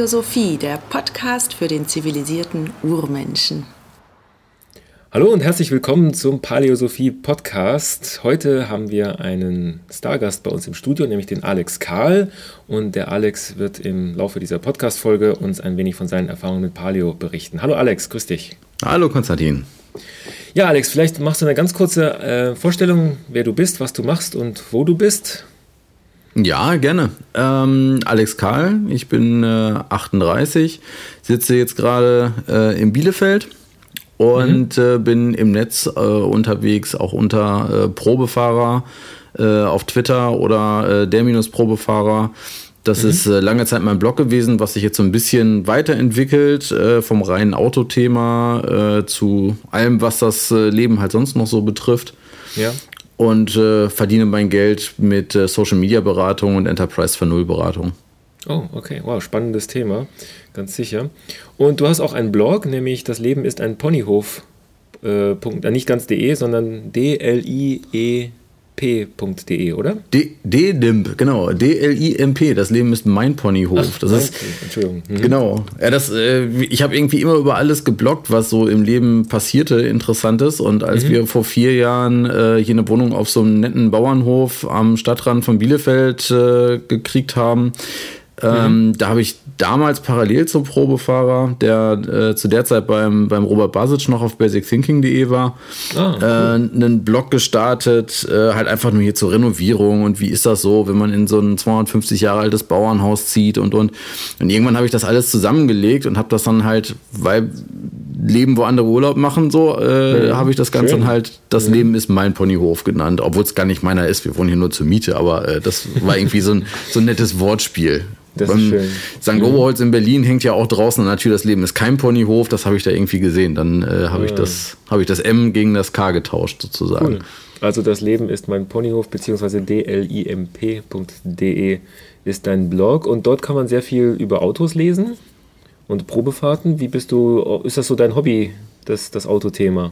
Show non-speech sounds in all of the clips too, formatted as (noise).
Paläosophie, der Podcast für den zivilisierten Urmenschen. Hallo und herzlich willkommen zum Paläosophie Podcast. Heute haben wir einen Stargast bei uns im Studio, nämlich den Alex Karl. Und der Alex wird im Laufe dieser Podcast-Folge uns ein wenig von seinen Erfahrungen mit Paleo berichten. Hallo Alex, grüß dich. Hallo Konstantin. Ja, Alex, vielleicht machst du eine ganz kurze äh, Vorstellung, wer du bist, was du machst und wo du bist. Ja, gerne. Ähm, Alex Karl, ich bin äh, 38, sitze jetzt gerade äh, in Bielefeld und mhm. äh, bin im Netz äh, unterwegs, auch unter äh, Probefahrer äh, auf Twitter oder der minus Probefahrer. Das mhm. ist lange Zeit mein Blog gewesen, was sich jetzt so ein bisschen weiterentwickelt, vom reinen Autothema zu allem, was das Leben halt sonst noch so betrifft. Ja und äh, verdiene mein Geld mit äh, Social Media Beratung und Enterprise für Null Beratung. Oh, okay, wow, spannendes Thema, ganz sicher. Und du hast auch einen Blog, nämlich Das Leben ist ein Ponyhof. Äh, Punkt, äh, nicht ganz de, sondern D-L-I-E p.de, oder? D-Limp, genau. D-L-I-M-P. Das Leben ist mein Ponyhof. Ach, das ist, Entschuldigung. Mhm. Genau. Ja, das, äh, ich habe irgendwie immer über alles geblockt, was so im Leben passierte, Interessantes. Und als mhm. wir vor vier Jahren äh, hier eine Wohnung auf so einem netten Bauernhof am Stadtrand von Bielefeld äh, gekriegt haben, ähm, mhm. Da habe ich damals parallel zum Probefahrer, der äh, zu der Zeit beim, beim Robert Basic noch auf basicthinking.de war, ah, cool. äh, einen Blog gestartet, äh, halt einfach nur hier zur Renovierung und wie ist das so, wenn man in so ein 250 Jahre altes Bauernhaus zieht und und. Und irgendwann habe ich das alles zusammengelegt und habe das dann halt, weil Leben, wo andere Urlaub machen, so äh, ja, habe ich das Ganze schön. dann halt, das ja. Leben ist mein Ponyhof genannt, obwohl es gar nicht meiner ist, wir wohnen hier nur zur Miete, aber äh, das war irgendwie so ein, so ein nettes Wortspiel. Das ist schön. St. Oberholz in Berlin hängt ja auch draußen an der Tür, das Leben ist kein Ponyhof, das habe ich da irgendwie gesehen. Dann äh, habe ich, das, hab ich das M gegen das K getauscht sozusagen. Cool. Also das Leben ist mein Ponyhof, beziehungsweise dlimp.de ist dein Blog und dort kann man sehr viel über Autos lesen und Probefahrten. Wie bist du, ist das so dein Hobby, das, das Autothema?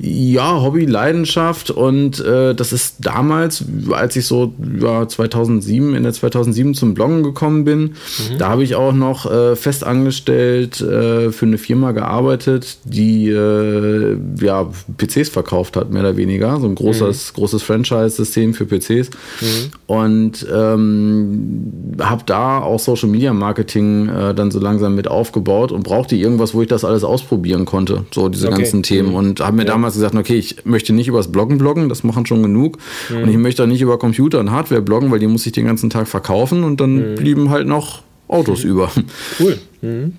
Ja, Hobby, Leidenschaft und äh, das ist damals, als ich so ja, 2007, in der 2007 zum Bloggen gekommen bin, mhm. da habe ich auch noch äh, fest angestellt äh, für eine Firma gearbeitet, die äh, ja, PCs verkauft hat, mehr oder weniger, so ein großes, mhm. großes Franchise-System für PCs mhm. und ähm, habe da auch Social Media Marketing äh, dann so langsam mit aufgebaut und brauchte irgendwas, wo ich das alles ausprobieren konnte, so diese okay. ganzen Themen mhm. und habe mir ja. damals gesagt, okay, ich möchte nicht übers Bloggen bloggen, das machen schon genug. Mhm. Und ich möchte auch nicht über Computer und Hardware bloggen, weil die muss ich den ganzen Tag verkaufen und dann mhm. blieben halt noch Autos mhm. über. Cool. Mhm.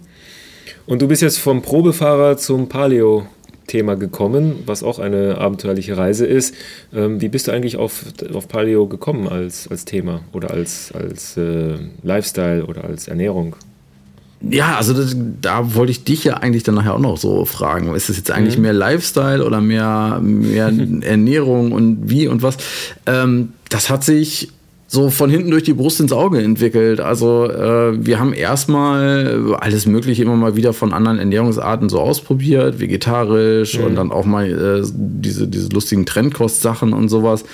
Und du bist jetzt vom Probefahrer zum Paleo. Thema gekommen, was auch eine abenteuerliche Reise ist. Ähm, wie bist du eigentlich auf, auf Paleo gekommen als, als Thema oder als, als äh, Lifestyle oder als Ernährung? Ja, also das, da wollte ich dich ja eigentlich dann nachher auch noch so fragen. Ist es jetzt eigentlich mhm. mehr Lifestyle oder mehr, mehr (laughs) Ernährung und wie und was? Ähm, das hat sich so von hinten durch die Brust ins Auge entwickelt. Also äh, wir haben erstmal alles Mögliche immer mal wieder von anderen Ernährungsarten so ausprobiert, vegetarisch mhm. und dann auch mal äh, diese, diese lustigen Trendkost-Sachen und sowas,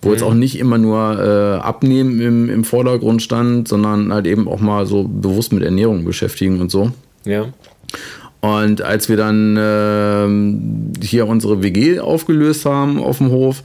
wo mhm. jetzt auch nicht immer nur äh, Abnehmen im, im Vordergrund stand, sondern halt eben auch mal so bewusst mit Ernährung beschäftigen und so. Ja. Und als wir dann äh, hier unsere WG aufgelöst haben auf dem Hof,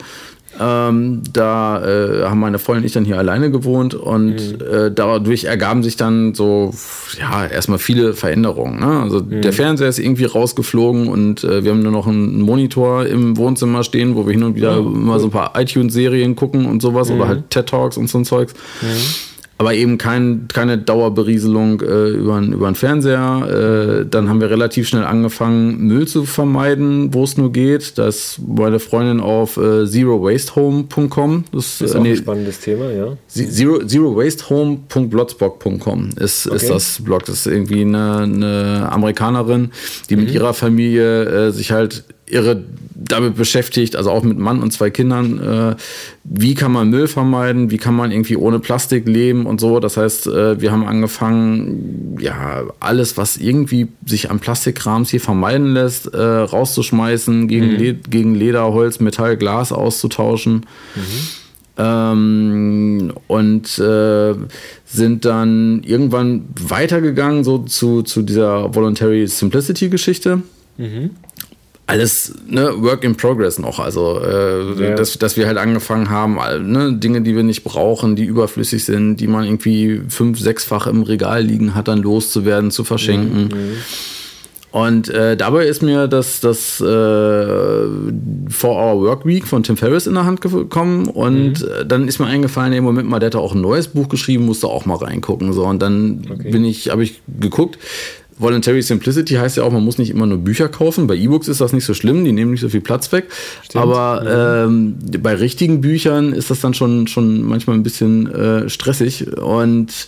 ähm, da äh, haben meine Freundin und ich dann hier alleine gewohnt und mhm. äh, dadurch ergaben sich dann so, ja, erstmal viele Veränderungen. Ne? Also mhm. der Fernseher ist irgendwie rausgeflogen und äh, wir haben nur noch einen Monitor im Wohnzimmer stehen, wo wir hin und wieder oh, immer so ein paar iTunes-Serien gucken und sowas mhm. oder halt TED-Talks und so ein Zeugs. Mhm aber eben kein, keine Dauerberieselung äh, über, über den Fernseher. Äh, dann haben wir relativ schnell angefangen, Müll zu vermeiden, wo es nur geht. Das meine Freundin auf äh, zerowastehome.com. Das, das ist äh, auch nee, ein spannendes Thema, ja. Zero, zerowastehome.blogspot.com ist, okay. ist das Blog. Das ist irgendwie eine, eine Amerikanerin, die mhm. mit ihrer Familie äh, sich halt irre damit beschäftigt, also auch mit Mann und zwei Kindern, äh, wie kann man Müll vermeiden, wie kann man irgendwie ohne Plastik leben und so. Das heißt, äh, wir haben angefangen, ja, alles, was irgendwie sich an Plastikkrams hier vermeiden lässt, äh, rauszuschmeißen, gegen, mhm. Le gegen Leder, Holz, Metall, Glas auszutauschen. Mhm. Ähm, und äh, sind dann irgendwann weitergegangen, so zu, zu dieser Voluntary Simplicity Geschichte. Mhm. Alles ne, Work in Progress noch. Also, äh, ja. dass, dass wir halt angefangen haben, ne, Dinge, die wir nicht brauchen, die überflüssig sind, die man irgendwie fünf, sechsfach im Regal liegen hat, dann loszuwerden, zu verschenken. Mhm. Und äh, dabei ist mir das, das äh, For Our Work Week von Tim Ferriss in der Hand gekommen und mhm. Äh, dann ist mir eingefallen, im Moment mal, der hat auch ein neues Buch geschrieben, musste auch mal reingucken. So, und dann okay. bin ich, habe ich geguckt. Voluntary Simplicity heißt ja auch, man muss nicht immer nur Bücher kaufen. Bei E-Books ist das nicht so schlimm, die nehmen nicht so viel Platz weg. Stimmt. Aber ähm, bei richtigen Büchern ist das dann schon, schon manchmal ein bisschen äh, stressig. Und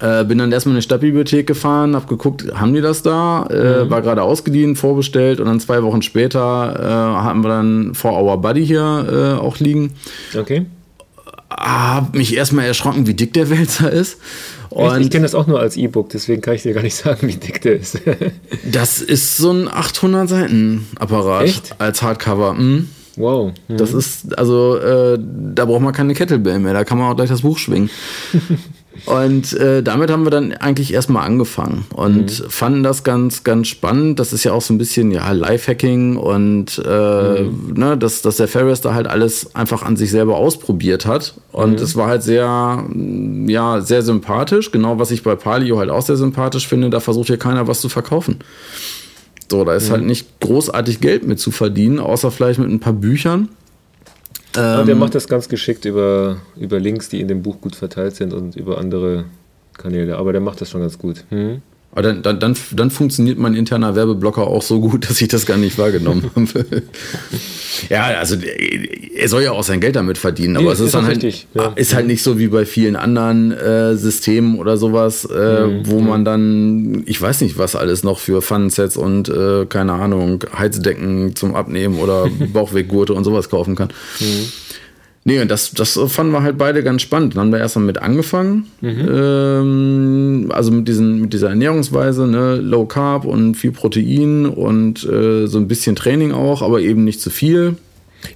äh, bin dann erstmal in die Stadtbibliothek gefahren, habe geguckt, haben die das da? Äh, mhm. War gerade ausgeliehen, vorbestellt und dann zwei Wochen später äh, hatten wir dann For Our Buddy hier äh, auch liegen. Okay. Hab mich erstmal erschrocken, wie dick der Wälzer ist. Und ich kenne das auch nur als E-Book, deswegen kann ich dir gar nicht sagen, wie dick der ist. (laughs) das ist so ein 800 Seiten Apparat Echt? als Hardcover. Mhm. Wow. Mhm. Das ist, also, äh, da braucht man keine Kettlebell mehr, da kann man auch gleich das Buch schwingen. (laughs) Und äh, damit haben wir dann eigentlich erstmal angefangen und mhm. fanden das ganz, ganz spannend. Das ist ja auch so ein bisschen ja Lifehacking und äh, mhm. ne, dass, dass der Ferris da halt alles einfach an sich selber ausprobiert hat. Und es mhm. war halt sehr, ja, sehr sympathisch. Genau, was ich bei Palio halt auch sehr sympathisch finde. Da versucht hier keiner was zu verkaufen. So, da ist halt mhm. nicht großartig Geld mit zu verdienen, außer vielleicht mit ein paar Büchern. Ähm, der macht das ganz geschickt über, über Links, die in dem Buch gut verteilt sind und über andere Kanäle. Aber der macht das schon ganz gut. Hm? Aber dann, dann, dann, dann funktioniert mein interner Werbeblocker auch so gut, (laughs) dass ich das gar nicht wahrgenommen (laughs) habe. ja, also er soll ja auch sein Geld damit verdienen, aber nee, es ist, ist dann halt, richtig. Ja. ist halt nicht so wie bei vielen anderen äh, Systemen oder sowas, äh, mhm. wo man dann, ich weiß nicht, was alles noch für Funsets und äh, keine Ahnung, Heizdecken zum Abnehmen oder (laughs) Bauchweggurte und sowas kaufen kann. Mhm. Nee, und das, das fanden wir halt beide ganz spannend. Dann haben wir erstmal mit angefangen. Mhm. Ähm, also mit, diesen, mit dieser Ernährungsweise, ne? Low Carb und viel Protein und äh, so ein bisschen Training auch, aber eben nicht zu viel.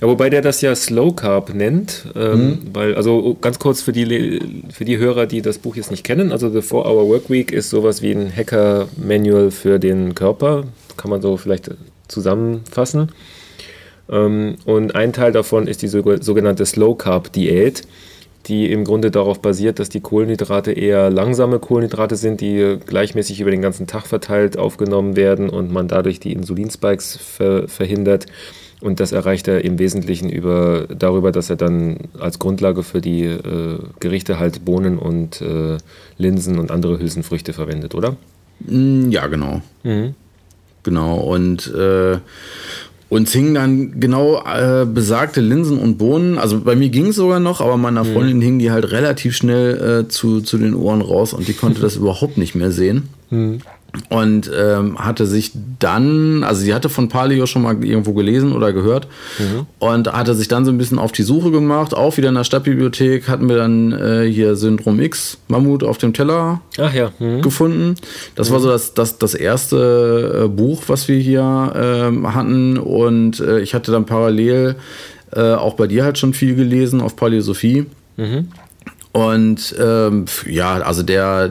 Ja, wobei der das ja Slow Carb nennt, ähm, mhm. weil, also ganz kurz für die, für die Hörer, die das Buch jetzt nicht kennen, also The 4-Hour Work Week ist sowas wie ein Hacker-Manual für den Körper, kann man so vielleicht zusammenfassen. Ähm, und ein Teil davon ist die sogenannte Slow Carb Diät, die im Grunde darauf basiert, dass die Kohlenhydrate eher langsame Kohlenhydrate sind, die gleichmäßig über den ganzen Tag verteilt aufgenommen werden und man dadurch die Insulinspikes ver verhindert. Und das erreicht er im Wesentlichen über, darüber, dass er dann als Grundlage für die äh, Gerichte halt Bohnen und äh, Linsen und andere Hülsenfrüchte verwendet, oder? Mm, ja, genau. Mhm. Genau. Und äh, uns hingen dann genau äh, besagte Linsen und Bohnen. Also bei mir ging es sogar noch, aber meiner mhm. Freundin mhm. hingen die halt relativ schnell äh, zu, zu den Ohren raus und die konnte (laughs) das überhaupt nicht mehr sehen. Mhm und ähm, hatte sich dann, also sie hatte von Paleo schon mal irgendwo gelesen oder gehört mhm. und hatte sich dann so ein bisschen auf die Suche gemacht. Auch wieder in der Stadtbibliothek hatten wir dann äh, hier Syndrom X, Mammut auf dem Teller ja. mhm. gefunden. Das mhm. war so das, das, das erste äh, Buch, was wir hier äh, hatten und äh, ich hatte dann parallel äh, auch bei dir halt schon viel gelesen auf Paläosophie. Mhm. Und ähm, ja, also der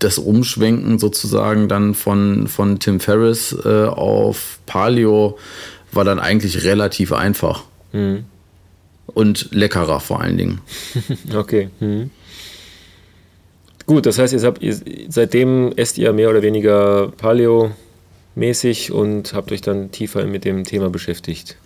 das Umschwenken sozusagen dann von, von Tim Ferriss äh, auf Paleo war dann eigentlich relativ einfach. Mhm. Und leckerer vor allen Dingen. (laughs) okay. Mhm. Gut, das heißt, ihr habt, ihr, seitdem esst ihr mehr oder weniger Paleo mäßig und habt euch dann tiefer mit dem Thema beschäftigt.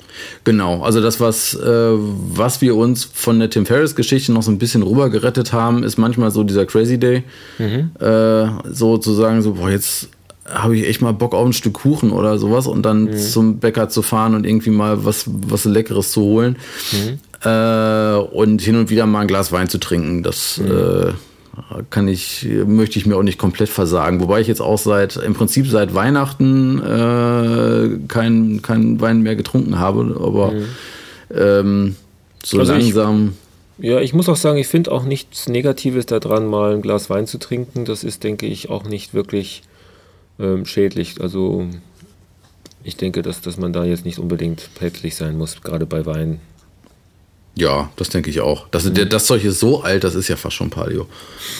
Genau, also das, was, äh, was wir uns von der Tim Ferriss-Geschichte noch so ein bisschen rüber gerettet haben, ist manchmal so dieser Crazy Day. Mhm. Äh, so zu sagen, so, boah, jetzt habe ich echt mal Bock auf ein Stück Kuchen oder sowas und dann mhm. zum Bäcker zu fahren und irgendwie mal was, was Leckeres zu holen. Mhm. Äh, und hin und wieder mal ein Glas Wein zu trinken. Das mhm. Kann ich, möchte ich mir auch nicht komplett versagen. Wobei ich jetzt auch seit, im Prinzip seit Weihnachten äh, keinen kein Wein mehr getrunken habe, aber mhm. ähm, so also langsam. Ich, ja, ich muss auch sagen, ich finde auch nichts Negatives daran, mal ein Glas Wein zu trinken. Das ist, denke ich, auch nicht wirklich ähm, schädlich. Also ich denke, dass, dass man da jetzt nicht unbedingt päpstlich sein muss, gerade bei Wein. Ja, das denke ich auch. Das, mhm. das Zeug ist so alt, das ist ja fast schon Paleo.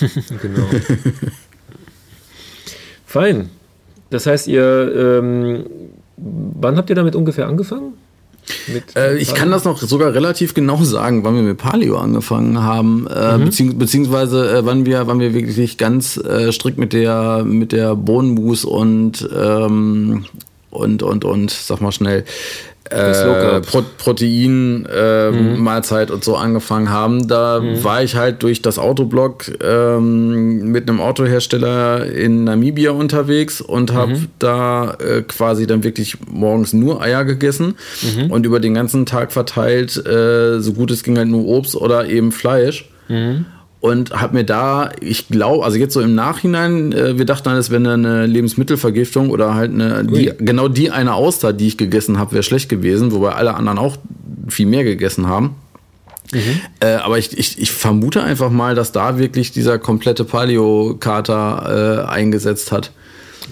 (laughs) genau. (laughs) Fein. Das heißt, ihr, ähm, wann habt ihr damit ungefähr angefangen? Äh, ich kann das noch sogar relativ genau sagen, wann wir mit Paleo angefangen haben, äh, mhm. bezieh beziehungsweise äh, wann wir, wann wir wirklich ganz äh, strikt mit der mit der Bohnenmus und ähm, und und und sag mal schnell äh, Pro Protein äh, mhm. Mahlzeit und so angefangen haben. Da mhm. war ich halt durch das Autoblog ähm, mit einem Autohersteller in Namibia unterwegs und habe mhm. da äh, quasi dann wirklich morgens nur Eier gegessen mhm. und über den ganzen Tag verteilt, äh, so gut es ging halt nur Obst oder eben Fleisch. Und habe mir da, ich glaube, also jetzt so im Nachhinein, äh, wir dachten, es wäre eine Lebensmittelvergiftung oder halt eine, die, genau die eine Auster, die ich gegessen habe, wäre schlecht gewesen, wobei alle anderen auch viel mehr gegessen haben. Mhm. Äh, aber ich, ich, ich vermute einfach mal, dass da wirklich dieser komplette Paleo-Kater äh, eingesetzt hat.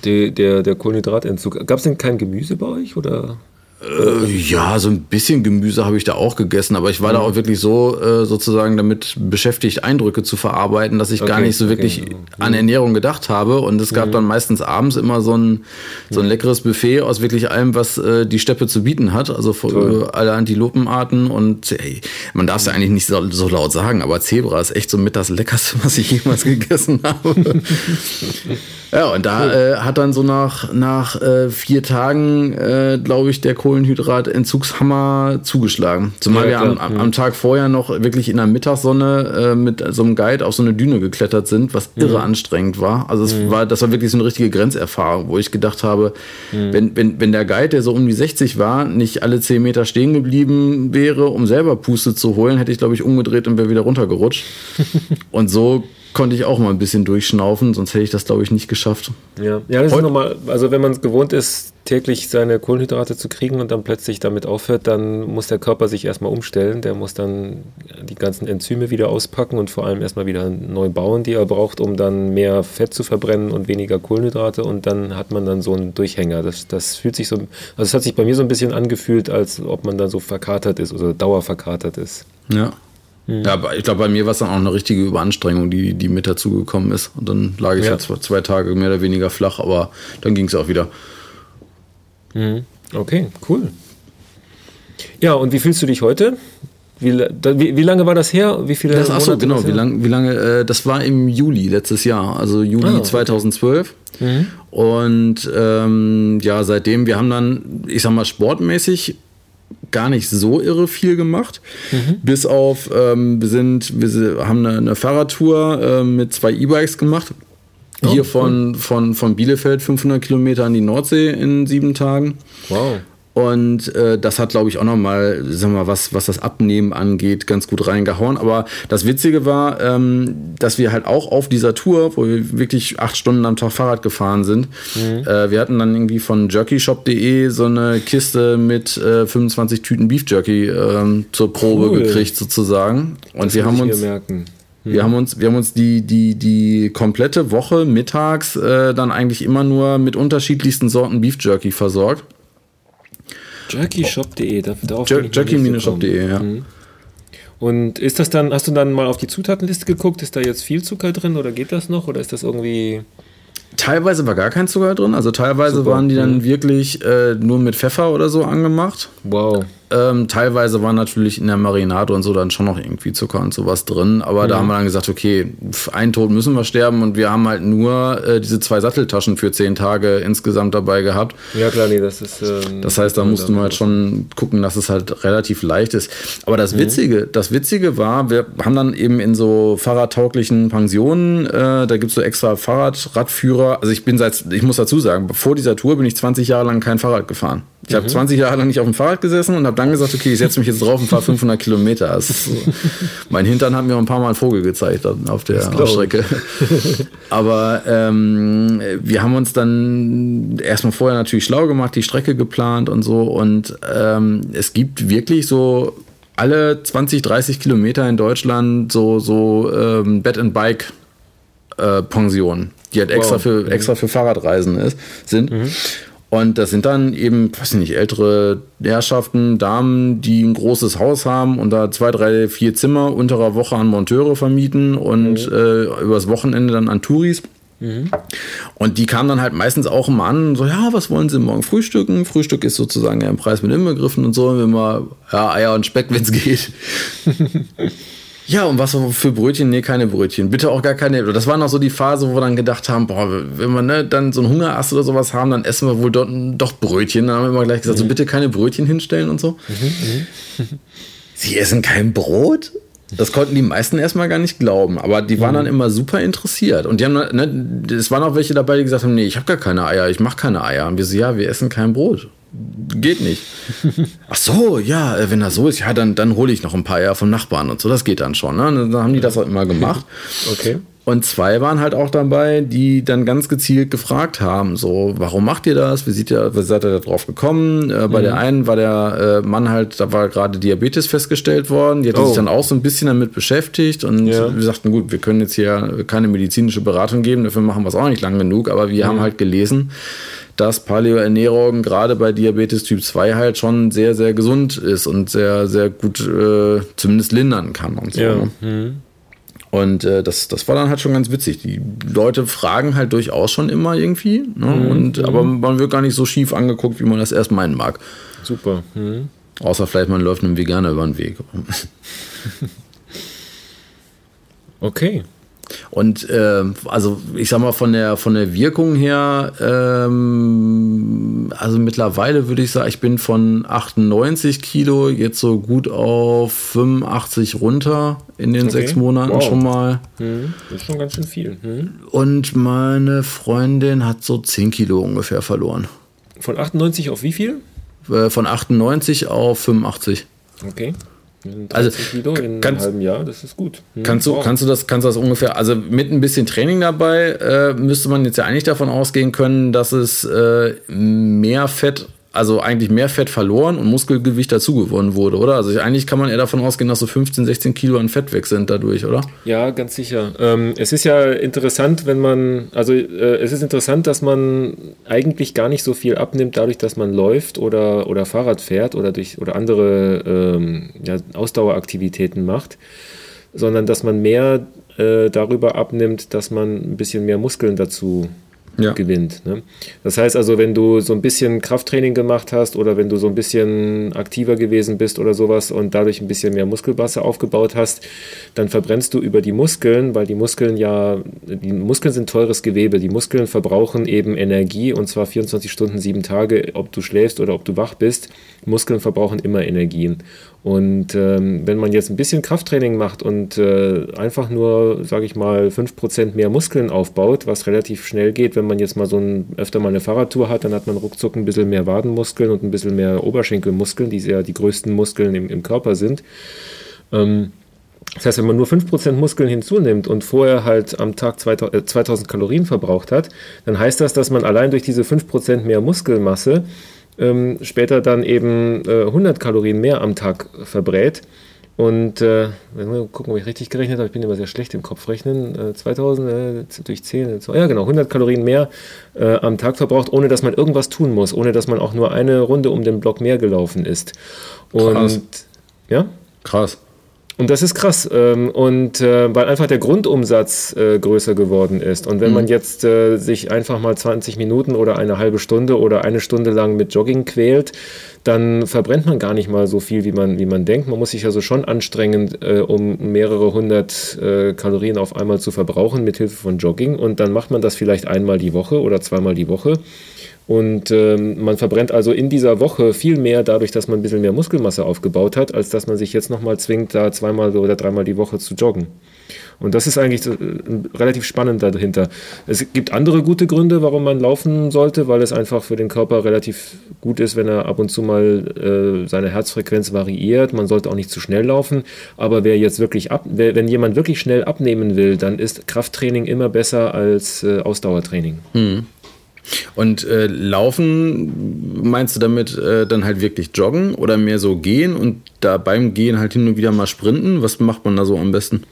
Die, der, der Kohlenhydratentzug. Gab es denn kein Gemüse bei euch? Oder? Äh, ja, so ein bisschen Gemüse habe ich da auch gegessen, aber ich war mhm. da auch wirklich so äh, sozusagen damit beschäftigt, Eindrücke zu verarbeiten, dass ich okay, gar nicht so wirklich okay. an Ernährung gedacht habe. Und es gab mhm. dann meistens abends immer so ein, so ein leckeres Buffet aus wirklich allem, was äh, die Steppe zu bieten hat. Also äh, alle Antilopenarten und ey, man darf es ja eigentlich nicht so, so, laut sagen, aber Zebra ist echt so mit das Leckerste, was ich jemals (laughs) gegessen habe. (laughs) Ja, und da äh, hat dann so nach, nach äh, vier Tagen, glaube ich, der Kohlenhydratentzugshammer zugeschlagen. Zumal ja, wir am, am, am, Tag vorher noch wirklich in der Mittagssonne äh, mit so einem Guide auf so eine Düne geklettert sind, was mhm. irre anstrengend war. Also es mhm. war, das war wirklich so eine richtige Grenzerfahrung, wo ich gedacht habe, mhm. wenn, wenn, wenn der Guide, der so um die 60 war, nicht alle 10 Meter stehen geblieben wäre, um selber Puste zu holen, hätte ich, glaube ich, umgedreht und wäre wieder runtergerutscht. (laughs) und so konnte ich auch mal ein bisschen durchschnaufen, sonst hätte ich das, glaube ich, nicht geschafft. Ja, ja das Heut ist nochmal, also wenn man es gewohnt ist, täglich seine Kohlenhydrate zu kriegen und dann plötzlich damit aufhört, dann muss der Körper sich erstmal umstellen. Der muss dann die ganzen Enzyme wieder auspacken und vor allem erstmal wieder neu bauen, die er braucht, um dann mehr Fett zu verbrennen und weniger Kohlenhydrate. Und dann hat man dann so einen Durchhänger. Das, das fühlt sich so, also es hat sich bei mir so ein bisschen angefühlt, als ob man dann so verkatert ist oder dauerverkatert ist. Ja. Mhm. Ja, ich glaube, bei mir war es dann auch eine richtige Überanstrengung, die, die mit dazugekommen ist. Und dann lag ich ja. halt zwei Tage mehr oder weniger flach, aber dann ging es auch wieder. Mhm. Okay, cool. Ja, und wie fühlst du dich heute? Wie, wie, wie, lange war das her? Wie viele das, achso, genau. Wie, lang, wie lange? Äh, das war im Juli letztes Jahr, also Juli ah, okay. 2012. Mhm. Und ähm, ja, seitdem, wir haben dann, ich sag mal, sportmäßig gar nicht so irre viel gemacht. Mhm. Bis auf, ähm, wir sind, wir haben eine, eine Fahrradtour äh, mit zwei E-Bikes gemacht. Oh, Hier von, von, von Bielefeld 500 Kilometer an die Nordsee in sieben Tagen. Wow. Und äh, das hat, glaube ich, auch nochmal, sagen wir mal, was, was das Abnehmen angeht, ganz gut reingehauen. Aber das Witzige war, ähm, dass wir halt auch auf dieser Tour, wo wir wirklich acht Stunden am Tag Fahrrad gefahren sind, mhm. äh, wir hatten dann irgendwie von jerkyshop.de so eine Kiste mit äh, 25 Tüten Beef Jerky ähm, zur Probe cool. gekriegt, sozusagen. Und das wir haben uns. Merken. Wir mhm. haben uns, wir haben uns die, die, die komplette Woche mittags äh, dann eigentlich immer nur mit unterschiedlichsten Sorten Beef Jerky versorgt. Jerkyshop.de, darauf Jerky-shop.de, ja. Mhm. Und ist das dann, hast du dann mal auf die Zutatenliste geguckt? Ist da jetzt viel Zucker drin oder geht das noch? Oder ist das irgendwie. Teilweise war gar kein Zucker drin, also teilweise Super. waren die dann mhm. wirklich äh, nur mit Pfeffer oder so angemacht. Wow. Ähm, teilweise war natürlich in der Marinade und so dann schon noch irgendwie Zucker und sowas drin. Aber mhm. da haben wir dann gesagt, okay, einen Tod müssen wir sterben und wir haben halt nur äh, diese zwei Satteltaschen für zehn Tage insgesamt dabei gehabt. Ja klar, nee, das ist. Ähm, das heißt, da mussten wir halt schon gucken, dass es halt relativ leicht ist. Aber das mhm. Witzige, das Witzige war, wir haben dann eben in so fahrradtauglichen Pensionen, äh, da gibt es so extra Fahrradradführer. Also ich bin seit, ich muss dazu sagen, vor dieser Tour bin ich 20 Jahre lang kein Fahrrad gefahren. Ich habe 20 mhm. Jahre lang nicht auf dem Fahrrad gesessen und habe dann gesagt, okay, ich setze mich jetzt drauf und fahre 500 Kilometer. So. Mein Hintern hat mir ein paar Mal einen Vogel gezeigt auf der Strecke. Aber ähm, wir haben uns dann erstmal vorher natürlich schlau gemacht, die Strecke geplant und so. Und ähm, es gibt wirklich so alle 20, 30 Kilometer in Deutschland so, so ähm, Bed and Bike äh, Pensionen, die halt extra, wow. für, extra für Fahrradreisen ist, sind. Mhm. Und das sind dann eben, weiß ich nicht, ältere Herrschaften, Damen, die ein großes Haus haben und da zwei, drei, vier Zimmer unterer Woche an Monteure vermieten und mhm. äh, übers Wochenende dann an Touris. Mhm. Und die kamen dann halt meistens auch immer an, so, ja, was wollen Sie morgen frühstücken? Frühstück ist sozusagen ja im Preis mit inbegriffen und so, wenn man, ja, Eier und Speck, wenn es geht. (laughs) Ja, und was für Brötchen? Nee, keine Brötchen. Bitte auch gar keine. Das war noch so die Phase, wo wir dann gedacht haben, boah, wenn wir ne, dann so einen Hungerast oder sowas haben, dann essen wir wohl dort doch Brötchen. Dann haben wir immer gleich gesagt, mhm. so bitte keine Brötchen hinstellen und so. Mhm. (laughs) Sie essen kein Brot? Das konnten die meisten erstmal gar nicht glauben, aber die waren mhm. dann immer super interessiert. Und die haben, ne, es waren auch welche dabei, die gesagt haben, nee, ich habe gar keine Eier, ich mache keine Eier. Und wir so, ja, wir essen kein Brot geht nicht. (laughs) Ach so, ja, äh, wenn das so ist, ja, dann, dann hole ich noch ein paar Eier vom Nachbarn und so, das geht dann schon. Ne? Dann haben die das auch immer gemacht. Okay. Und zwei waren halt auch dabei, die dann ganz gezielt gefragt haben, so, warum macht ihr das? Wie, ihr, wie seid ihr da drauf gekommen? Äh, bei mhm. der einen war der äh, Mann halt, da war gerade Diabetes festgestellt worden, die hat oh. sich dann auch so ein bisschen damit beschäftigt und ja. wir sagten, gut, wir können jetzt hier keine medizinische Beratung geben, dafür machen wir es auch nicht lang genug, aber wir mhm. haben halt gelesen, dass Paleoernährung gerade bei Diabetes Typ 2 halt schon sehr, sehr gesund ist und sehr, sehr gut äh, zumindest lindern kann und so. Ja. Ne? Mhm. Und äh, das, das war dann halt schon ganz witzig. Die Leute fragen halt durchaus schon immer irgendwie. Ne? Mhm. Und, mhm. aber man wird gar nicht so schief angeguckt, wie man das erst meinen mag. Super. Mhm. Außer vielleicht man läuft einem Veganer über den Weg. (laughs) okay. Und äh, also ich sag mal von der von der Wirkung her, ähm, also mittlerweile würde ich sagen, ich bin von 98 Kilo jetzt so gut auf 85 runter in den okay. sechs Monaten wow. schon mal. Hm. Das ist schon ganz schön viel. Hm. Und meine Freundin hat so 10 Kilo ungefähr verloren. Von 98 auf wie viel? Äh, von 98 auf 85. Okay. Also Kilo in einem halben Jahr, das ist gut. Hm. Kannst, du, kannst, du das, kannst du das ungefähr, also mit ein bisschen Training dabei, äh, müsste man jetzt ja eigentlich davon ausgehen können, dass es äh, mehr Fett also eigentlich mehr Fett verloren und Muskelgewicht dazugewonnen wurde, oder? Also eigentlich kann man eher davon ausgehen, dass so 15, 16 Kilo an Fett weg sind dadurch, oder? Ja, ganz sicher. Ähm, es ist ja interessant, wenn man, also äh, es ist interessant, dass man eigentlich gar nicht so viel abnimmt, dadurch, dass man läuft oder, oder Fahrrad fährt oder durch oder andere ähm, ja, Ausdaueraktivitäten macht, sondern dass man mehr äh, darüber abnimmt, dass man ein bisschen mehr Muskeln dazu ja. gewinnt. Ne? Das heißt also, wenn du so ein bisschen Krafttraining gemacht hast oder wenn du so ein bisschen aktiver gewesen bist oder sowas und dadurch ein bisschen mehr Muskelmasse aufgebaut hast, dann verbrennst du über die Muskeln, weil die Muskeln ja, die Muskeln sind teures Gewebe. Die Muskeln verbrauchen eben Energie und zwar 24 Stunden, sieben Tage, ob du schläfst oder ob du wach bist. Muskeln verbrauchen immer Energien. Und ähm, wenn man jetzt ein bisschen Krafttraining macht und äh, einfach nur, sage ich mal, 5% mehr Muskeln aufbaut, was relativ schnell geht, wenn man jetzt mal so ein, öfter mal eine Fahrradtour hat, dann hat man ruckzuck ein bisschen mehr Wadenmuskeln und ein bisschen mehr Oberschenkelmuskeln, die ja die größten Muskeln im, im Körper sind. Ähm, das heißt, wenn man nur 5% Muskeln hinzunimmt und vorher halt am Tag 2000, äh, 2000 Kalorien verbraucht hat, dann heißt das, dass man allein durch diese 5% mehr Muskelmasse ähm, später dann eben äh, 100 Kalorien mehr am Tag verbrät. Und äh, gucken, ob ich richtig gerechnet habe. Ich bin immer sehr schlecht im Kopf rechnen. Äh, 2000 äh, durch 10, äh, ja genau, 100 Kalorien mehr äh, am Tag verbraucht, ohne dass man irgendwas tun muss, ohne dass man auch nur eine Runde um den Block mehr gelaufen ist. Und Krass. ja? Krass. Und das ist krass. Ähm, und äh, weil einfach der Grundumsatz äh, größer geworden ist. Und wenn mhm. man jetzt äh, sich einfach mal 20 Minuten oder eine halbe Stunde oder eine Stunde lang mit Jogging quält, dann verbrennt man gar nicht mal so viel, wie man, wie man denkt. Man muss sich also schon anstrengen, um mehrere hundert Kalorien auf einmal zu verbrauchen mit Hilfe von Jogging. Und dann macht man das vielleicht einmal die Woche oder zweimal die Woche. Und ähm, man verbrennt also in dieser Woche viel mehr dadurch, dass man ein bisschen mehr Muskelmasse aufgebaut hat, als dass man sich jetzt nochmal zwingt, da zweimal oder dreimal die Woche zu joggen. Und das ist eigentlich äh, relativ spannend dahinter. Es gibt andere gute Gründe, warum man laufen sollte, weil es einfach für den Körper relativ gut ist, wenn er ab und zu mal äh, seine Herzfrequenz variiert. Man sollte auch nicht zu schnell laufen. Aber wer jetzt wirklich ab, wer, wenn jemand wirklich schnell abnehmen will, dann ist Krafttraining immer besser als äh, Ausdauertraining. Mhm. Und äh, laufen, meinst du damit äh, dann halt wirklich joggen oder mehr so gehen und da beim Gehen halt hin und wieder mal sprinten? Was macht man da so am besten?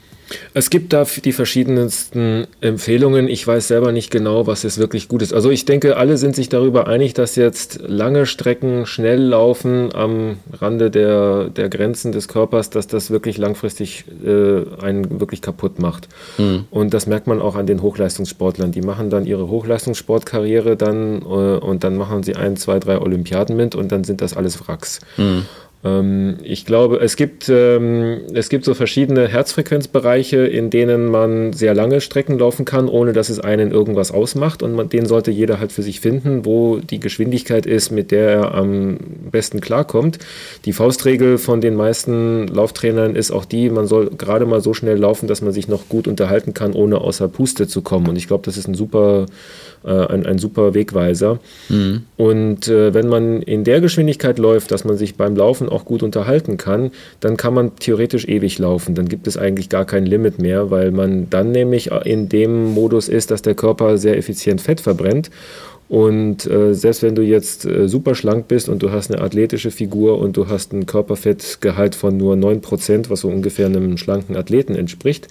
Es gibt da die verschiedensten Empfehlungen. Ich weiß selber nicht genau, was jetzt wirklich gut ist. Also ich denke, alle sind sich darüber einig, dass jetzt lange Strecken schnell laufen am Rande der, der Grenzen des Körpers, dass das wirklich langfristig äh, einen wirklich kaputt macht. Mhm. Und das merkt man auch an den Hochleistungssportlern. Die machen dann ihre Hochleistungssportkarriere dann äh, und dann machen sie ein, zwei, drei Olympiaden mit und dann sind das alles Wracks. Mhm. Ähm, ich glaube, es gibt, ähm, es gibt so verschiedene Herzfrequenzbereiche, in denen man sehr lange Strecken laufen kann, ohne dass es einen irgendwas ausmacht. Und man, den sollte jeder halt für sich finden, wo die Geschwindigkeit ist, mit der er am besten klarkommt. Die Faustregel von den meisten Lauftrainern ist auch die, man soll gerade mal so schnell laufen, dass man sich noch gut unterhalten kann, ohne außer Puste zu kommen. Und ich glaube, das ist ein super äh, ein, ein super Wegweiser. Mhm. Und äh, wenn man in der Geschwindigkeit läuft, dass man sich beim Laufen auch gut unterhalten kann, dann kann man theoretisch ewig laufen. Dann gibt es eigentlich gar kein Limit mehr, weil man dann nämlich in dem Modus ist, dass der Körper sehr effizient Fett verbrennt. Und äh, selbst wenn du jetzt äh, super schlank bist und du hast eine athletische Figur und du hast ein Körperfettgehalt von nur 9%, was so ungefähr einem schlanken Athleten entspricht,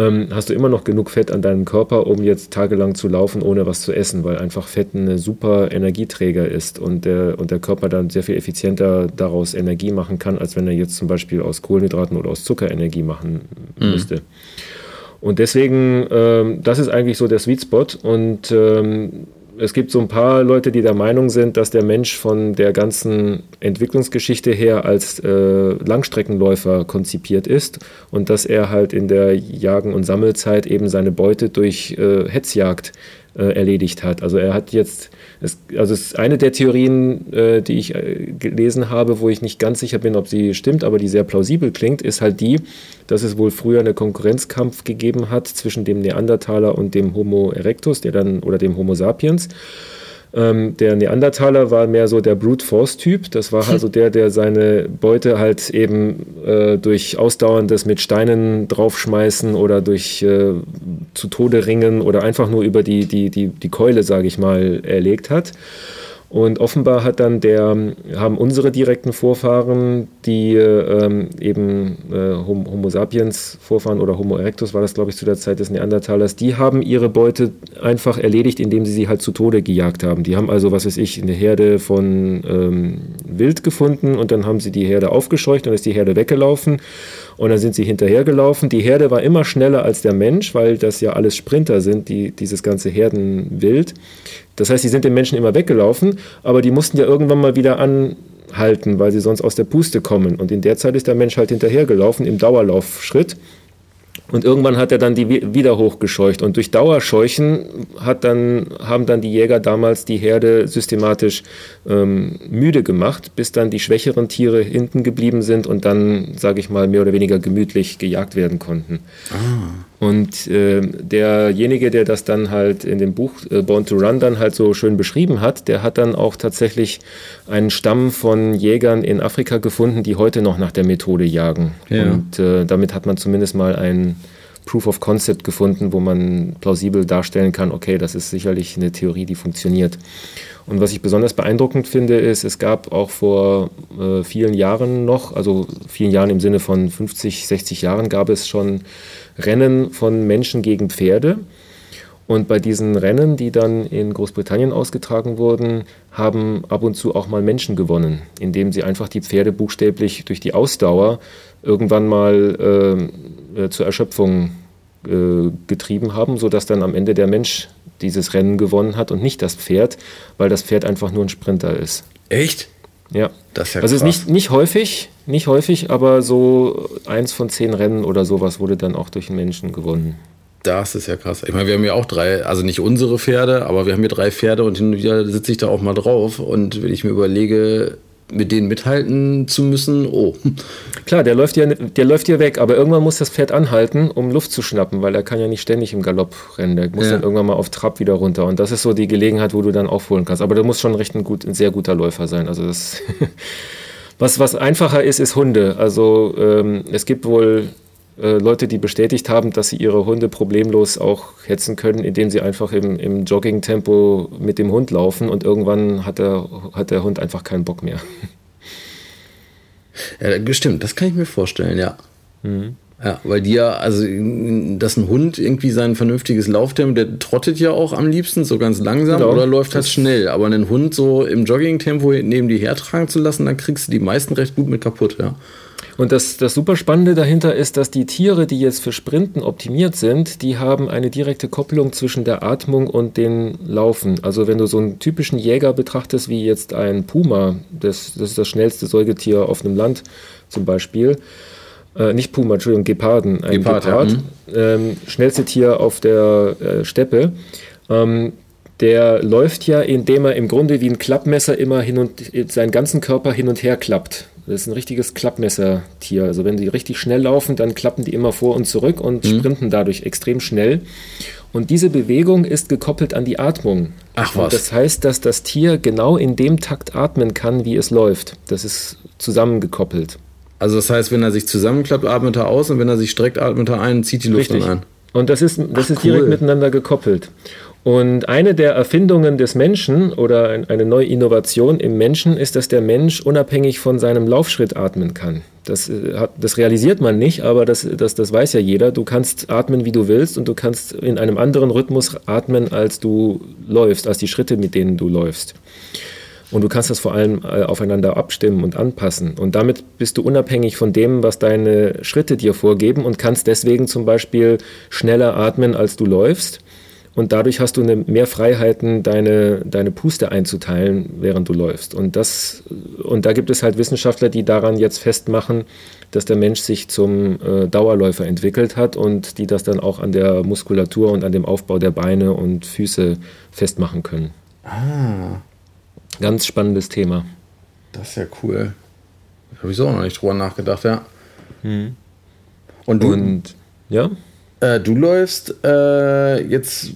ähm, hast du immer noch genug Fett an deinem Körper, um jetzt tagelang zu laufen, ohne was zu essen, weil einfach Fett ein super Energieträger ist und der, und der Körper dann sehr viel effizienter daraus Energie machen kann, als wenn er jetzt zum Beispiel aus Kohlenhydraten oder aus Zucker Energie machen mhm. müsste. Und deswegen, ähm, das ist eigentlich so der Sweet Spot und ähm, es gibt so ein paar Leute, die der Meinung sind, dass der Mensch von der ganzen Entwicklungsgeschichte her als äh, Langstreckenläufer konzipiert ist und dass er halt in der Jagen- und Sammelzeit eben seine Beute durch äh, Hetzjagd äh, erledigt hat. Also er hat jetzt, es, also es ist eine der Theorien, äh, die ich äh, gelesen habe, wo ich nicht ganz sicher bin, ob sie stimmt, aber die sehr plausibel klingt, ist halt die, dass es wohl früher einen Konkurrenzkampf gegeben hat zwischen dem Neandertaler und dem Homo erectus, der dann oder dem Homo sapiens. Ähm, der Neandertaler war mehr so der Brute Force Typ. Das war also (laughs) der, der seine Beute halt eben äh, durch ausdauerndes mit Steinen draufschmeißen oder durch äh, zu Tode ringen oder einfach nur über die, die, die, die Keule, sage ich mal, erlegt hat. Und offenbar hat dann der, haben unsere direkten Vorfahren, die ähm, eben äh, Homo sapiens Vorfahren oder Homo erectus war das, glaube ich, zu der Zeit des Neandertalers, die haben ihre Beute einfach erledigt, indem sie sie halt zu Tode gejagt haben. Die haben also, was weiß ich, eine Herde von ähm, Wild gefunden und dann haben sie die Herde aufgescheucht, dann ist die Herde weggelaufen und dann sind sie hinterhergelaufen. Die Herde war immer schneller als der Mensch, weil das ja alles Sprinter sind, die, dieses ganze Herdenwild. Das heißt, die sind den Menschen immer weggelaufen, aber die mussten ja irgendwann mal wieder anhalten, weil sie sonst aus der Puste kommen. Und in der Zeit ist der Mensch halt hinterhergelaufen im Dauerlaufschritt. Und irgendwann hat er dann die wieder hochgescheucht. Und durch Dauerscheuchen hat dann, haben dann die Jäger damals die Herde systematisch ähm, müde gemacht, bis dann die schwächeren Tiere hinten geblieben sind und dann, sage ich mal, mehr oder weniger gemütlich gejagt werden konnten. Ah. Und äh, derjenige, der das dann halt in dem Buch äh, Born to Run dann halt so schön beschrieben hat, der hat dann auch tatsächlich einen Stamm von Jägern in Afrika gefunden, die heute noch nach der Methode jagen. Ja. Und äh, damit hat man zumindest mal ein Proof of Concept gefunden, wo man plausibel darstellen kann, okay, das ist sicherlich eine Theorie, die funktioniert. Und was ich besonders beeindruckend finde, ist, es gab auch vor äh, vielen Jahren noch, also vielen Jahren im Sinne von 50, 60 Jahren, gab es schon Rennen von Menschen gegen Pferde. Und bei diesen Rennen, die dann in Großbritannien ausgetragen wurden, haben ab und zu auch mal Menschen gewonnen, indem sie einfach die Pferde buchstäblich durch die Ausdauer irgendwann mal äh, zur Erschöpfung äh, getrieben haben, sodass dann am Ende der Mensch dieses Rennen gewonnen hat und nicht das Pferd, weil das Pferd einfach nur ein Sprinter ist. Echt? Ja. Das ist ja also krass. ist nicht, nicht häufig, nicht häufig, aber so eins von zehn Rennen oder sowas wurde dann auch durch einen Menschen gewonnen. Das ist ja krass. Ich meine, wir haben ja auch drei, also nicht unsere Pferde, aber wir haben hier drei Pferde und hin und wieder sitze ich da auch mal drauf. Und wenn ich mir überlege, mit denen mithalten zu müssen, oh. (laughs) Klar, der läuft ja, der läuft ja weg, aber irgendwann muss das Pferd anhalten, um Luft zu schnappen, weil er kann ja nicht ständig im Galopp rennen. Der muss ja. dann irgendwann mal auf Trab wieder runter. Und das ist so die Gelegenheit, wo du dann aufholen kannst. Aber der muss schon recht ein, gut, ein sehr guter Läufer sein. Also das (laughs) was, was einfacher ist, ist Hunde. Also ähm, es gibt wohl äh, Leute, die bestätigt haben, dass sie ihre Hunde problemlos auch hetzen können, indem sie einfach im, im Jogging-Tempo mit dem Hund laufen und irgendwann hat der, hat der Hund einfach keinen Bock mehr. (laughs) Ja, stimmt, das kann ich mir vorstellen, ja. Mhm. Ja, weil die ja, also, dass ein Hund irgendwie sein vernünftiges Lauftempo, der trottet ja auch am liebsten so ganz langsam genau. oder läuft halt schnell. Aber einen Hund so im Joggingtempo neben dir hertragen zu lassen, dann kriegst du die meisten recht gut mit kaputt, ja. Und das, das super Spannende dahinter ist, dass die Tiere, die jetzt für Sprinten optimiert sind, die haben eine direkte Kopplung zwischen der Atmung und dem Laufen. Also wenn du so einen typischen Jäger betrachtest, wie jetzt ein Puma, das, das ist das schnellste Säugetier auf einem Land zum Beispiel, äh, nicht Puma, Entschuldigung, Geparden, ein Gepard, Gepard ja. ähm, schnellste Tier auf der äh, Steppe, ähm, der läuft ja, indem er im Grunde wie ein Klappmesser immer hin und seinen ganzen Körper hin und her klappt. Das ist ein richtiges Klappmessertier. Also wenn die richtig schnell laufen, dann klappen die immer vor und zurück und mhm. sprinten dadurch extrem schnell. Und diese Bewegung ist gekoppelt an die Atmung. Ach was. Und das heißt, dass das Tier genau in dem Takt atmen kann, wie es läuft. Das ist zusammengekoppelt. Also das heißt, wenn er sich zusammenklappt, atmet er aus und wenn er sich streckt, atmet er ein und zieht die Luft Richtig. dann ein. Und das ist, das Ach, ist direkt miteinander gekoppelt. Und eine der Erfindungen des Menschen oder eine neue Innovation im Menschen ist, dass der Mensch unabhängig von seinem Laufschritt atmen kann. Das, äh, hat, das realisiert man nicht, aber das, das, das weiß ja jeder. Du kannst atmen, wie du willst und du kannst in einem anderen Rhythmus atmen, als du läufst, als die Schritte, mit denen du läufst. Und du kannst das vor allem äh, aufeinander abstimmen und anpassen. Und damit bist du unabhängig von dem, was deine Schritte dir vorgeben und kannst deswegen zum Beispiel schneller atmen, als du läufst und dadurch hast du eine, mehr Freiheiten, deine, deine Puste einzuteilen, während du läufst. Und, das, und da gibt es halt Wissenschaftler, die daran jetzt festmachen, dass der Mensch sich zum äh, Dauerläufer entwickelt hat und die das dann auch an der Muskulatur und an dem Aufbau der Beine und Füße festmachen können. Ah. Ganz spannendes Thema. Das ist ja cool. Habe ich so auch noch nicht drüber nachgedacht, ja. Hm. Und, du, und ja? Äh, du läufst äh, jetzt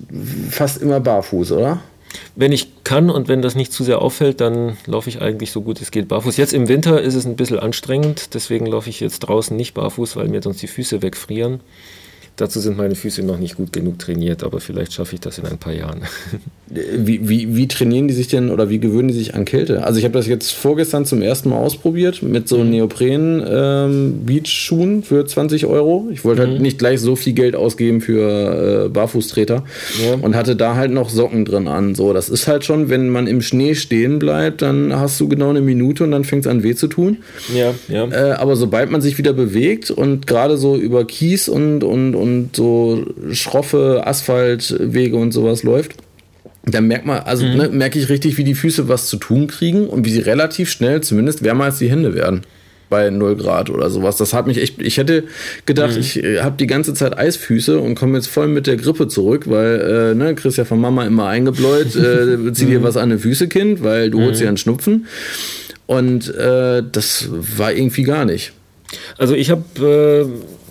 fast immer barfuß, oder? Wenn ich kann und wenn das nicht zu sehr auffällt, dann laufe ich eigentlich so gut es geht barfuß. Jetzt im Winter ist es ein bisschen anstrengend, deswegen laufe ich jetzt draußen nicht barfuß, weil mir sonst die Füße wegfrieren. Dazu sind meine Füße noch nicht gut genug trainiert, aber vielleicht schaffe ich das in ein paar Jahren. (laughs) Wie, wie, wie trainieren die sich denn oder wie gewöhnen die sich an Kälte? Also ich habe das jetzt vorgestern zum ersten Mal ausprobiert mit so mhm. Neopren-Beach-Schuhen ähm, für 20 Euro. Ich wollte halt mhm. halt nicht gleich so viel Geld ausgeben für äh, Barfußtreter ja. und hatte da halt noch Socken drin an. So, das ist halt schon, wenn man im Schnee stehen bleibt, dann hast du genau eine Minute und dann fängt es an weh zu tun. Ja, ja. Äh, aber sobald man sich wieder bewegt und gerade so über Kies und, und, und so schroffe Asphaltwege und sowas läuft, dann merkt man, also mhm. ne, merke ich richtig, wie die Füße was zu tun kriegen und wie sie relativ schnell zumindest wärmer als die Hände werden. Bei 0 Grad oder sowas. Das hat mich echt. Ich hätte gedacht, mhm. ich äh, habe die ganze Zeit Eisfüße und komme jetzt voll mit der Grippe zurück, weil, äh, ne, kriegst ja von Mama immer eingebläut, äh, (laughs) zieh dir mhm. was an die Füße, Kind, weil du holst ja mhm. einen Schnupfen. Und äh, das war irgendwie gar nicht. Also ich habe äh,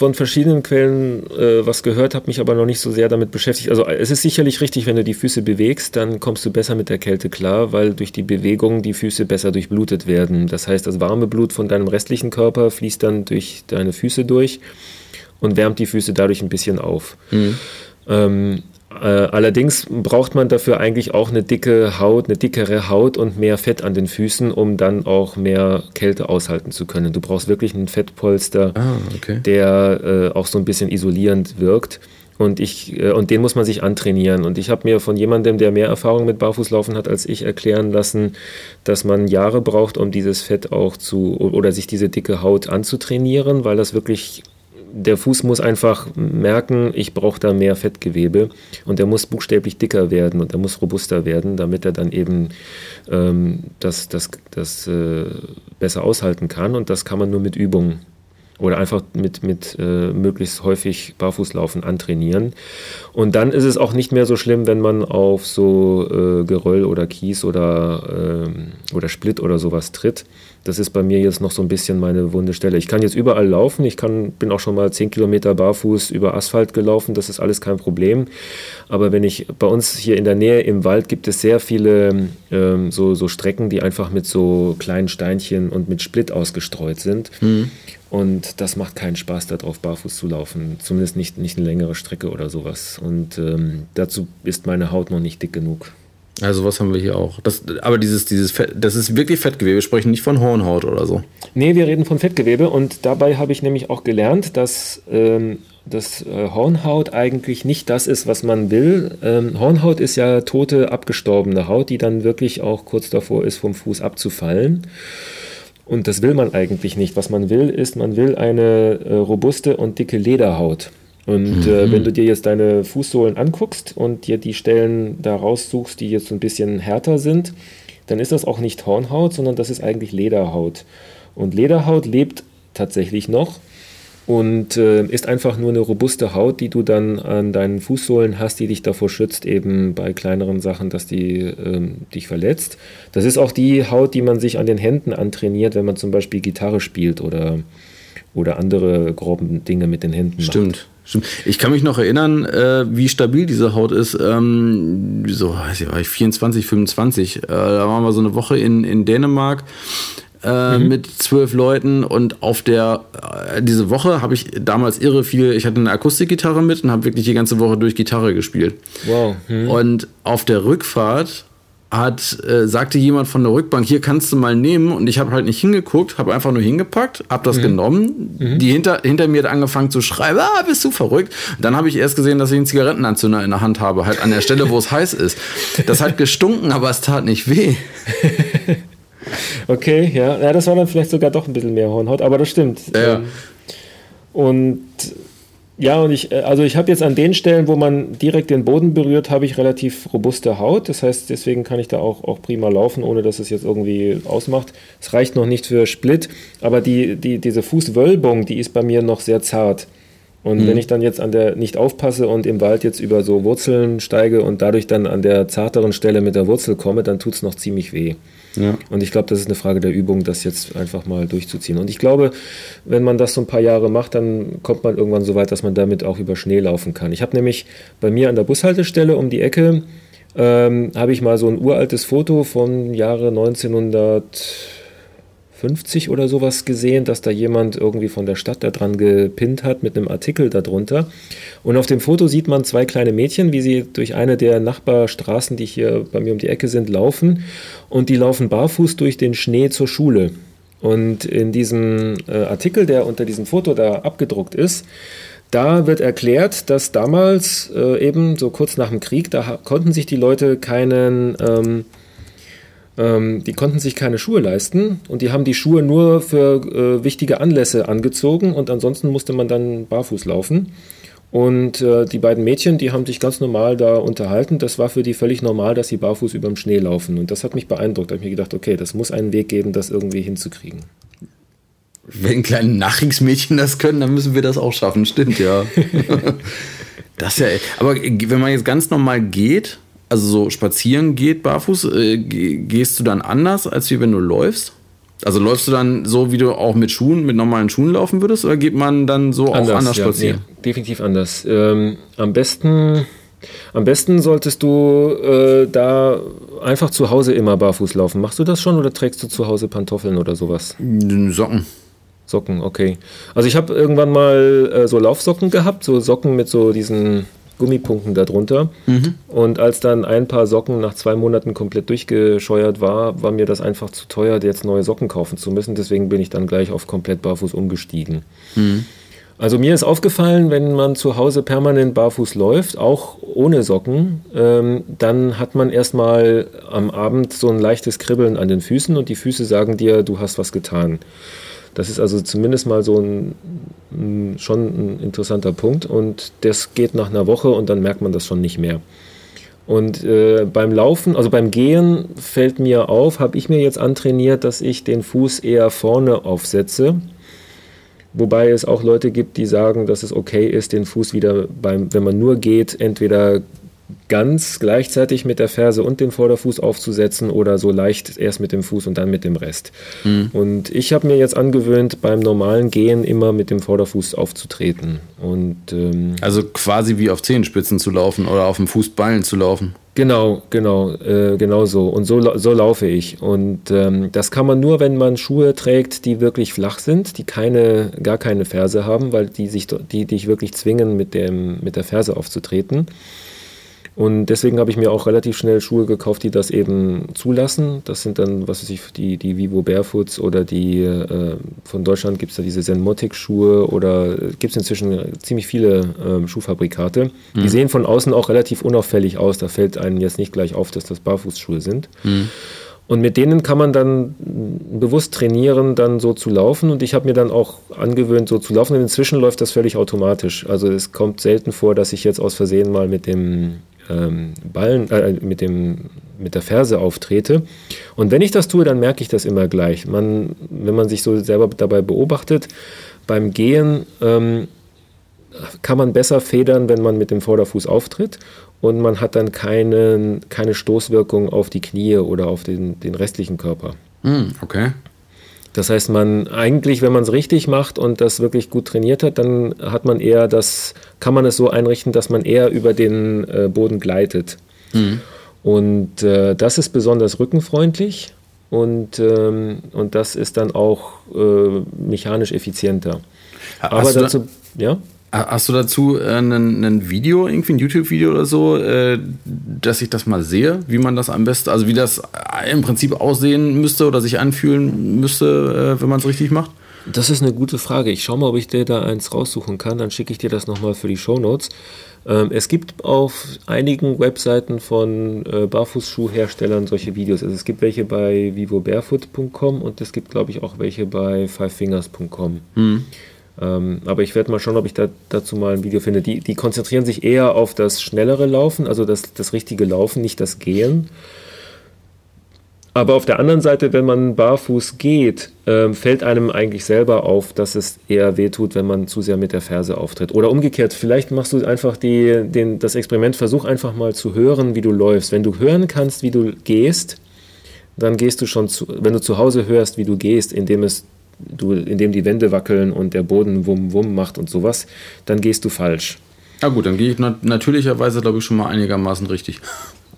von verschiedenen Quellen äh, was gehört, habe mich aber noch nicht so sehr damit beschäftigt. Also es ist sicherlich richtig, wenn du die Füße bewegst, dann kommst du besser mit der Kälte klar, weil durch die Bewegung die Füße besser durchblutet werden. Das heißt, das warme Blut von deinem restlichen Körper fließt dann durch deine Füße durch und wärmt die Füße dadurch ein bisschen auf. Mhm. Ähm, äh, allerdings braucht man dafür eigentlich auch eine dicke Haut, eine dickere Haut und mehr Fett an den Füßen, um dann auch mehr Kälte aushalten zu können. Du brauchst wirklich einen Fettpolster, ah, okay. der äh, auch so ein bisschen isolierend wirkt. Und, ich, äh, und den muss man sich antrainieren. Und ich habe mir von jemandem, der mehr Erfahrung mit Barfußlaufen hat als ich, erklären lassen, dass man Jahre braucht, um dieses Fett auch zu oder sich diese dicke Haut anzutrainieren, weil das wirklich der Fuß muss einfach merken, ich brauche da mehr Fettgewebe und der muss buchstäblich dicker werden und er muss robuster werden, damit er dann eben ähm, das, das, das äh, besser aushalten kann und das kann man nur mit Übung oder einfach mit, mit äh, möglichst häufig Barfußlaufen antrainieren. Und dann ist es auch nicht mehr so schlimm, wenn man auf so äh, Geröll oder Kies oder, äh, oder Split oder sowas tritt. Das ist bei mir jetzt noch so ein bisschen meine wunde Stelle. Ich kann jetzt überall laufen. Ich kann, bin auch schon mal 10 Kilometer barfuß über Asphalt gelaufen. Das ist alles kein Problem. Aber wenn ich bei uns hier in der Nähe im Wald gibt es sehr viele ähm, so, so Strecken, die einfach mit so kleinen Steinchen und mit Split ausgestreut sind. Mhm. Und das macht keinen Spaß, darauf barfuß zu laufen. Zumindest nicht, nicht eine längere Strecke oder sowas. Und ähm, dazu ist meine Haut noch nicht dick genug. Also was haben wir hier auch? Das, aber dieses, dieses Fett, das ist wirklich Fettgewebe. Wir sprechen nicht von Hornhaut oder so. Nee, wir reden von Fettgewebe und dabei habe ich nämlich auch gelernt, dass ähm, das äh, Hornhaut eigentlich nicht das ist, was man will. Ähm, Hornhaut ist ja tote, abgestorbene Haut, die dann wirklich auch kurz davor ist, vom Fuß abzufallen. Und das will man eigentlich nicht. Was man will, ist, man will eine äh, robuste und dicke Lederhaut. Und äh, mhm. äh, wenn du dir jetzt deine Fußsohlen anguckst und dir die Stellen da raussuchst, die jetzt so ein bisschen härter sind, dann ist das auch nicht Hornhaut, sondern das ist eigentlich Lederhaut. Und Lederhaut lebt tatsächlich noch und äh, ist einfach nur eine robuste Haut, die du dann an deinen Fußsohlen hast, die dich davor schützt, eben bei kleineren Sachen, dass die ähm, dich verletzt. Das ist auch die Haut, die man sich an den Händen antrainiert, wenn man zum Beispiel Gitarre spielt oder, oder andere groben Dinge mit den Händen Stimmt. macht. Stimmt. Ich kann mich noch erinnern, äh, wie stabil diese Haut ist. Ähm, so, weiß ich, war ich 24, 25. Äh, da waren wir so eine Woche in, in Dänemark äh, mhm. mit zwölf Leuten und auf der äh, diese Woche habe ich damals irre viel, ich hatte eine Akustikgitarre mit und habe wirklich die ganze Woche durch Gitarre gespielt. Wow. Mhm. Und auf der Rückfahrt hat, äh, sagte jemand von der Rückbank, hier kannst du mal nehmen. Und ich habe halt nicht hingeguckt, habe einfach nur hingepackt, habe das mhm. genommen. Mhm. Die hinter, hinter mir hat angefangen zu schreiben, ah, bist du verrückt. dann habe ich erst gesehen, dass ich einen Zigarettenanzünder in der Hand habe, halt an der Stelle, wo es (laughs) heiß ist. Das hat gestunken, aber es tat nicht weh. (laughs) Okay, ja. ja, das war dann vielleicht sogar doch ein bisschen mehr Hornhaut, aber das stimmt. Ja. Ähm, und ja, und ich, äh, also ich habe jetzt an den Stellen, wo man direkt den Boden berührt, habe ich relativ robuste Haut. Das heißt, deswegen kann ich da auch, auch prima laufen, ohne dass es jetzt irgendwie ausmacht. Es reicht noch nicht für Split, aber die, die, diese Fußwölbung, die ist bei mir noch sehr zart. Und mhm. wenn ich dann jetzt an der nicht aufpasse und im Wald jetzt über so Wurzeln steige und dadurch dann an der zarteren Stelle mit der Wurzel komme, dann tut es noch ziemlich weh. Ja. Und ich glaube, das ist eine Frage der Übung, das jetzt einfach mal durchzuziehen. Und ich glaube, wenn man das so ein paar Jahre macht, dann kommt man irgendwann so weit, dass man damit auch über Schnee laufen kann. Ich habe nämlich bei mir an der Bushaltestelle um die Ecke, ähm, habe ich mal so ein uraltes Foto vom Jahre 1900 50 oder sowas gesehen, dass da jemand irgendwie von der Stadt da dran gepinnt hat mit einem Artikel darunter. Und auf dem Foto sieht man zwei kleine Mädchen, wie sie durch eine der Nachbarstraßen, die hier bei mir um die Ecke sind, laufen. Und die laufen barfuß durch den Schnee zur Schule. Und in diesem äh, Artikel, der unter diesem Foto da abgedruckt ist, da wird erklärt, dass damals äh, eben so kurz nach dem Krieg, da konnten sich die Leute keinen ähm, ähm, die konnten sich keine Schuhe leisten und die haben die Schuhe nur für äh, wichtige Anlässe angezogen und ansonsten musste man dann barfuß laufen. Und äh, die beiden Mädchen, die haben sich ganz normal da unterhalten. Das war für die völlig normal, dass sie barfuß über dem Schnee laufen. Und das hat mich beeindruckt. Da habe ich mir gedacht, okay, das muss einen Weg geben, das irgendwie hinzukriegen. Wenn kleine Nachkriegsmädchen das können, dann müssen wir das auch schaffen. Stimmt, ja. (laughs) das ja. Aber wenn man jetzt ganz normal geht, also so spazieren geht barfuß, äh, gehst du dann anders, als wie wenn du läufst? Also läufst du dann so, wie du auch mit Schuhen, mit normalen Schuhen laufen würdest, oder geht man dann so anders, auch anders ja, spazieren? Nee, definitiv anders. Ähm, am besten, am besten solltest du äh, da einfach zu Hause immer barfuß laufen. Machst du das schon oder trägst du zu Hause Pantoffeln oder sowas? Socken. Socken, okay. Also ich habe irgendwann mal äh, so Laufsocken gehabt, so Socken mit so diesen Gummipunkten darunter. Mhm. Und als dann ein paar Socken nach zwei Monaten komplett durchgescheuert war, war mir das einfach zu teuer, jetzt neue Socken kaufen zu müssen. Deswegen bin ich dann gleich auf komplett barfuß umgestiegen. Mhm. Also mir ist aufgefallen, wenn man zu Hause permanent barfuß läuft, auch ohne Socken, ähm, dann hat man erstmal am Abend so ein leichtes Kribbeln an den Füßen und die Füße sagen dir, du hast was getan. Das ist also zumindest mal so ein, schon ein interessanter Punkt und das geht nach einer Woche und dann merkt man das schon nicht mehr. Und äh, beim Laufen, also beim Gehen fällt mir auf, habe ich mir jetzt antrainiert, dass ich den Fuß eher vorne aufsetze. Wobei es auch Leute gibt, die sagen, dass es okay ist, den Fuß wieder beim, wenn man nur geht, entweder ganz gleichzeitig mit der Ferse und dem Vorderfuß aufzusetzen oder so leicht erst mit dem Fuß und dann mit dem Rest. Mhm. Und ich habe mir jetzt angewöhnt, beim normalen Gehen immer mit dem Vorderfuß aufzutreten. Und, ähm, also quasi wie auf Zehenspitzen zu laufen oder auf dem Fußballen zu laufen. Genau, genau, äh, genau so. Und so, so laufe ich. Und ähm, das kann man nur, wenn man Schuhe trägt, die wirklich flach sind, die keine, gar keine Ferse haben, weil die sich, die dich wirklich zwingen, mit, dem, mit der Ferse aufzutreten. Und deswegen habe ich mir auch relativ schnell Schuhe gekauft, die das eben zulassen. Das sind dann, was weiß ich, die, die Vivo Barefoots oder die äh, von Deutschland gibt es da diese Zenmotic-Schuhe oder gibt es inzwischen ziemlich viele äh, Schuhfabrikate. Mhm. Die sehen von außen auch relativ unauffällig aus. Da fällt einem jetzt nicht gleich auf, dass das Barfußschuhe sind. Mhm. Und mit denen kann man dann bewusst trainieren, dann so zu laufen. Und ich habe mir dann auch angewöhnt, so zu laufen. Und inzwischen läuft das völlig automatisch. Also es kommt selten vor, dass ich jetzt aus Versehen mal mit dem ähm, Ballen, äh, mit, dem, mit der Ferse auftrete. Und wenn ich das tue, dann merke ich das immer gleich. Man, wenn man sich so selber dabei beobachtet, beim Gehen ähm, kann man besser federn, wenn man mit dem Vorderfuß auftritt und man hat dann keine, keine Stoßwirkung auf die Knie oder auf den, den restlichen Körper. Mm, okay. Das heißt, man eigentlich, wenn man es richtig macht und das wirklich gut trainiert hat, dann hat man eher das, kann man es so einrichten, dass man eher über den äh, Boden gleitet. Mhm. Und äh, das ist besonders rückenfreundlich und, ähm, und das ist dann auch äh, mechanisch effizienter. Hast Aber dazu, ja? Hast du dazu äh, ein Video, irgendwie ein YouTube-Video oder so, äh, dass ich das mal sehe, wie man das am besten, also wie das äh, im Prinzip aussehen müsste oder sich anfühlen müsste, wenn man es richtig macht? Das ist eine gute Frage. Ich schaue mal, ob ich dir da eins raussuchen kann. Dann schicke ich dir das nochmal für die Shownotes. Ähm, es gibt auf einigen Webseiten von äh, Barfußschuhherstellern solche Videos. Also es gibt welche bei vivobarefoot.com und es gibt, glaube ich, auch welche bei fivefingers.com. Hm. Ähm, aber ich werde mal schauen, ob ich da, dazu mal ein Video finde. Die, die konzentrieren sich eher auf das schnellere Laufen, also das, das richtige Laufen, nicht das Gehen. Aber auf der anderen Seite, wenn man barfuß geht, äh, fällt einem eigentlich selber auf, dass es eher wehtut, wenn man zu sehr mit der Ferse auftritt. Oder umgekehrt, vielleicht machst du einfach die, den, das Experiment, versuch einfach mal zu hören, wie du läufst. Wenn du hören kannst, wie du gehst, dann gehst du schon zu, wenn du zu Hause hörst, wie du gehst, indem es du, indem die Wände wackeln und der Boden wumm wumm macht und sowas, dann gehst du falsch. Na gut, dann gehe ich nat natürlicherweise, glaube ich, schon mal einigermaßen richtig.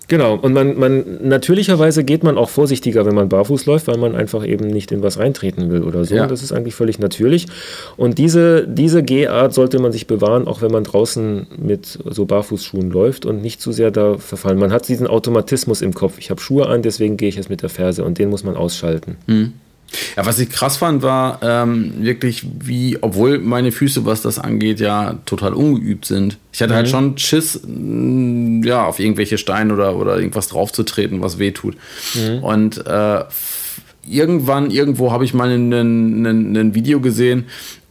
Genau, und man, man natürlicherweise geht man auch vorsichtiger, wenn man barfuß läuft, weil man einfach eben nicht in was reintreten will oder so. Ja. Das ist eigentlich völlig natürlich. Und diese, diese Gehart sollte man sich bewahren, auch wenn man draußen mit so Barfußschuhen läuft und nicht zu sehr da verfallen. Man hat diesen Automatismus im Kopf. Ich habe Schuhe an, deswegen gehe ich jetzt mit der Ferse und den muss man ausschalten. Mhm. Ja, was ich krass fand, war ähm, wirklich, wie, obwohl meine Füße, was das angeht, ja total ungeübt sind. Ich hatte halt mhm. halt schon Schiss, mm, ja, auf irgendwelche Steine oder, oder irgendwas draufzutreten, was weh tut. Mhm. Und äh, irgendwann, irgendwo habe ich mal ein Video gesehen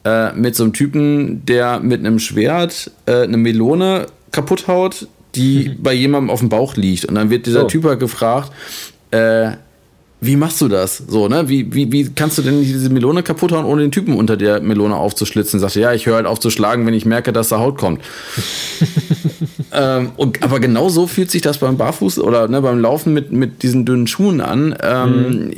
äh, mit so einem Typen, der mit einem Schwert äh, eine Melone kaputt haut, die mhm. (laughs) bei jemandem auf dem Bauch liegt. Und dann wird dieser so. Typ halt gefragt, äh, wie machst du das? So, ne? Wie, wie, wie kannst du denn diese Melone kaputt hauen, ohne den Typen unter der Melone aufzuschlitzen? Sagte, ja, ich höre halt auf zu schlagen, wenn ich merke, dass da Haut kommt. (laughs) ähm, und, aber genau so fühlt sich das beim Barfuß oder ne, beim Laufen mit, mit diesen dünnen Schuhen an. Ähm, mhm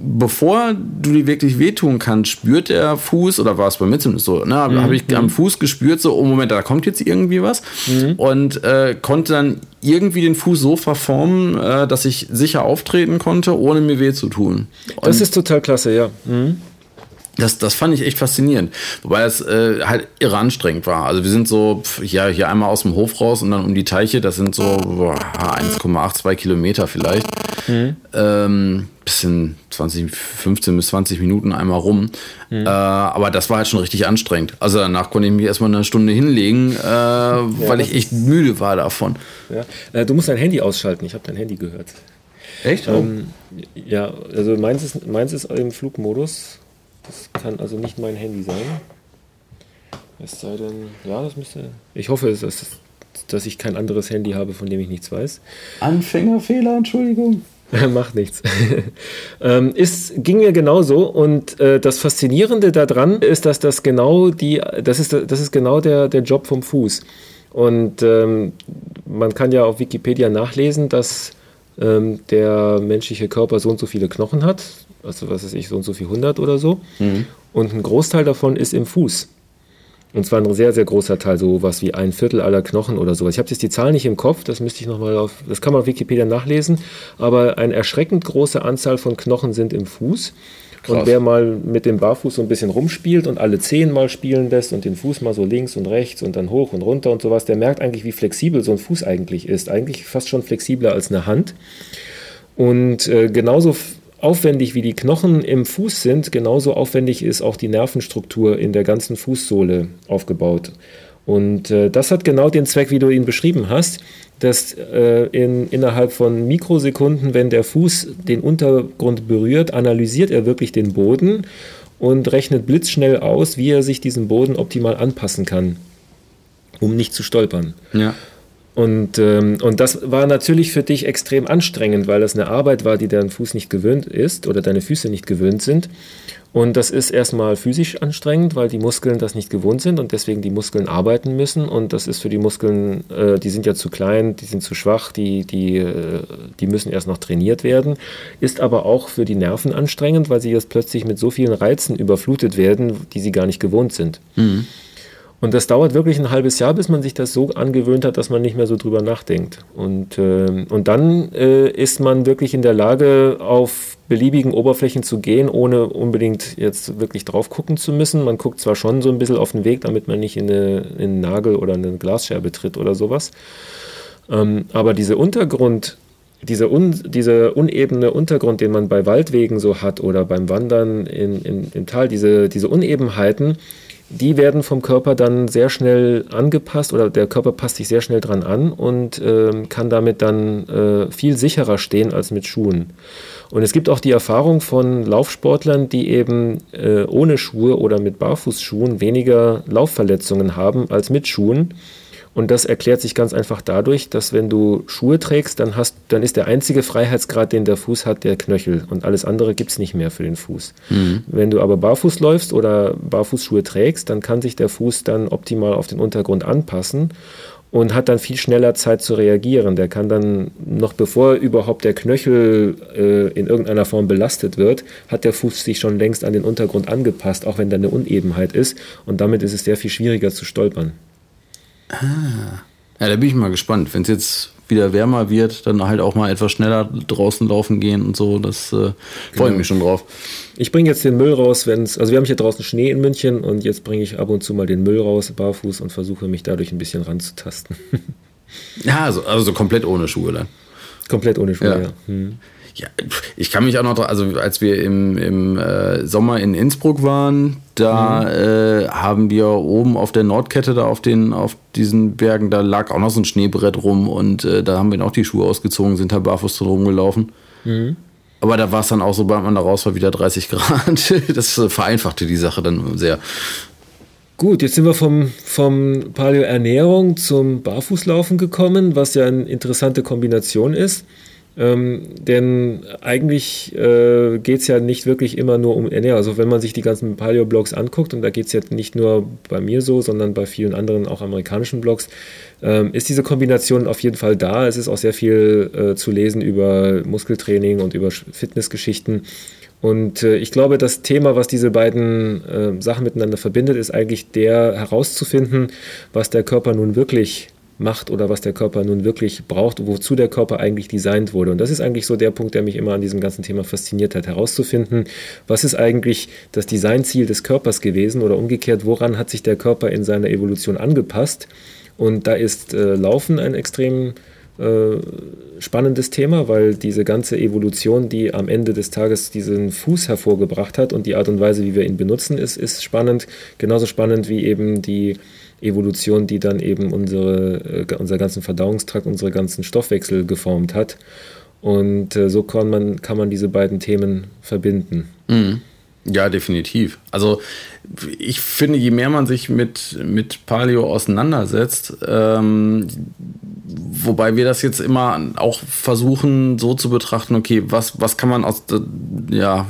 bevor du dir wirklich wehtun kannst, spürt der Fuß, oder war es bei mir zumindest so, ne, mhm. habe ich am mhm. Fuß gespürt, so, oh Moment, da kommt jetzt irgendwie was. Mhm. Und äh, konnte dann irgendwie den Fuß so verformen, äh, dass ich sicher auftreten konnte, ohne mir weh zu tun. Und das ist total klasse, ja. Mhm. Das, das fand ich echt faszinierend. Wobei es äh, halt irre anstrengend war. Also wir sind so, ja, hier einmal aus dem Hof raus und dann um die Teiche, das sind so 1,82 Kilometer vielleicht. Mhm. Ähm, bisschen 20, 15 bis 20 Minuten einmal rum. Mhm. Äh, aber das war halt schon richtig anstrengend. Also danach konnte ich mich erstmal eine Stunde hinlegen, äh, (laughs) ja, weil ich echt müde war davon. Ja. Äh, du musst dein Handy ausschalten. Ich habe dein Handy gehört. Echt? Ähm, ja, also meins ist, meins ist im Flugmodus. Das kann also nicht mein Handy sein. Es sei denn, ja, das müsste. Ich hoffe, dass, dass ich kein anderes Handy habe, von dem ich nichts weiß. Anfängerfehler, Entschuldigung. (laughs) Macht nichts. (laughs) ähm, ist, ging mir genauso und äh, das Faszinierende daran ist, dass das genau die, das ist, das ist genau der, der Job vom Fuß. Und ähm, man kann ja auf Wikipedia nachlesen, dass ähm, der menschliche Körper so und so viele Knochen hat, also was weiß ich, so und so viel 100 oder so. Mhm. Und ein Großteil davon ist im Fuß. Und zwar ein sehr, sehr großer Teil, so was wie ein Viertel aller Knochen oder sowas. Ich habe jetzt die Zahl nicht im Kopf, das müsste ich nochmal auf, das kann man auf Wikipedia nachlesen, aber eine erschreckend große Anzahl von Knochen sind im Fuß. Krass. Und wer mal mit dem Barfuß so ein bisschen rumspielt und alle Zehen mal spielen lässt und den Fuß mal so links und rechts und dann hoch und runter und sowas, der merkt eigentlich, wie flexibel so ein Fuß eigentlich ist. Eigentlich fast schon flexibler als eine Hand. Und äh, genauso aufwendig wie die Knochen im Fuß sind, genauso aufwendig ist auch die Nervenstruktur in der ganzen Fußsohle aufgebaut. Und äh, das hat genau den Zweck, wie du ihn beschrieben hast, dass äh, in, innerhalb von Mikrosekunden, wenn der Fuß den Untergrund berührt, analysiert er wirklich den Boden und rechnet blitzschnell aus, wie er sich diesen Boden optimal anpassen kann, um nicht zu stolpern. Ja. Und, ähm, und das war natürlich für dich extrem anstrengend, weil das eine Arbeit war, die dein Fuß nicht gewöhnt ist oder deine Füße nicht gewöhnt sind. Und das ist erstmal physisch anstrengend, weil die Muskeln das nicht gewohnt sind und deswegen die Muskeln arbeiten müssen. Und das ist für die Muskeln, äh, die sind ja zu klein, die sind zu schwach, die, die, äh, die müssen erst noch trainiert werden. Ist aber auch für die Nerven anstrengend, weil sie jetzt plötzlich mit so vielen Reizen überflutet werden, die sie gar nicht gewohnt sind. Mhm. Und das dauert wirklich ein halbes Jahr, bis man sich das so angewöhnt hat, dass man nicht mehr so drüber nachdenkt. Und, äh, und dann äh, ist man wirklich in der Lage, auf beliebigen Oberflächen zu gehen, ohne unbedingt jetzt wirklich drauf gucken zu müssen. Man guckt zwar schon so ein bisschen auf den Weg, damit man nicht in, eine, in einen Nagel oder eine Glasscherbe tritt oder sowas. Ähm, aber diese Untergrund, dieser, un, dieser unebene Untergrund, den man bei Waldwegen so hat oder beim Wandern in, in, im Tal, diese, diese Unebenheiten, die werden vom Körper dann sehr schnell angepasst oder der Körper passt sich sehr schnell dran an und äh, kann damit dann äh, viel sicherer stehen als mit Schuhen. Und es gibt auch die Erfahrung von Laufsportlern, die eben äh, ohne Schuhe oder mit Barfußschuhen weniger Laufverletzungen haben als mit Schuhen. Und das erklärt sich ganz einfach dadurch, dass wenn du Schuhe trägst, dann, hast, dann ist der einzige Freiheitsgrad, den der Fuß hat, der Knöchel. Und alles andere gibt es nicht mehr für den Fuß. Mhm. Wenn du aber barfuß läufst oder Barfußschuhe trägst, dann kann sich der Fuß dann optimal auf den Untergrund anpassen und hat dann viel schneller Zeit zu reagieren. Der kann dann, noch bevor überhaupt der Knöchel äh, in irgendeiner Form belastet wird, hat der Fuß sich schon längst an den Untergrund angepasst, auch wenn da eine Unebenheit ist. Und damit ist es sehr viel schwieriger zu stolpern. Ah. Ja, da bin ich mal gespannt. Wenn es jetzt wieder wärmer wird, dann halt auch mal etwas schneller draußen laufen gehen und so. Das äh, freue ich genau. mich schon drauf. Ich bringe jetzt den Müll raus, wenn es, also wir haben hier draußen Schnee in München und jetzt bringe ich ab und zu mal den Müll raus, barfuß und versuche mich dadurch ein bisschen ranzutasten. (laughs) ja, also, also komplett ohne Schuhe dann. Komplett ohne Schuhe, ja. ja. Hm. Ja, ich kann mich auch noch, also als wir im, im äh, Sommer in Innsbruck waren, da mhm. äh, haben wir oben auf der Nordkette, da auf den, auf diesen Bergen, da lag auch noch so ein Schneebrett rum und äh, da haben wir auch die Schuhe ausgezogen, sind da barfuß drin rumgelaufen. Mhm. Aber da war es dann auch, sobald man da raus war, wieder 30 (laughs) Grad. Das vereinfachte die Sache dann sehr. Gut, jetzt sind wir vom, vom Paleo-Ernährung zum Barfußlaufen gekommen, was ja eine interessante Kombination ist. Ähm, denn eigentlich äh, geht es ja nicht wirklich immer nur um Ernährung. Also wenn man sich die ganzen Paleo-Blogs anguckt, und da geht es ja nicht nur bei mir so, sondern bei vielen anderen auch amerikanischen Blogs, ähm, ist diese Kombination auf jeden Fall da. Es ist auch sehr viel äh, zu lesen über Muskeltraining und über Fitnessgeschichten. Und äh, ich glaube, das Thema, was diese beiden äh, Sachen miteinander verbindet, ist eigentlich der herauszufinden, was der Körper nun wirklich macht oder was der Körper nun wirklich braucht, wozu der Körper eigentlich designt wurde. Und das ist eigentlich so der Punkt, der mich immer an diesem ganzen Thema fasziniert hat, herauszufinden, was ist eigentlich das Designziel des Körpers gewesen oder umgekehrt, woran hat sich der Körper in seiner Evolution angepasst. Und da ist äh, Laufen ein extrem äh, spannendes Thema, weil diese ganze Evolution, die am Ende des Tages diesen Fuß hervorgebracht hat und die Art und Weise, wie wir ihn benutzen, ist, ist spannend. Genauso spannend wie eben die Evolution, die dann eben unsere, äh, unser ganzen Verdauungstrakt, unsere ganzen Stoffwechsel geformt hat. Und äh, so kann man, kann man diese beiden Themen verbinden. Mhm. Ja, definitiv. Also ich finde, je mehr man sich mit, mit Paleo auseinandersetzt, ähm, wobei wir das jetzt immer auch versuchen, so zu betrachten, okay, was, was kann man aus, ja,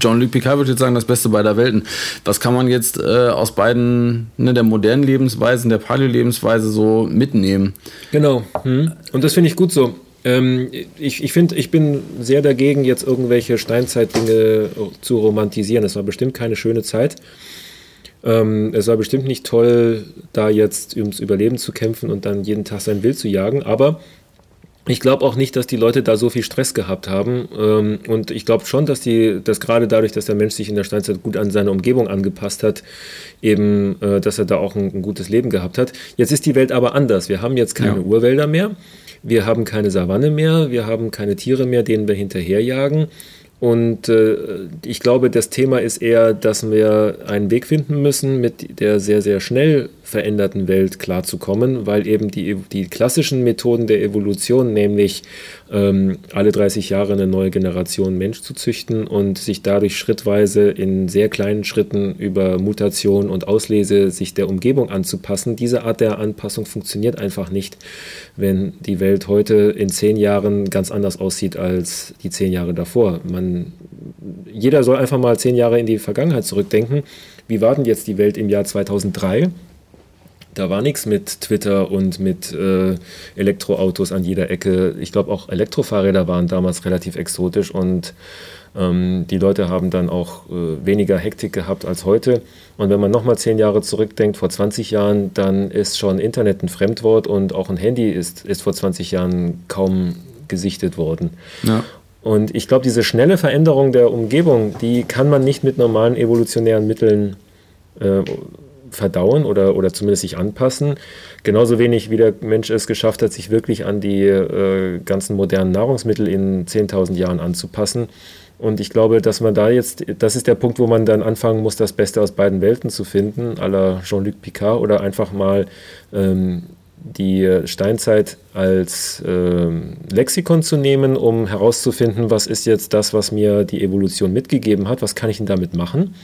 John-Luc Picard würde jetzt sagen, das Beste beider Welten. Was kann man jetzt äh, aus beiden, ne, der modernen Lebensweisen, der Paleo-Lebensweise so mitnehmen? Genau. Hm. Und das finde ich gut so. Ähm, ich ich finde, ich bin sehr dagegen, jetzt irgendwelche Steinzeitdinge zu romantisieren. Es war bestimmt keine schöne Zeit. Ähm, es war bestimmt nicht toll, da jetzt ums Überleben zu kämpfen und dann jeden Tag sein Wild zu jagen, aber ich glaube auch nicht, dass die Leute da so viel Stress gehabt haben. Ähm, und ich glaube schon, dass die, dass gerade dadurch, dass der Mensch sich in der Steinzeit gut an seine Umgebung angepasst hat, eben, äh, dass er da auch ein, ein gutes Leben gehabt hat. Jetzt ist die Welt aber anders. Wir haben jetzt keine ja. Urwälder mehr. Wir haben keine Savanne mehr. Wir haben keine Tiere mehr, denen wir hinterherjagen. Und äh, ich glaube, das Thema ist eher, dass wir einen Weg finden müssen, mit der sehr, sehr schnell veränderten Welt klarzukommen, weil eben die, die klassischen Methoden der Evolution, nämlich ähm, alle 30 Jahre eine neue Generation Mensch zu züchten und sich dadurch schrittweise in sehr kleinen Schritten über Mutation und Auslese sich der Umgebung anzupassen, diese Art der Anpassung funktioniert einfach nicht, wenn die Welt heute in zehn Jahren ganz anders aussieht als die zehn Jahre davor. Man, jeder soll einfach mal zehn Jahre in die Vergangenheit zurückdenken. Wie war denn jetzt die Welt im Jahr 2003? Da war nichts mit Twitter und mit äh, Elektroautos an jeder Ecke. Ich glaube, auch Elektrofahrräder waren damals relativ exotisch und ähm, die Leute haben dann auch äh, weniger Hektik gehabt als heute. Und wenn man nochmal zehn Jahre zurückdenkt, vor 20 Jahren, dann ist schon Internet ein Fremdwort und auch ein Handy ist, ist vor 20 Jahren kaum gesichtet worden. Ja. Und ich glaube, diese schnelle Veränderung der Umgebung, die kann man nicht mit normalen evolutionären Mitteln äh, verdauen oder, oder zumindest sich anpassen. Genauso wenig wie der Mensch es geschafft hat, sich wirklich an die äh, ganzen modernen Nahrungsmittel in 10.000 Jahren anzupassen. Und ich glaube, dass man da jetzt, das ist der Punkt, wo man dann anfangen muss, das Beste aus beiden Welten zu finden, à la Jean-Luc Picard, oder einfach mal ähm, die Steinzeit als ähm, Lexikon zu nehmen, um herauszufinden, was ist jetzt das, was mir die Evolution mitgegeben hat, was kann ich denn damit machen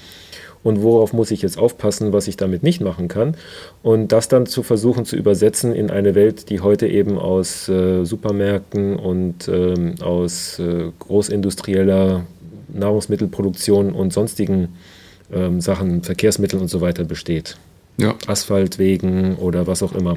und worauf muss ich jetzt aufpassen, was ich damit nicht machen kann. Und das dann zu versuchen zu übersetzen in eine Welt, die heute eben aus äh, Supermärkten und ähm, aus äh, großindustrieller Nahrungsmittelproduktion und sonstigen ähm, Sachen, Verkehrsmitteln und so weiter besteht. Ja. Asphaltwegen oder was auch immer.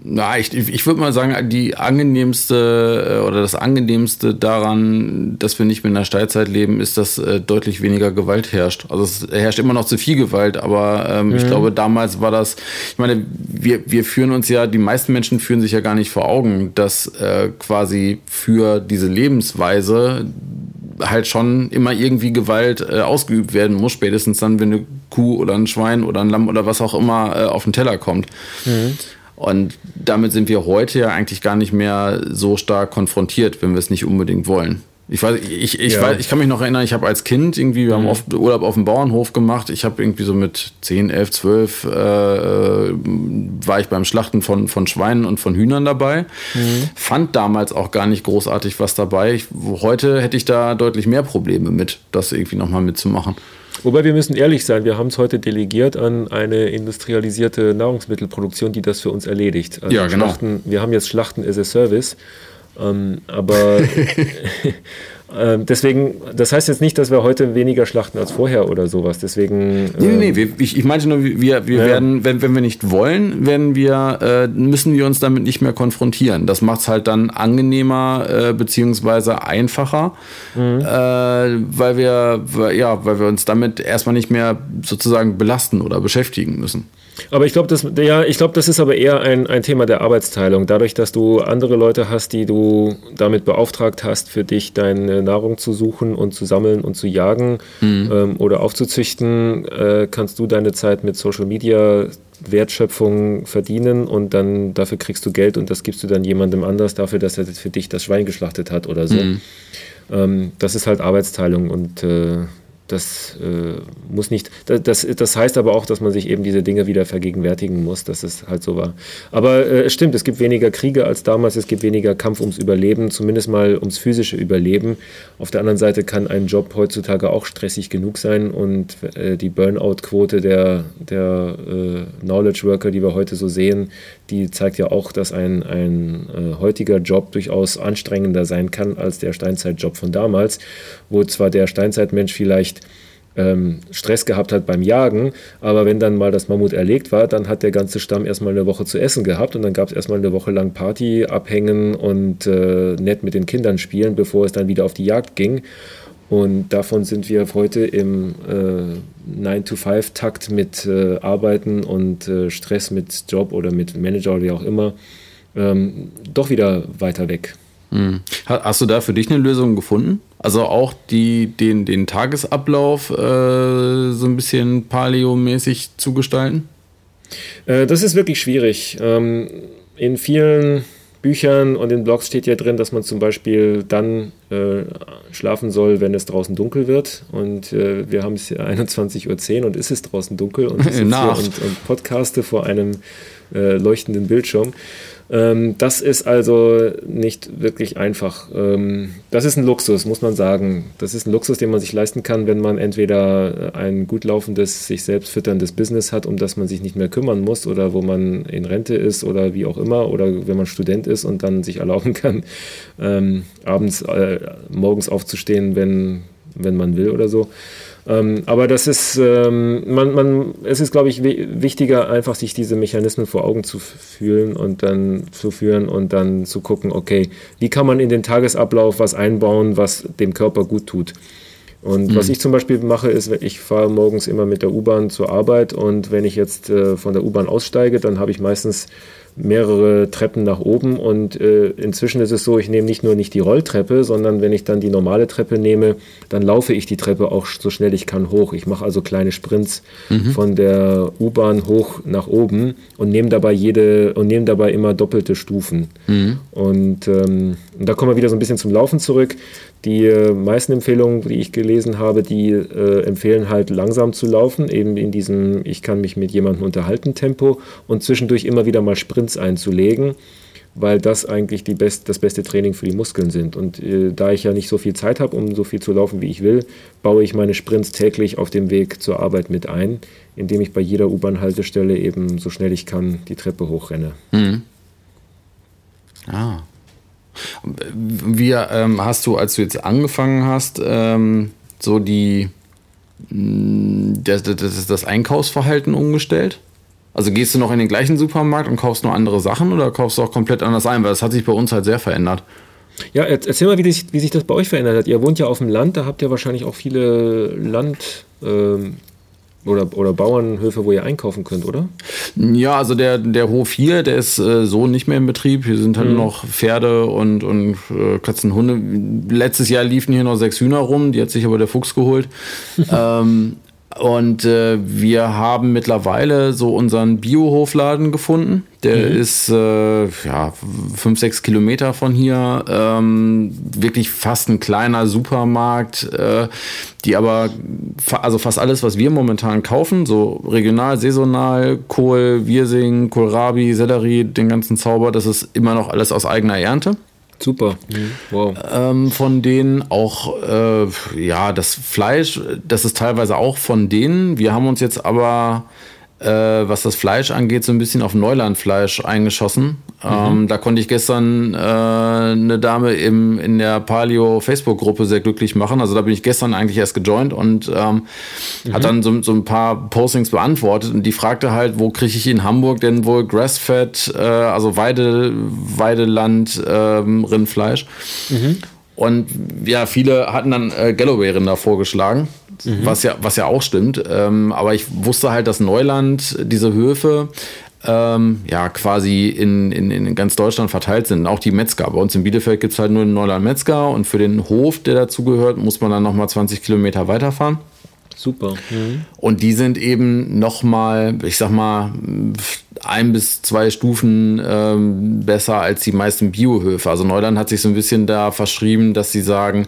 Na, ich, ich würde mal sagen, die angenehmste äh, oder das angenehmste daran, dass wir nicht mehr in der Steinzeit leben, ist, dass äh, deutlich weniger Gewalt herrscht. Also es herrscht immer noch zu viel Gewalt, aber ähm, mhm. ich glaube, damals war das, ich meine, wir, wir führen uns ja, die meisten Menschen führen sich ja gar nicht vor Augen, dass äh, quasi für diese Lebensweise halt schon immer irgendwie Gewalt äh, ausgeübt werden muss, spätestens dann, wenn eine Kuh oder ein Schwein oder ein Lamm oder was auch immer äh, auf den Teller kommt. Mhm. Und damit sind wir heute ja eigentlich gar nicht mehr so stark konfrontiert, wenn wir es nicht unbedingt wollen. Ich weiß, ich, ich, ja. weiß, ich kann mich noch erinnern, ich habe als Kind irgendwie, wir mhm. haben oft Urlaub auf dem Bauernhof gemacht. Ich habe irgendwie so mit 10, 11, 12 äh, war ich beim Schlachten von, von Schweinen und von Hühnern dabei. Mhm. Fand damals auch gar nicht großartig was dabei. Ich, heute hätte ich da deutlich mehr Probleme mit, das irgendwie nochmal mitzumachen. Wobei wir müssen ehrlich sein, wir haben es heute delegiert an eine industrialisierte Nahrungsmittelproduktion, die das für uns erledigt. Also ja, genau. Schlachten, wir haben jetzt Schlachten as a Service, ähm, aber (laughs) (laughs) deswegen, das heißt jetzt nicht, dass wir heute weniger schlachten als vorher oder sowas. Deswegen. Nee, nee, nee. Ähm, ich, ich meinte nur, wir, wir ja. werden, wenn, wenn wir nicht wollen, werden wir, äh, müssen wir uns damit nicht mehr konfrontieren. Das macht es halt dann angenehmer äh, beziehungsweise einfacher, mhm. äh, weil wir, ja, weil wir uns damit erstmal nicht mehr sozusagen belasten oder beschäftigen müssen. Aber ich glaube, das, ja, glaub, das ist aber eher ein, ein Thema der Arbeitsteilung. Dadurch, dass du andere Leute hast, die du damit beauftragt hast, für dich deine Nahrung zu suchen und zu sammeln und zu jagen mhm. ähm, oder aufzuzüchten, äh, kannst du deine Zeit mit Social Media Wertschöpfung verdienen und dann dafür kriegst du Geld und das gibst du dann jemandem anders dafür, dass er für dich das Schwein geschlachtet hat oder so. Mhm. Ähm, das ist halt Arbeitsteilung und äh, das äh, muss nicht, das, das heißt aber auch, dass man sich eben diese Dinge wieder vergegenwärtigen muss, dass es halt so war. Aber äh, es stimmt, es gibt weniger Kriege als damals, es gibt weniger Kampf ums Überleben, zumindest mal ums physische Überleben. Auf der anderen Seite kann ein Job heutzutage auch stressig genug sein und äh, die Burnout-Quote der, der äh, Knowledge Worker, die wir heute so sehen, die zeigt ja auch, dass ein, ein äh, heutiger Job durchaus anstrengender sein kann als der Steinzeitjob von damals, wo zwar der Steinzeitmensch vielleicht ähm, Stress gehabt hat beim Jagen, aber wenn dann mal das Mammut erlegt war, dann hat der ganze Stamm erstmal eine Woche zu essen gehabt und dann gab es erstmal eine Woche lang Party, abhängen und äh, nett mit den Kindern spielen, bevor es dann wieder auf die Jagd ging. Und davon sind wir heute im äh, 9-to-5-Takt mit äh, Arbeiten und äh, Stress mit Job oder mit Manager oder wie auch immer ähm, doch wieder weiter weg. Mhm. Hast du da für dich eine Lösung gefunden? Also auch die, den, den Tagesablauf äh, so ein bisschen Paleo-mäßig zu gestalten? Äh, das ist wirklich schwierig. Ähm, in vielen Büchern und in Blogs steht ja drin, dass man zum Beispiel dann äh, schlafen soll, wenn es draußen dunkel wird. Und äh, wir haben es 21.10 (laughs) Uhr und ist es draußen dunkel und (laughs) und, und podcaste vor einem äh, leuchtenden Bildschirm. Ähm, das ist also nicht wirklich einfach. Ähm, das ist ein Luxus, muss man sagen. Das ist ein Luxus, den man sich leisten kann, wenn man entweder ein gut laufendes, sich selbst fütterndes Business hat, um das man sich nicht mehr kümmern muss oder wo man in Rente ist oder wie auch immer oder wenn man Student ist und dann sich erlauben kann, ähm, abends, äh, morgens aufzustehen, wenn, wenn man will oder so. Ähm, aber das ist, ähm, man, man, es ist, glaube ich, wichtiger, einfach sich diese Mechanismen vor Augen zu fühlen und dann zu führen und dann zu gucken, okay, wie kann man in den Tagesablauf was einbauen, was dem Körper gut tut. Und mhm. was ich zum Beispiel mache, ist, ich fahre morgens immer mit der U-Bahn zur Arbeit und wenn ich jetzt äh, von der U-Bahn aussteige, dann habe ich meistens mehrere Treppen nach oben und äh, inzwischen ist es so, ich nehme nicht nur nicht die Rolltreppe, sondern wenn ich dann die normale Treppe nehme, dann laufe ich die Treppe auch so schnell ich kann hoch. Ich mache also kleine Sprints mhm. von der U-Bahn hoch nach oben und nehme dabei jede und nehme dabei immer doppelte Stufen. Mhm. Und, ähm, und da kommen wir wieder so ein bisschen zum Laufen zurück. Die äh, meisten Empfehlungen, die ich gelesen habe, die äh, empfehlen halt langsam zu laufen, eben in diesem Ich kann mich mit jemandem unterhalten Tempo und zwischendurch immer wieder mal Sprints einzulegen, weil das eigentlich die best, das beste Training für die Muskeln sind. Und äh, da ich ja nicht so viel Zeit habe, um so viel zu laufen, wie ich will, baue ich meine Sprints täglich auf dem Weg zur Arbeit mit ein, indem ich bei jeder U-Bahn-Haltestelle eben so schnell ich kann die Treppe hochrenne. Mhm. Ah, wie ähm, hast du, als du jetzt angefangen hast, ähm, so die mm, das, das, das Einkaufsverhalten umgestellt? Also gehst du noch in den gleichen Supermarkt und kaufst nur andere Sachen oder kaufst du auch komplett anders ein? Weil das hat sich bei uns halt sehr verändert. Ja, erzähl mal, wie sich, wie sich das bei euch verändert hat. Ihr wohnt ja auf dem Land, da habt ihr wahrscheinlich auch viele Land, ähm, oder, oder Bauernhöfe, wo ihr einkaufen könnt, oder? Ja, also der, der Hof hier, der ist äh, so nicht mehr in Betrieb. Hier sind halt mhm. noch Pferde und, und äh, Katzen, Hunde. Letztes Jahr liefen hier noch sechs Hühner rum, die hat sich aber der Fuchs geholt. (laughs) ähm, und äh, wir haben mittlerweile so unseren Biohofladen gefunden. Der mhm. ist äh, ja, fünf, sechs Kilometer von hier. Ähm, wirklich fast ein kleiner Supermarkt, äh, die aber fa also fast alles, was wir momentan kaufen, so regional, saisonal, Kohl, Wirsing, Kohlrabi, Sellerie, den ganzen Zauber, das ist immer noch alles aus eigener Ernte. Super. Mhm. Wow. Ähm, von denen auch, äh, ja, das Fleisch, das ist teilweise auch von denen. Wir haben uns jetzt aber äh, was das Fleisch angeht, so ein bisschen auf Neulandfleisch eingeschossen. Mhm. Ähm, da konnte ich gestern äh, eine Dame im, in der Paleo-Facebook-Gruppe sehr glücklich machen. Also da bin ich gestern eigentlich erst gejoint und ähm, mhm. hat dann so, so, ein paar Postings beantwortet und die fragte halt, wo kriege ich in Hamburg denn wohl Grassfed, äh, also Weide, Weideland, ähm, Rindfleisch. Mhm. Und ja, viele hatten dann äh, Galloway-Rinder vorgeschlagen mhm. was, ja, was ja auch stimmt. Ähm, aber ich wusste halt, dass Neuland, diese Höfe, ähm, ja, quasi in, in, in ganz Deutschland verteilt sind. Auch die Metzger. Bei uns in Bielefeld gibt es halt nur einen Neuland Metzger und für den Hof, der dazugehört, muss man dann nochmal 20 Kilometer weiterfahren. Super. Mhm. Und die sind eben nochmal, ich sag mal, ein bis zwei Stufen ähm, besser als die meisten Biohöfe. Also Neuland hat sich so ein bisschen da verschrieben, dass sie sagen,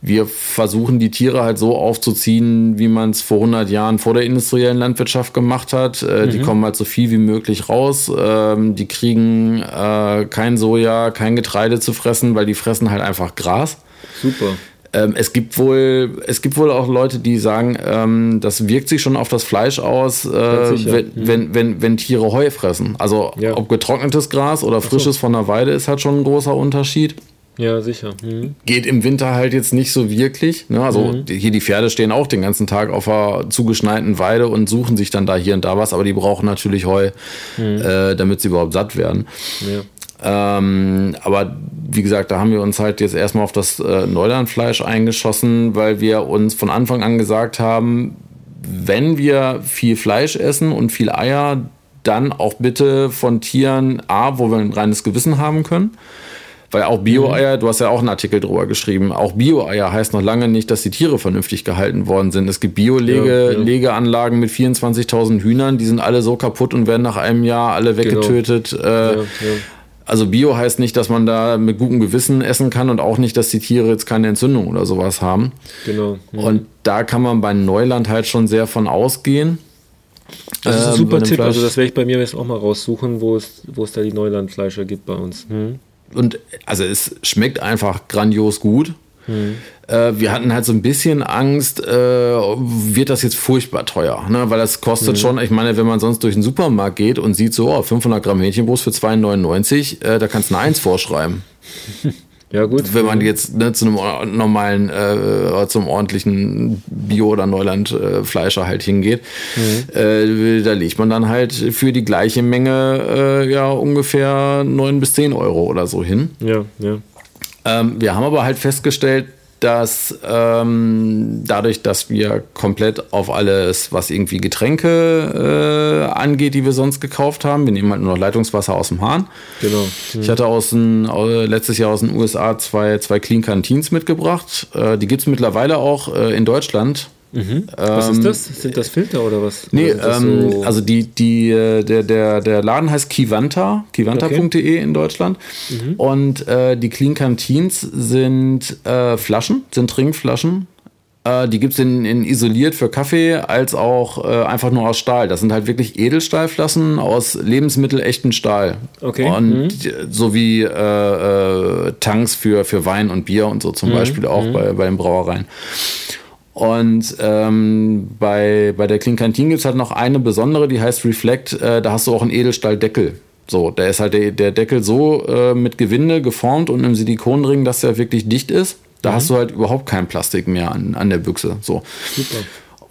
wir versuchen die Tiere halt so aufzuziehen, wie man es vor 100 Jahren vor der industriellen Landwirtschaft gemacht hat. Äh, mhm. Die kommen halt so viel wie möglich raus. Ähm, die kriegen äh, kein Soja, kein Getreide zu fressen, weil die fressen halt einfach Gras. Super. Ähm, es gibt wohl, es gibt wohl auch Leute, die sagen, ähm, das wirkt sich schon auf das Fleisch aus, äh, wenn, mhm. wenn, wenn, wenn, Tiere Heu fressen. Also ja. ob getrocknetes Gras oder frisches so. von der Weide ist halt schon ein großer Unterschied. Ja, sicher. Mhm. Geht im Winter halt jetzt nicht so wirklich. Ne? Also mhm. hier die Pferde stehen auch den ganzen Tag auf einer zugeschneiten Weide und suchen sich dann da hier und da was, aber die brauchen natürlich Heu, mhm. äh, damit sie überhaupt satt werden. Ja. Ähm, aber wie gesagt, da haben wir uns halt jetzt erstmal auf das äh, Neulandfleisch eingeschossen, weil wir uns von Anfang an gesagt haben, wenn wir viel Fleisch essen und viel Eier, dann auch bitte von Tieren A, wo wir ein reines Gewissen haben können. Weil auch Bio-Eier, du hast ja auch einen Artikel drüber geschrieben, auch Bio-Eier heißt noch lange nicht, dass die Tiere vernünftig gehalten worden sind. Es gibt Bio-Legeanlagen ja, ja. mit 24.000 Hühnern, die sind alle so kaputt und werden nach einem Jahr alle genau. weggetötet. Genau. Äh, ja, also Bio heißt nicht, dass man da mit gutem Gewissen essen kann und auch nicht, dass die Tiere jetzt keine Entzündung oder sowas haben. Genau. Und da kann man bei Neuland halt schon sehr von ausgehen. Das ist ein ähm, super Tipp. Fleisch. Also das werde ich bei mir jetzt auch mal raussuchen, wo es, wo es da die Neulandfleischer gibt bei uns. Hm und also es schmeckt einfach grandios gut. Hm. Äh, wir hatten halt so ein bisschen Angst, äh, wird das jetzt furchtbar teuer, ne? weil das kostet hm. schon, ich meine, wenn man sonst durch den Supermarkt geht und sieht so, oh, 500 Gramm Hähnchenbrust für 2,99, äh, da kannst du eine 1 vorschreiben. (laughs) Ja, gut. Wenn man jetzt ne, zu einem normalen, äh, zum ordentlichen Bio- oder Neuland-Fleischer halt hingeht, mhm. äh, da legt man dann halt für die gleiche Menge äh, ja ungefähr 9 bis 10 Euro oder so hin. Ja, ja. Ähm, wir haben aber halt festgestellt, dass ähm, dadurch, dass wir komplett auf alles, was irgendwie Getränke äh, angeht, die wir sonst gekauft haben, wir nehmen halt nur noch Leitungswasser aus dem Hahn. Genau. Mhm. Ich hatte aus den, äh, letztes Jahr aus den USA zwei, zwei Clean Canteens mitgebracht. Äh, die gibt es mittlerweile auch äh, in Deutschland. Mhm. Was ähm, ist das? Sind das Filter oder was? Nee, oder ähm, so also die, die, äh, der, der, der Laden heißt Kivanta, kivanta.de okay. in Deutschland. Mhm. Und äh, die Clean Canteens sind äh, Flaschen, sind Trinkflaschen. Äh, die gibt es in, in, isoliert für Kaffee als auch äh, einfach nur aus Stahl. Das sind halt wirklich Edelstahlflaschen aus lebensmittelechten Stahl. Okay. Und mhm. sowie äh, Tanks für, für Wein und Bier und so zum mhm. Beispiel auch mhm. bei, bei den Brauereien. Und ähm, bei, bei der Clean Canteen gibt es halt noch eine besondere, die heißt Reflect. Äh, da hast du auch einen Edelstahldeckel. So, da ist halt der, der Deckel so äh, mit Gewinde geformt und im Silikonring, dass der wirklich dicht ist. Da mhm. hast du halt überhaupt kein Plastik mehr an, an der Büchse. So. Super.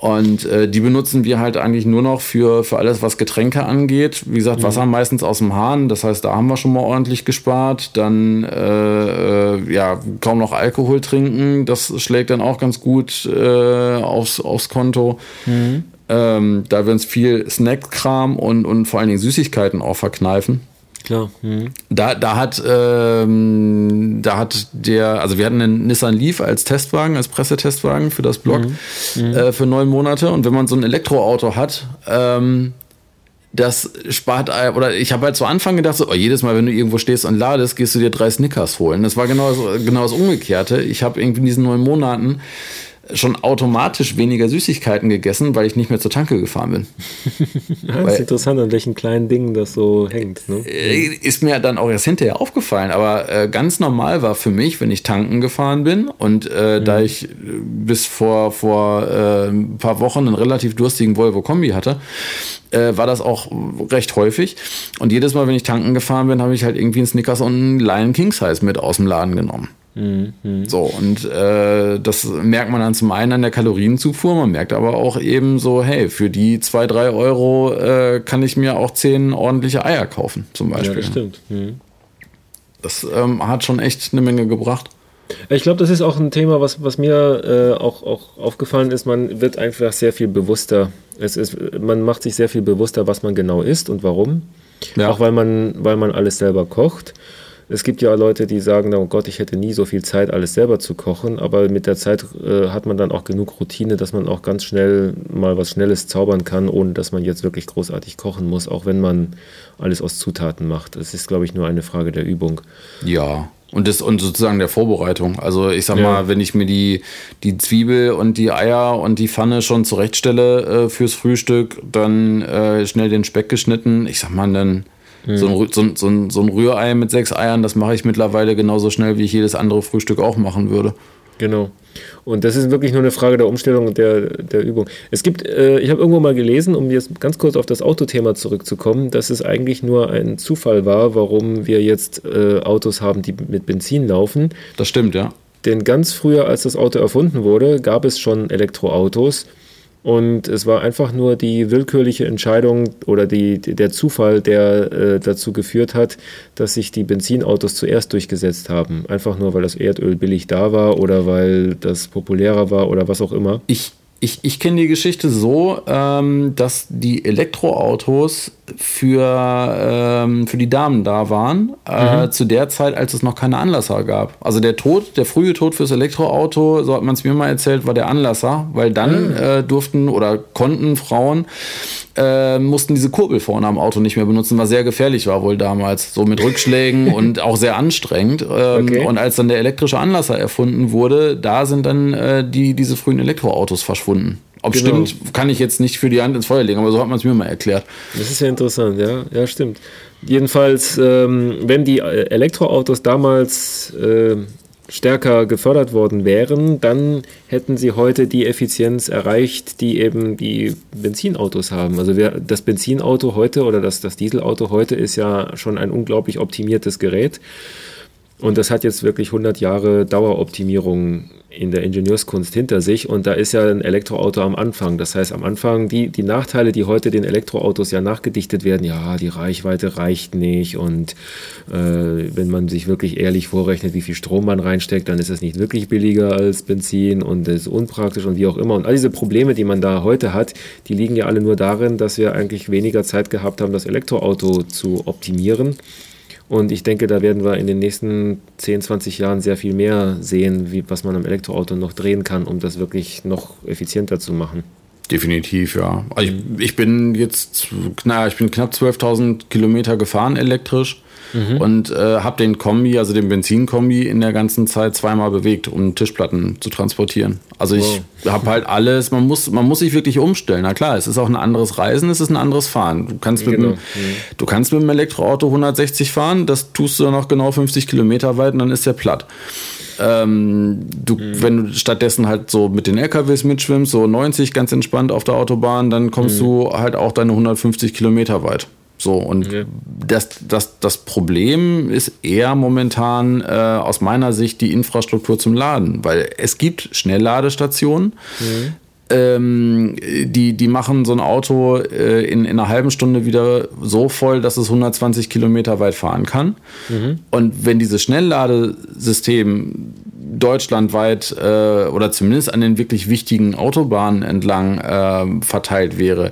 Und äh, die benutzen wir halt eigentlich nur noch für, für alles, was Getränke angeht. Wie gesagt, mhm. Wasser meistens aus dem Hahn. Das heißt, da haben wir schon mal ordentlich gespart. Dann äh, äh, ja, kaum noch Alkohol trinken. Das schlägt dann auch ganz gut äh, aufs, aufs Konto. Mhm. Ähm, da wir uns viel Snackkram und, und vor allen Dingen Süßigkeiten auch verkneifen. Klar. Mhm. Da, da, hat, ähm, da hat der, also wir hatten einen Nissan Leaf als Testwagen, als Pressetestwagen für das Blog mhm. Mhm. Äh, für neun Monate. Und wenn man so ein Elektroauto hat, ähm, das spart, oder ich habe halt zu Anfang gedacht, so, oh, jedes Mal, wenn du irgendwo stehst und ladest, gehst du dir drei Snickers holen. Das war genau, genau das Umgekehrte. Ich habe irgendwie in diesen neun Monaten schon automatisch weniger Süßigkeiten gegessen, weil ich nicht mehr zur Tanke gefahren bin. (laughs) das weil, ist interessant, an welchen kleinen Dingen das so hängt. Ne? Äh, ist mir dann auch erst hinterher aufgefallen, aber äh, ganz normal war für mich, wenn ich tanken gefahren bin und äh, mhm. da ich äh, bis vor, vor äh, ein paar Wochen einen relativ durstigen Volvo Kombi hatte, äh, war das auch recht häufig. Und jedes Mal, wenn ich tanken gefahren bin, habe ich halt irgendwie einen Snickers und einen Lion King Size mit aus dem Laden genommen. Mhm. So, und äh, das merkt man dann zum einen an der Kalorienzufuhr, man merkt aber auch eben so, hey, für die zwei drei Euro äh, kann ich mir auch zehn ordentliche Eier kaufen, zum Beispiel. Ja, das stimmt. Mhm. Das ähm, hat schon echt eine Menge gebracht. Ich glaube, das ist auch ein Thema, was, was mir äh, auch, auch aufgefallen ist. Man wird einfach sehr viel bewusster. Es ist, man macht sich sehr viel bewusster, was man genau isst und warum. Ja. Auch weil man, weil man alles selber kocht. Es gibt ja Leute, die sagen, oh Gott, ich hätte nie so viel Zeit, alles selber zu kochen, aber mit der Zeit äh, hat man dann auch genug Routine, dass man auch ganz schnell mal was Schnelles zaubern kann, ohne dass man jetzt wirklich großartig kochen muss, auch wenn man alles aus Zutaten macht. Es ist, glaube ich, nur eine Frage der Übung. Ja, und, das, und sozusagen der Vorbereitung. Also ich sag ja. mal, wenn ich mir die, die Zwiebel und die Eier und die Pfanne schon zurechtstelle äh, fürs Frühstück, dann äh, schnell den Speck geschnitten, ich sag mal, dann Mhm. So, ein, so, so, ein, so ein Rührei mit sechs Eiern, das mache ich mittlerweile genauso schnell, wie ich jedes andere Frühstück auch machen würde. Genau. Und das ist wirklich nur eine Frage der Umstellung und der, der Übung. Es gibt, äh, ich habe irgendwo mal gelesen, um jetzt ganz kurz auf das Autothema zurückzukommen, dass es eigentlich nur ein Zufall war, warum wir jetzt äh, Autos haben, die mit Benzin laufen. Das stimmt, ja. Denn ganz früher, als das Auto erfunden wurde, gab es schon Elektroautos. Und es war einfach nur die willkürliche Entscheidung oder die, der Zufall, der äh, dazu geführt hat, dass sich die Benzinautos zuerst durchgesetzt haben. Einfach nur, weil das Erdöl billig da war oder weil das populärer war oder was auch immer. Ich Ich, ich kenne die Geschichte so, ähm, dass die Elektroautos für, ähm, für die Damen da waren, äh, mhm. zu der Zeit, als es noch keine Anlasser gab. Also der Tod, der frühe Tod fürs Elektroauto, so hat man es mir mal erzählt, war der Anlasser, weil dann mhm. äh, durften oder konnten Frauen äh, mussten diese Kurbel vorne am Auto nicht mehr benutzen, was sehr gefährlich war wohl damals, so mit Rückschlägen (laughs) und auch sehr anstrengend. Ähm, okay. Und als dann der elektrische Anlasser erfunden wurde, da sind dann äh, die, diese frühen Elektroautos verschwunden. Ob genau. stimmt, kann ich jetzt nicht für die Hand ins Feuer legen, aber so hat man es mir mal erklärt. Das ist ja interessant, ja, ja, stimmt. Jedenfalls, ähm, wenn die äh, Elektroautos damals äh, stärker gefördert worden wären, dann hätten sie heute die Effizienz erreicht, die eben die Benzinautos haben. Also wer, das Benzinauto heute oder das, das Dieselauto heute ist ja schon ein unglaublich optimiertes Gerät. Und das hat jetzt wirklich 100 Jahre Daueroptimierung in der Ingenieurskunst hinter sich und da ist ja ein Elektroauto am Anfang. Das heißt, am Anfang die, die Nachteile, die heute den Elektroautos ja nachgedichtet werden, ja, die Reichweite reicht nicht und äh, wenn man sich wirklich ehrlich vorrechnet, wie viel Strom man reinsteckt, dann ist es nicht wirklich billiger als Benzin und ist unpraktisch und wie auch immer. Und all diese Probleme, die man da heute hat, die liegen ja alle nur darin, dass wir eigentlich weniger Zeit gehabt haben, das Elektroauto zu optimieren. Und ich denke, da werden wir in den nächsten 10, 20 Jahren sehr viel mehr sehen, wie, was man am Elektroauto noch drehen kann, um das wirklich noch effizienter zu machen. Definitiv, ja. Also ich, ich bin jetzt, naja, ich bin knapp 12.000 Kilometer gefahren elektrisch mhm. und äh, habe den Kombi, also den Benzinkombi, in der ganzen Zeit zweimal bewegt, um Tischplatten zu transportieren. Also ich wow. habe halt alles, man muss, man muss sich wirklich umstellen. Na klar, es ist auch ein anderes Reisen, es ist ein anderes Fahren. Du kannst mit, genau. dem, mhm. du kannst mit dem Elektroauto 160 fahren, das tust du dann noch genau 50 Kilometer weit und dann ist der platt. Ähm, du, mhm. Wenn du stattdessen halt so mit den LKWs mitschwimmst, so 90 ganz entspannt auf der Autobahn, dann kommst mhm. du halt auch deine 150 Kilometer weit. So, und ja. das, das, das Problem ist eher momentan äh, aus meiner Sicht die Infrastruktur zum Laden, weil es gibt Schnellladestationen. Mhm. Ähm, die, die machen so ein Auto äh, in, in einer halben Stunde wieder so voll, dass es 120 Kilometer weit fahren kann. Mhm. Und wenn dieses Schnellladesystem deutschlandweit äh, oder zumindest an den wirklich wichtigen Autobahnen entlang äh, verteilt wäre,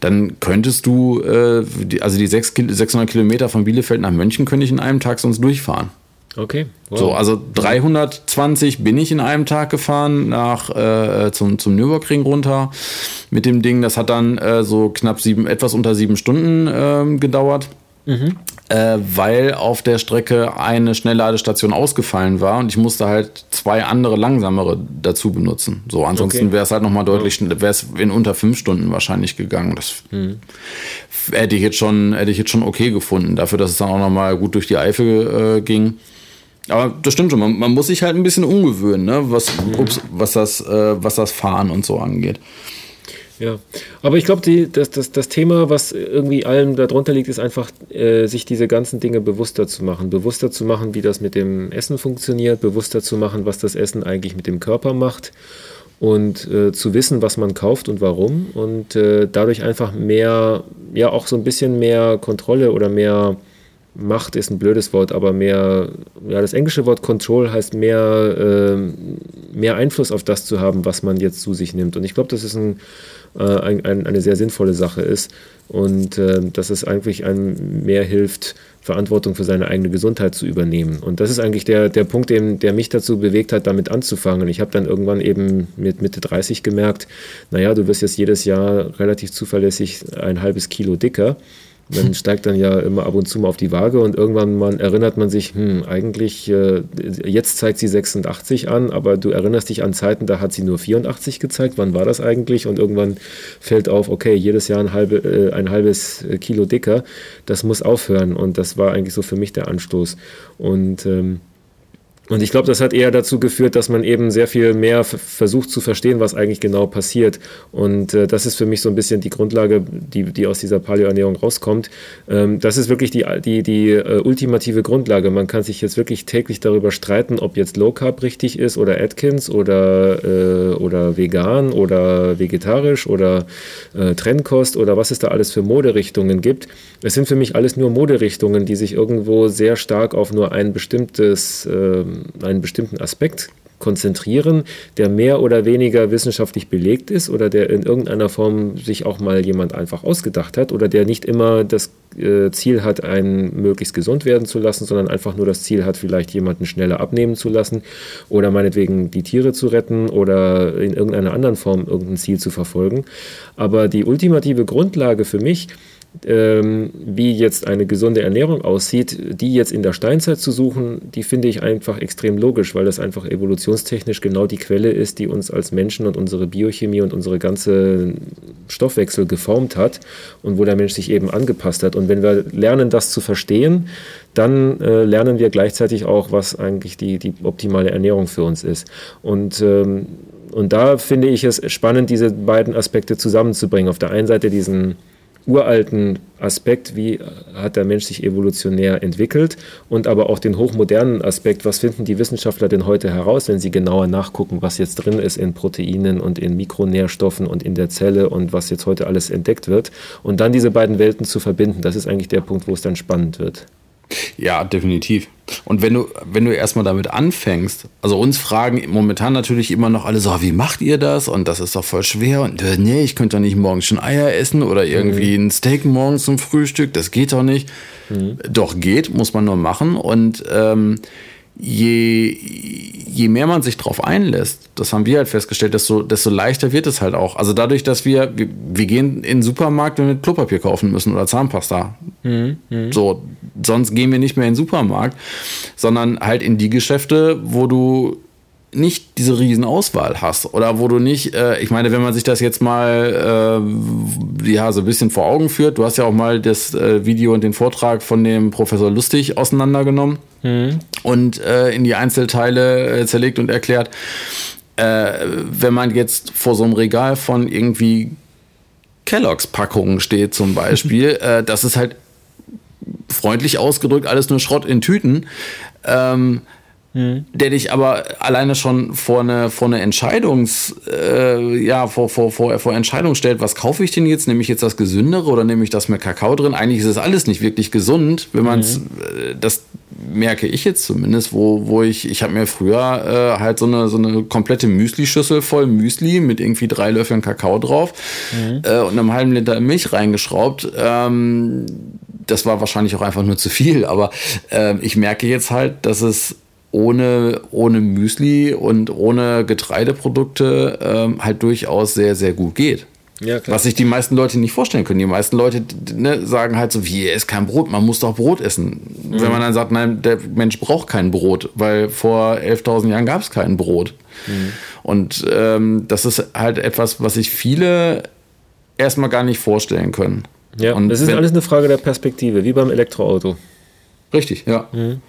dann könntest du, äh, die, also die 600 Kilometer von Bielefeld nach München könnte ich in einem Tag sonst durchfahren. Okay. Wow. So, also 320 bin ich in einem Tag gefahren nach äh, zum, zum Nürburgring runter mit dem Ding. Das hat dann äh, so knapp sieben, etwas unter sieben Stunden äh, gedauert. Mhm äh, weil auf der Strecke eine Schnellladestation ausgefallen war und ich musste halt zwei andere langsamere dazu benutzen. So, ansonsten okay. wäre es halt nochmal deutlich, wäre es in unter fünf Stunden wahrscheinlich gegangen. Das mhm. hätte ich jetzt schon, hätte ich jetzt schon okay gefunden, dafür, dass es dann auch nochmal gut durch die Eifel äh, ging. Aber das stimmt schon, man, man, muss sich halt ein bisschen umgewöhnen, ne? was, mhm. ups, was, das, äh, was das Fahren und so angeht. Ja, aber ich glaube, das, das, das Thema, was irgendwie allem darunter liegt, ist einfach, äh, sich diese ganzen Dinge bewusster zu machen. Bewusster zu machen, wie das mit dem Essen funktioniert, bewusster zu machen, was das Essen eigentlich mit dem Körper macht und äh, zu wissen, was man kauft und warum und äh, dadurch einfach mehr, ja auch so ein bisschen mehr Kontrolle oder mehr Macht ist ein blödes Wort, aber mehr, ja, das englische Wort Control heißt mehr, äh, mehr Einfluss auf das zu haben, was man jetzt zu sich nimmt. Und ich glaube, das ist ein äh, ein, ein, eine sehr sinnvolle Sache ist und äh, dass es eigentlich einem mehr hilft, Verantwortung für seine eigene Gesundheit zu übernehmen. Und das ist eigentlich der, der Punkt, den, der mich dazu bewegt hat, damit anzufangen. Ich habe dann irgendwann eben mit Mitte 30 gemerkt, naja, du wirst jetzt jedes Jahr relativ zuverlässig ein halbes Kilo dicker. Man (laughs) steigt dann ja immer ab und zu mal auf die Waage und irgendwann man erinnert man sich, hm, eigentlich, äh, jetzt zeigt sie 86 an, aber du erinnerst dich an Zeiten, da hat sie nur 84 gezeigt. Wann war das eigentlich? Und irgendwann fällt auf, okay, jedes Jahr ein, halbe, äh, ein halbes Kilo dicker. Das muss aufhören. Und das war eigentlich so für mich der Anstoß. Und ähm, und ich glaube, das hat eher dazu geführt, dass man eben sehr viel mehr versucht zu verstehen, was eigentlich genau passiert. Und äh, das ist für mich so ein bisschen die Grundlage, die, die aus dieser Paleoernährung rauskommt. Ähm, das ist wirklich die, die, die äh, ultimative Grundlage. Man kann sich jetzt wirklich täglich darüber streiten, ob jetzt Low Carb richtig ist oder Atkins oder, äh, oder vegan oder vegetarisch oder äh, Trennkost oder was es da alles für Moderichtungen gibt. Es sind für mich alles nur Moderichtungen, die sich irgendwo sehr stark auf nur ein bestimmtes ähm, einen bestimmten Aspekt konzentrieren, der mehr oder weniger wissenschaftlich belegt ist oder der in irgendeiner Form sich auch mal jemand einfach ausgedacht hat oder der nicht immer das äh, Ziel hat, einen möglichst gesund werden zu lassen, sondern einfach nur das Ziel hat, vielleicht jemanden schneller abnehmen zu lassen oder meinetwegen die Tiere zu retten oder in irgendeiner anderen Form irgendein Ziel zu verfolgen. Aber die ultimative Grundlage für mich ähm, wie jetzt eine gesunde Ernährung aussieht, die jetzt in der Steinzeit zu suchen, die finde ich einfach extrem logisch, weil das einfach evolutionstechnisch genau die Quelle ist, die uns als Menschen und unsere Biochemie und unsere ganze Stoffwechsel geformt hat und wo der Mensch sich eben angepasst hat. Und wenn wir lernen, das zu verstehen, dann äh, lernen wir gleichzeitig auch, was eigentlich die, die optimale Ernährung für uns ist. Und ähm, und da finde ich es spannend, diese beiden Aspekte zusammenzubringen. Auf der einen Seite diesen uralten Aspekt, wie hat der Mensch sich evolutionär entwickelt und aber auch den hochmodernen Aspekt, was finden die Wissenschaftler denn heute heraus, wenn sie genauer nachgucken, was jetzt drin ist in Proteinen und in Mikronährstoffen und in der Zelle und was jetzt heute alles entdeckt wird und dann diese beiden Welten zu verbinden, das ist eigentlich der Punkt, wo es dann spannend wird. Ja, definitiv. Und wenn du, wenn du erstmal damit anfängst, also uns fragen momentan natürlich immer noch alle so, wie macht ihr das? Und das ist doch voll schwer. Und äh, nee, ich könnte doch nicht morgens schon Eier essen oder irgendwie mhm. ein Steak morgens zum Frühstück. Das geht doch nicht. Mhm. Doch geht, muss man nur machen. Und ähm, je, je mehr man sich drauf einlässt, das haben wir halt festgestellt, desto, desto leichter wird es halt auch. Also dadurch, dass wir, wir, wir gehen in den Supermarkt, wenn wir Klopapier kaufen müssen oder Zahnpasta. Mhm, mh. So, sonst gehen wir nicht mehr in den Supermarkt, sondern halt in die Geschäfte, wo du nicht diese riesen Auswahl hast oder wo du nicht, äh, ich meine, wenn man sich das jetzt mal äh, ja so ein bisschen vor Augen führt, du hast ja auch mal das äh, Video und den Vortrag von dem Professor Lustig auseinandergenommen mhm. und äh, in die Einzelteile äh, zerlegt und erklärt. Äh, wenn man jetzt vor so einem Regal von irgendwie Kelloggs Packungen steht zum Beispiel, (laughs) das ist halt freundlich ausgedrückt alles nur Schrott in Tüten. Ähm, Mhm. der dich aber alleine schon vor eine, vor eine Entscheidungs, äh, ja, vor, vor, vor, vor Entscheidung stellt, was kaufe ich denn jetzt? Nehme ich jetzt das Gesündere oder nehme ich das mit Kakao drin? Eigentlich ist es alles nicht wirklich gesund, wenn man es, mhm. äh, das merke ich jetzt zumindest, wo, wo ich, ich habe mir früher äh, halt so eine, so eine komplette Müsli-Schüssel voll Müsli mit irgendwie drei Löffeln Kakao drauf mhm. äh, und einem halben Liter Milch reingeschraubt. Ähm, das war wahrscheinlich auch einfach nur zu viel, aber äh, ich merke jetzt halt, dass es ohne, ohne Müsli und ohne Getreideprodukte ähm, halt durchaus sehr, sehr gut geht. Ja, Was sich die meisten Leute nicht vorstellen können. Die meisten Leute ne, sagen halt so, wie, isst kein Brot, man muss doch Brot essen. Mhm. Wenn man dann sagt, nein, der Mensch braucht kein Brot, weil vor 11.000 Jahren gab es kein Brot. Mhm. Und ähm, das ist halt etwas, was sich viele erstmal gar nicht vorstellen können. Ja, und das ist wenn, alles eine Frage der Perspektive, wie beim Elektroauto. Richtig, ja. Mhm.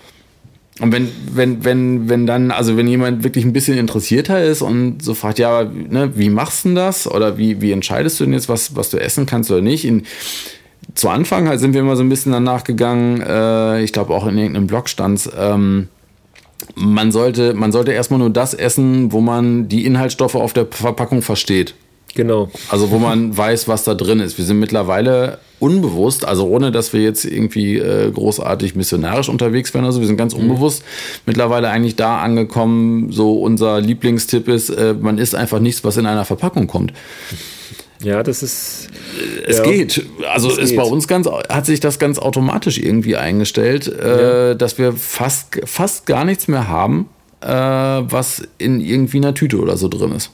Und wenn, wenn, wenn, wenn dann, also wenn jemand wirklich ein bisschen interessierter ist und so fragt, ja, ne, wie machst du denn das? Oder wie, wie entscheidest du denn jetzt, was, was du essen kannst oder nicht? In, zu Anfang halt sind wir immer so ein bisschen danach gegangen, äh, ich glaube auch in irgendeinem Blog stand ähm, man sollte, man sollte erstmal nur das essen, wo man die Inhaltsstoffe auf der Verpackung versteht. Genau. Also wo man weiß, was da drin ist. Wir sind mittlerweile unbewusst, also ohne dass wir jetzt irgendwie äh, großartig missionarisch unterwegs wären, also wir sind ganz mhm. unbewusst mittlerweile eigentlich da angekommen, so unser Lieblingstipp ist, äh, man isst einfach nichts, was in einer Verpackung kommt. Ja, das ist. Es ja, geht. Also es ist geht. bei uns ganz, hat sich das ganz automatisch irgendwie eingestellt, äh, ja. dass wir fast, fast gar nichts mehr haben, äh, was in irgendwie einer Tüte oder so drin ist.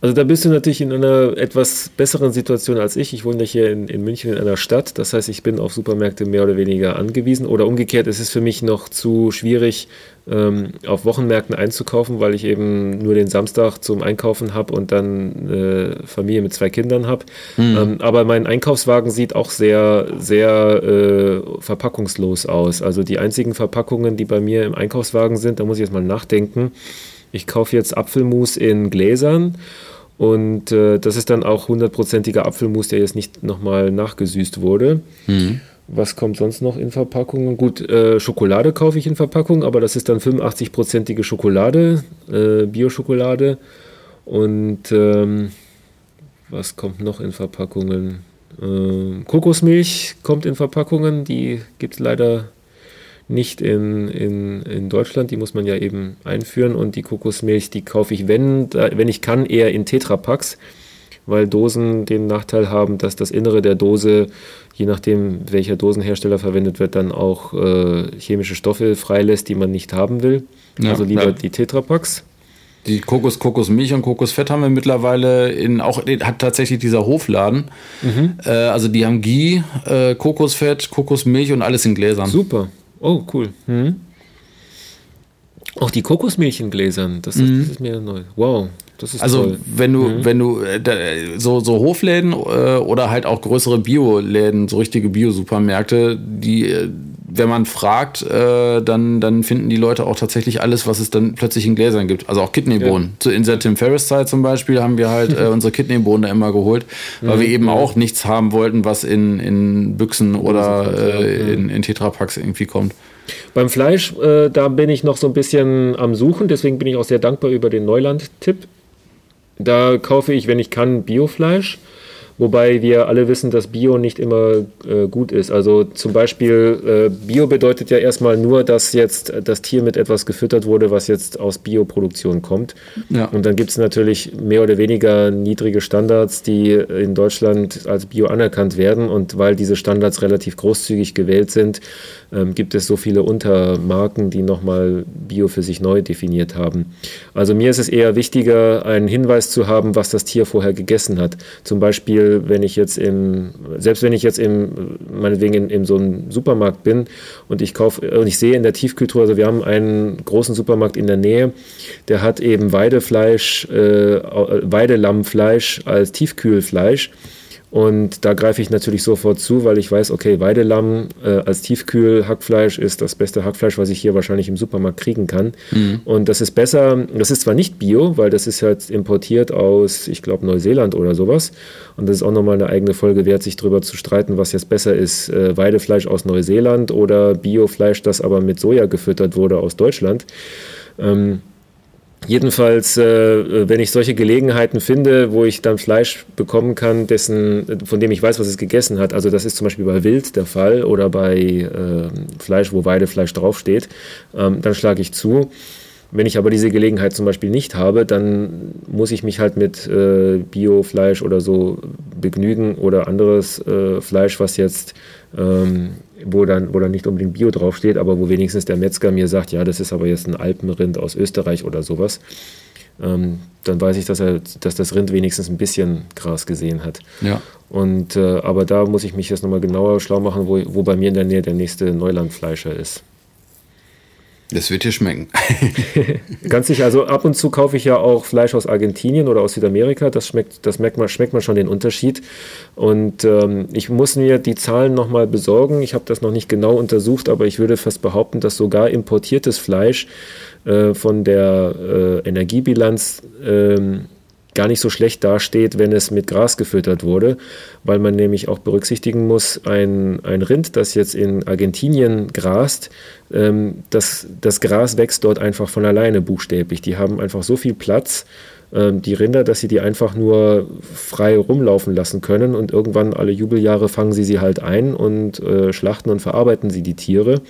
Also da bist du natürlich in einer etwas besseren Situation als ich. Ich wohne hier in, in München in einer Stadt. Das heißt, ich bin auf Supermärkte mehr oder weniger angewiesen. Oder umgekehrt, es ist für mich noch zu schwierig, ähm, auf Wochenmärkten einzukaufen, weil ich eben nur den Samstag zum Einkaufen habe und dann äh, Familie mit zwei Kindern habe. Mhm. Ähm, aber mein Einkaufswagen sieht auch sehr, sehr äh, verpackungslos aus. Also die einzigen Verpackungen, die bei mir im Einkaufswagen sind, da muss ich jetzt mal nachdenken. Ich kaufe jetzt Apfelmus in Gläsern und äh, das ist dann auch hundertprozentiger Apfelmus, der jetzt nicht nochmal nachgesüßt wurde. Mhm. Was kommt sonst noch in Verpackungen? Gut, äh, Schokolade kaufe ich in Verpackungen, aber das ist dann 85-prozentige Schokolade, äh, Bio-Schokolade. Und ähm, was kommt noch in Verpackungen? Ähm, Kokosmilch kommt in Verpackungen, die gibt es leider nicht in, in, in Deutschland. Die muss man ja eben einführen. Und die Kokosmilch, die kaufe ich, wenn, wenn ich kann, eher in Tetrapacks, weil Dosen den Nachteil haben, dass das Innere der Dose, je nachdem welcher Dosenhersteller verwendet wird, dann auch äh, chemische Stoffe freilässt, die man nicht haben will. Ja, also lieber ja. die Tetrapacks. Die Kokos, Kokosmilch und Kokosfett haben wir mittlerweile in auch hat tatsächlich dieser Hofladen. Mhm. Äh, also die haben Ghee, äh, Kokosfett, Kokosmilch und alles in Gläsern. Super. Oh, cool. Mhm. Auch die Kokosmilch in Gläsern, das, mhm. das ist mir neu. Wow also toll. wenn du, mhm. wenn du äh, so, so Hofläden äh, oder halt auch größere Bioläden, so richtige Bio-Supermärkte, die, äh, wenn man fragt, äh, dann, dann finden die Leute auch tatsächlich alles, was es dann plötzlich in Gläsern gibt. Also auch Kidneybohnen. Ja. In der Tim Ferriss-Zeit zum Beispiel haben wir halt äh, (laughs) unsere Kidneybohnen da immer geholt, weil mhm. wir eben auch nichts haben wollten, was in, in Büchsen oder äh, in, in Tetrapacks irgendwie kommt. Beim Fleisch, äh, da bin ich noch so ein bisschen am Suchen, deswegen bin ich auch sehr dankbar über den Neuland-Tipp. Da kaufe ich, wenn ich kann, Biofleisch. Wobei wir alle wissen, dass Bio nicht immer äh, gut ist. Also zum Beispiel, äh, Bio bedeutet ja erstmal nur, dass jetzt das Tier mit etwas gefüttert wurde, was jetzt aus Bioproduktion kommt. Ja. Und dann gibt es natürlich mehr oder weniger niedrige Standards, die in Deutschland als Bio anerkannt werden. Und weil diese Standards relativ großzügig gewählt sind, ähm, gibt es so viele Untermarken, die nochmal Bio für sich neu definiert haben. Also mir ist es eher wichtiger, einen Hinweis zu haben, was das Tier vorher gegessen hat. Zum Beispiel, wenn ich jetzt im, selbst wenn ich jetzt im, meinetwegen in, in so einem Supermarkt bin und ich kaufe, und ich sehe in der Tiefkühltruhe, also wir haben einen großen Supermarkt in der Nähe, der hat eben Weidefleisch, äh, Weidelammfleisch als Tiefkühlfleisch. Und da greife ich natürlich sofort zu, weil ich weiß, okay, Weidelamm äh, als Tiefkühl-Hackfleisch ist das beste Hackfleisch, was ich hier wahrscheinlich im Supermarkt kriegen kann. Mhm. Und das ist besser, das ist zwar nicht Bio, weil das ist halt importiert aus, ich glaube, Neuseeland oder sowas. Und das ist auch nochmal eine eigene Folge wert, sich darüber zu streiten, was jetzt besser ist, äh, Weidefleisch aus Neuseeland oder Biofleisch, das aber mit Soja gefüttert wurde aus Deutschland. Ähm, Jedenfalls, äh, wenn ich solche Gelegenheiten finde, wo ich dann Fleisch bekommen kann, dessen, von dem ich weiß, was es gegessen hat, also das ist zum Beispiel bei Wild der Fall oder bei äh, Fleisch, wo Weidefleisch draufsteht, ähm, dann schlage ich zu. Wenn ich aber diese Gelegenheit zum Beispiel nicht habe, dann muss ich mich halt mit äh, Biofleisch oder so begnügen oder anderes äh, Fleisch, was jetzt ähm, wo dann, wo dann nicht unbedingt Bio draufsteht, aber wo wenigstens der Metzger mir sagt, ja, das ist aber jetzt ein Alpenrind aus Österreich oder sowas. Ähm, dann weiß ich, dass, er, dass das Rind wenigstens ein bisschen Gras gesehen hat. Ja. Und, äh, aber da muss ich mich jetzt nochmal genauer schlau machen, wo, wo bei mir in der Nähe der nächste Neulandfleischer ist. Das wird dir schmecken. (laughs) Ganz sicher. Also ab und zu kaufe ich ja auch Fleisch aus Argentinien oder aus Südamerika. Das schmeckt, das merkt man, schmeckt man schon den Unterschied. Und ähm, ich muss mir die Zahlen nochmal besorgen. Ich habe das noch nicht genau untersucht, aber ich würde fast behaupten, dass sogar importiertes Fleisch äh, von der äh, Energiebilanz ähm, gar nicht so schlecht dasteht, wenn es mit Gras gefüttert wurde, weil man nämlich auch berücksichtigen muss, ein, ein Rind, das jetzt in Argentinien grast, ähm, das, das Gras wächst dort einfach von alleine buchstäblich. Die haben einfach so viel Platz, ähm, die Rinder, dass sie die einfach nur frei rumlaufen lassen können und irgendwann alle Jubeljahre fangen sie sie halt ein und äh, schlachten und verarbeiten sie die Tiere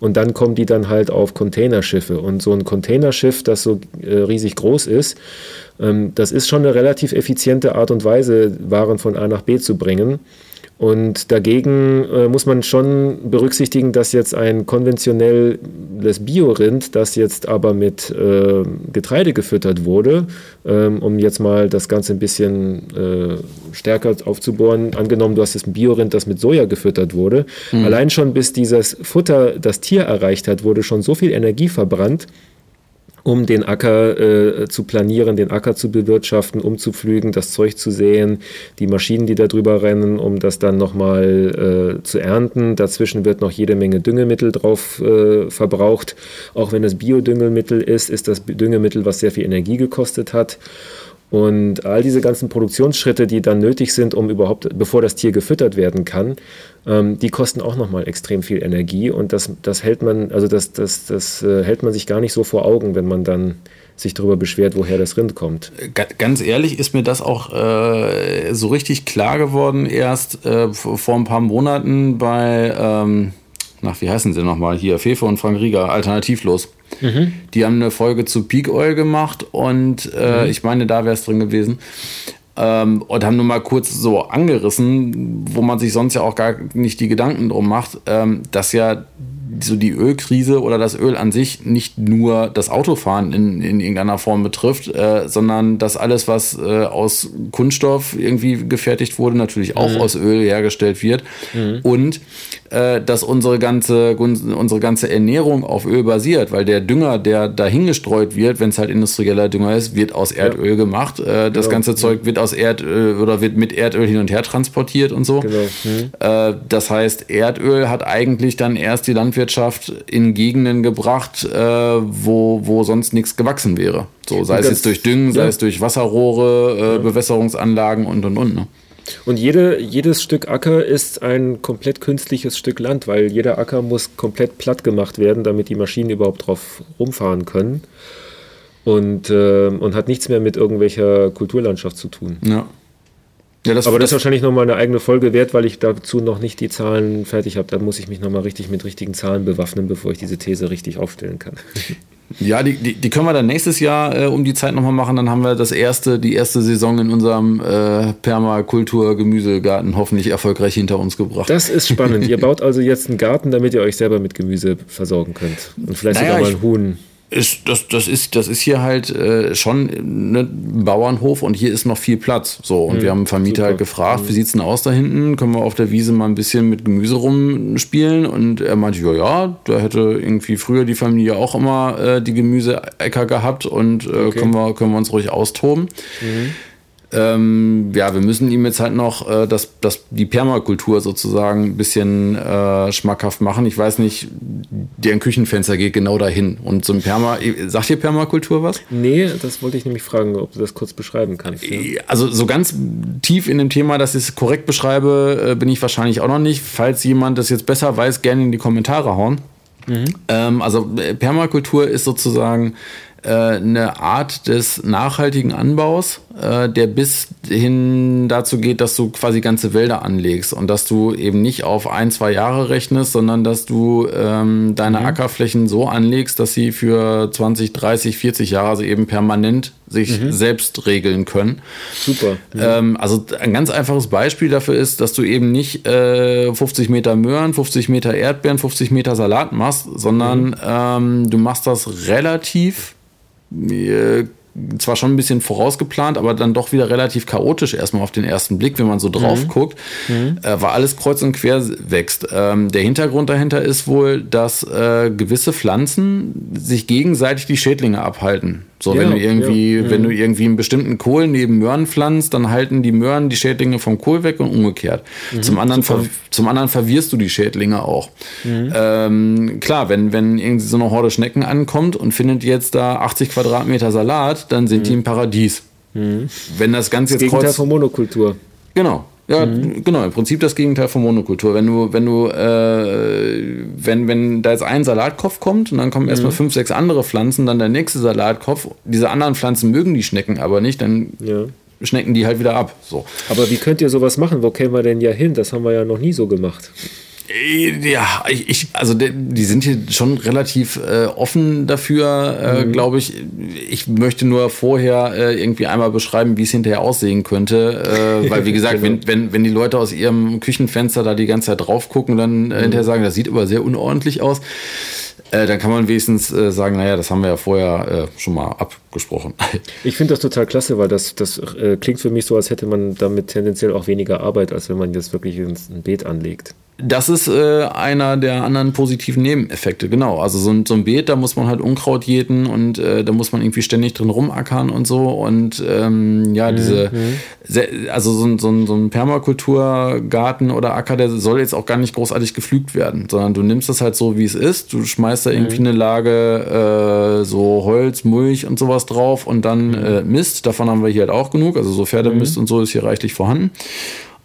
und dann kommen die dann halt auf Containerschiffe und so ein Containerschiff, das so äh, riesig groß ist, das ist schon eine relativ effiziente Art und Weise, Waren von A nach B zu bringen. Und dagegen äh, muss man schon berücksichtigen, dass jetzt ein konventionelles Biorind, das jetzt aber mit äh, Getreide gefüttert wurde, ähm, um jetzt mal das Ganze ein bisschen äh, stärker aufzubohren, angenommen, du hast jetzt ein Biorind, das mit Soja gefüttert wurde, mhm. allein schon bis dieses Futter das Tier erreicht hat, wurde schon so viel Energie verbrannt, um den Acker äh, zu planieren, den Acker zu bewirtschaften, umzupflügen, das Zeug zu säen, die Maschinen, die da drüber rennen, um das dann nochmal äh, zu ernten. Dazwischen wird noch jede Menge Düngemittel drauf äh, verbraucht. Auch wenn es Biodüngemittel ist, ist das Düngemittel, was sehr viel Energie gekostet hat. Und all diese ganzen Produktionsschritte, die dann nötig sind, um überhaupt, bevor das Tier gefüttert werden kann, ähm, die kosten auch nochmal extrem viel Energie. Und das, das hält man, also das, das, das äh, hält man sich gar nicht so vor Augen, wenn man dann sich darüber beschwert, woher das Rind kommt. Ganz ehrlich ist mir das auch äh, so richtig klar geworden erst äh, vor ein paar Monaten bei, ähm, nach, wie heißen sie nochmal hier? Fefe und Frank Rieger, alternativlos. Mhm. Die haben eine Folge zu Peak Oil gemacht und äh, mhm. ich meine, da wäre es drin gewesen. Ähm, und haben nur mal kurz so angerissen, wo man sich sonst ja auch gar nicht die Gedanken drum macht, ähm, dass ja so die Ölkrise oder das Öl an sich nicht nur das Autofahren in, in irgendeiner Form betrifft, äh, sondern dass alles, was äh, aus Kunststoff irgendwie gefertigt wurde, natürlich auch mhm. aus Öl hergestellt wird. Mhm. Und äh, dass unsere ganze, unsere ganze Ernährung auf Öl basiert, weil der Dünger, der dahingestreut wird, wenn es halt industrieller Dünger ist, wird aus Erdöl ja. gemacht. Äh, das genau. ganze Zeug wird aus Erdöl oder wird mit Erdöl hin und her transportiert und so. Genau. Mhm. Äh, das heißt, Erdöl hat eigentlich dann erst die Landwirtschaft in Gegenden gebracht, äh, wo, wo sonst nichts gewachsen wäre. So, sei es jetzt durch Düngen, sei es durch Wasserrohre, äh. Bewässerungsanlagen und und und. Ne? Und jede, jedes Stück Acker ist ein komplett künstliches Stück Land, weil jeder Acker muss komplett platt gemacht werden, damit die Maschinen überhaupt drauf rumfahren können. Und, äh, und hat nichts mehr mit irgendwelcher Kulturlandschaft zu tun. Ja. Ja, das, Aber das, ist wahrscheinlich nochmal eine eigene Folge wert, weil ich dazu noch nicht die Zahlen fertig habe. Da muss ich mich nochmal richtig mit richtigen Zahlen bewaffnen, bevor ich diese These richtig aufstellen kann. (laughs) Ja, die, die, die, können wir dann nächstes Jahr äh, um die Zeit nochmal machen. Dann haben wir das erste, die erste Saison in unserem äh, Permakultur-Gemüsegarten hoffentlich erfolgreich hinter uns gebracht. Das ist spannend. ihr (laughs) baut also jetzt einen Garten, damit ihr euch selber mit Gemüse versorgen könnt. Und vielleicht naja, sogar mal einen Huhn ist, das, das, ist, das ist hier halt äh, schon ein ne, Bauernhof und hier ist noch viel Platz. So, und mhm, wir haben einen Vermieter super. halt gefragt, mhm. wie sieht es denn aus da hinten? Können wir auf der Wiese mal ein bisschen mit Gemüse rumspielen? Und er meinte, ja, ja, da hätte irgendwie früher die Familie auch immer äh, die Gemüseäcker gehabt und äh, okay. können, wir, können wir uns ruhig austoben. Mhm. Ähm, ja, wir müssen ihm jetzt halt noch äh, das, das, die Permakultur sozusagen ein bisschen äh, schmackhaft machen. Ich weiß nicht, deren Küchenfenster geht genau dahin. Und so ein Perma, sagt ihr Permakultur was? Nee, das wollte ich nämlich fragen, ob du das kurz beschreiben kannst. Ja? Äh, also so ganz tief in dem Thema, dass ich es korrekt beschreibe, äh, bin ich wahrscheinlich auch noch nicht. Falls jemand das jetzt besser weiß, gerne in die Kommentare hauen. Mhm. Ähm, also äh, Permakultur ist sozusagen eine Art des nachhaltigen Anbaus, äh, der bis hin dazu geht, dass du quasi ganze Wälder anlegst und dass du eben nicht auf ein, zwei Jahre rechnest, sondern dass du ähm, deine mhm. Ackerflächen so anlegst, dass sie für 20, 30, 40 Jahre, also eben permanent sich mhm. selbst regeln können. Super. Ja. Ähm, also ein ganz einfaches Beispiel dafür ist, dass du eben nicht äh, 50 Meter Möhren, 50 Meter Erdbeeren, 50 Meter Salat machst, sondern mhm. ähm, du machst das relativ zwar schon ein bisschen vorausgeplant, aber dann doch wieder relativ chaotisch erstmal auf den ersten Blick, wenn man so drauf mhm. guckt, mhm. Äh, weil alles kreuz und quer wächst. Ähm, der Hintergrund dahinter ist wohl, dass äh, gewisse Pflanzen sich gegenseitig die Schädlinge abhalten. So, ja, wenn du irgendwie, ja. wenn du irgendwie einen bestimmten Kohl neben Möhren pflanzt, dann halten die Möhren die Schädlinge vom Kohl weg und umgekehrt. Mhm, zum, anderen zum anderen verwirrst du die Schädlinge auch. Mhm. Ähm, klar, wenn, wenn irgendwie so eine Horde Schnecken ankommt und findet jetzt da 80 Quadratmeter Salat, dann sind mhm. die im Paradies. Mhm. Wenn das Ganze das jetzt Gegenteil von Monokultur. Genau. Ja, mhm. genau, im Prinzip das Gegenteil von Monokultur. Wenn du, wenn du, äh, wenn, wenn da jetzt ein Salatkopf kommt und dann kommen erstmal mhm. fünf, sechs andere Pflanzen, dann der nächste Salatkopf, diese anderen Pflanzen mögen die Schnecken aber nicht, dann ja. schnecken die halt wieder ab. So. Aber wie könnt ihr sowas machen? Wo kämen wir denn ja hin? Das haben wir ja noch nie so gemacht. Äh, ja, ich, also die sind hier schon relativ äh, offen dafür, äh, mhm. glaube ich. Ich möchte nur vorher äh, irgendwie einmal beschreiben, wie es hinterher aussehen könnte. Äh, weil, wie (laughs) gesagt, genau. wenn, wenn, wenn die Leute aus ihrem Küchenfenster da die ganze Zeit drauf gucken und dann äh, mhm. hinterher sagen, das sieht aber sehr unordentlich aus, dann kann man wenigstens sagen, naja, das haben wir ja vorher schon mal abgesprochen. (laughs) Ich finde das total klasse, weil das, das klingt für mich so, als hätte man damit tendenziell auch weniger Arbeit, als wenn man jetzt wirklich ein Beet anlegt. Das ist äh, einer der anderen positiven Nebeneffekte, genau. Also so ein, so ein Beet, da muss man halt Unkraut jäten und äh, da muss man irgendwie ständig drin rumackern und so. Und ähm, ja, diese, mhm. also so ein, so, ein, so ein Permakulturgarten oder Acker, der soll jetzt auch gar nicht großartig gepflügt werden, sondern du nimmst das halt so, wie es ist. Du schmeißt da irgendwie mhm. eine Lage äh, so Holz, Mulch und sowas drauf und dann mhm. äh, Mist. Davon haben wir hier halt auch genug. Also so Pferdemist mhm. und so ist hier reichlich vorhanden.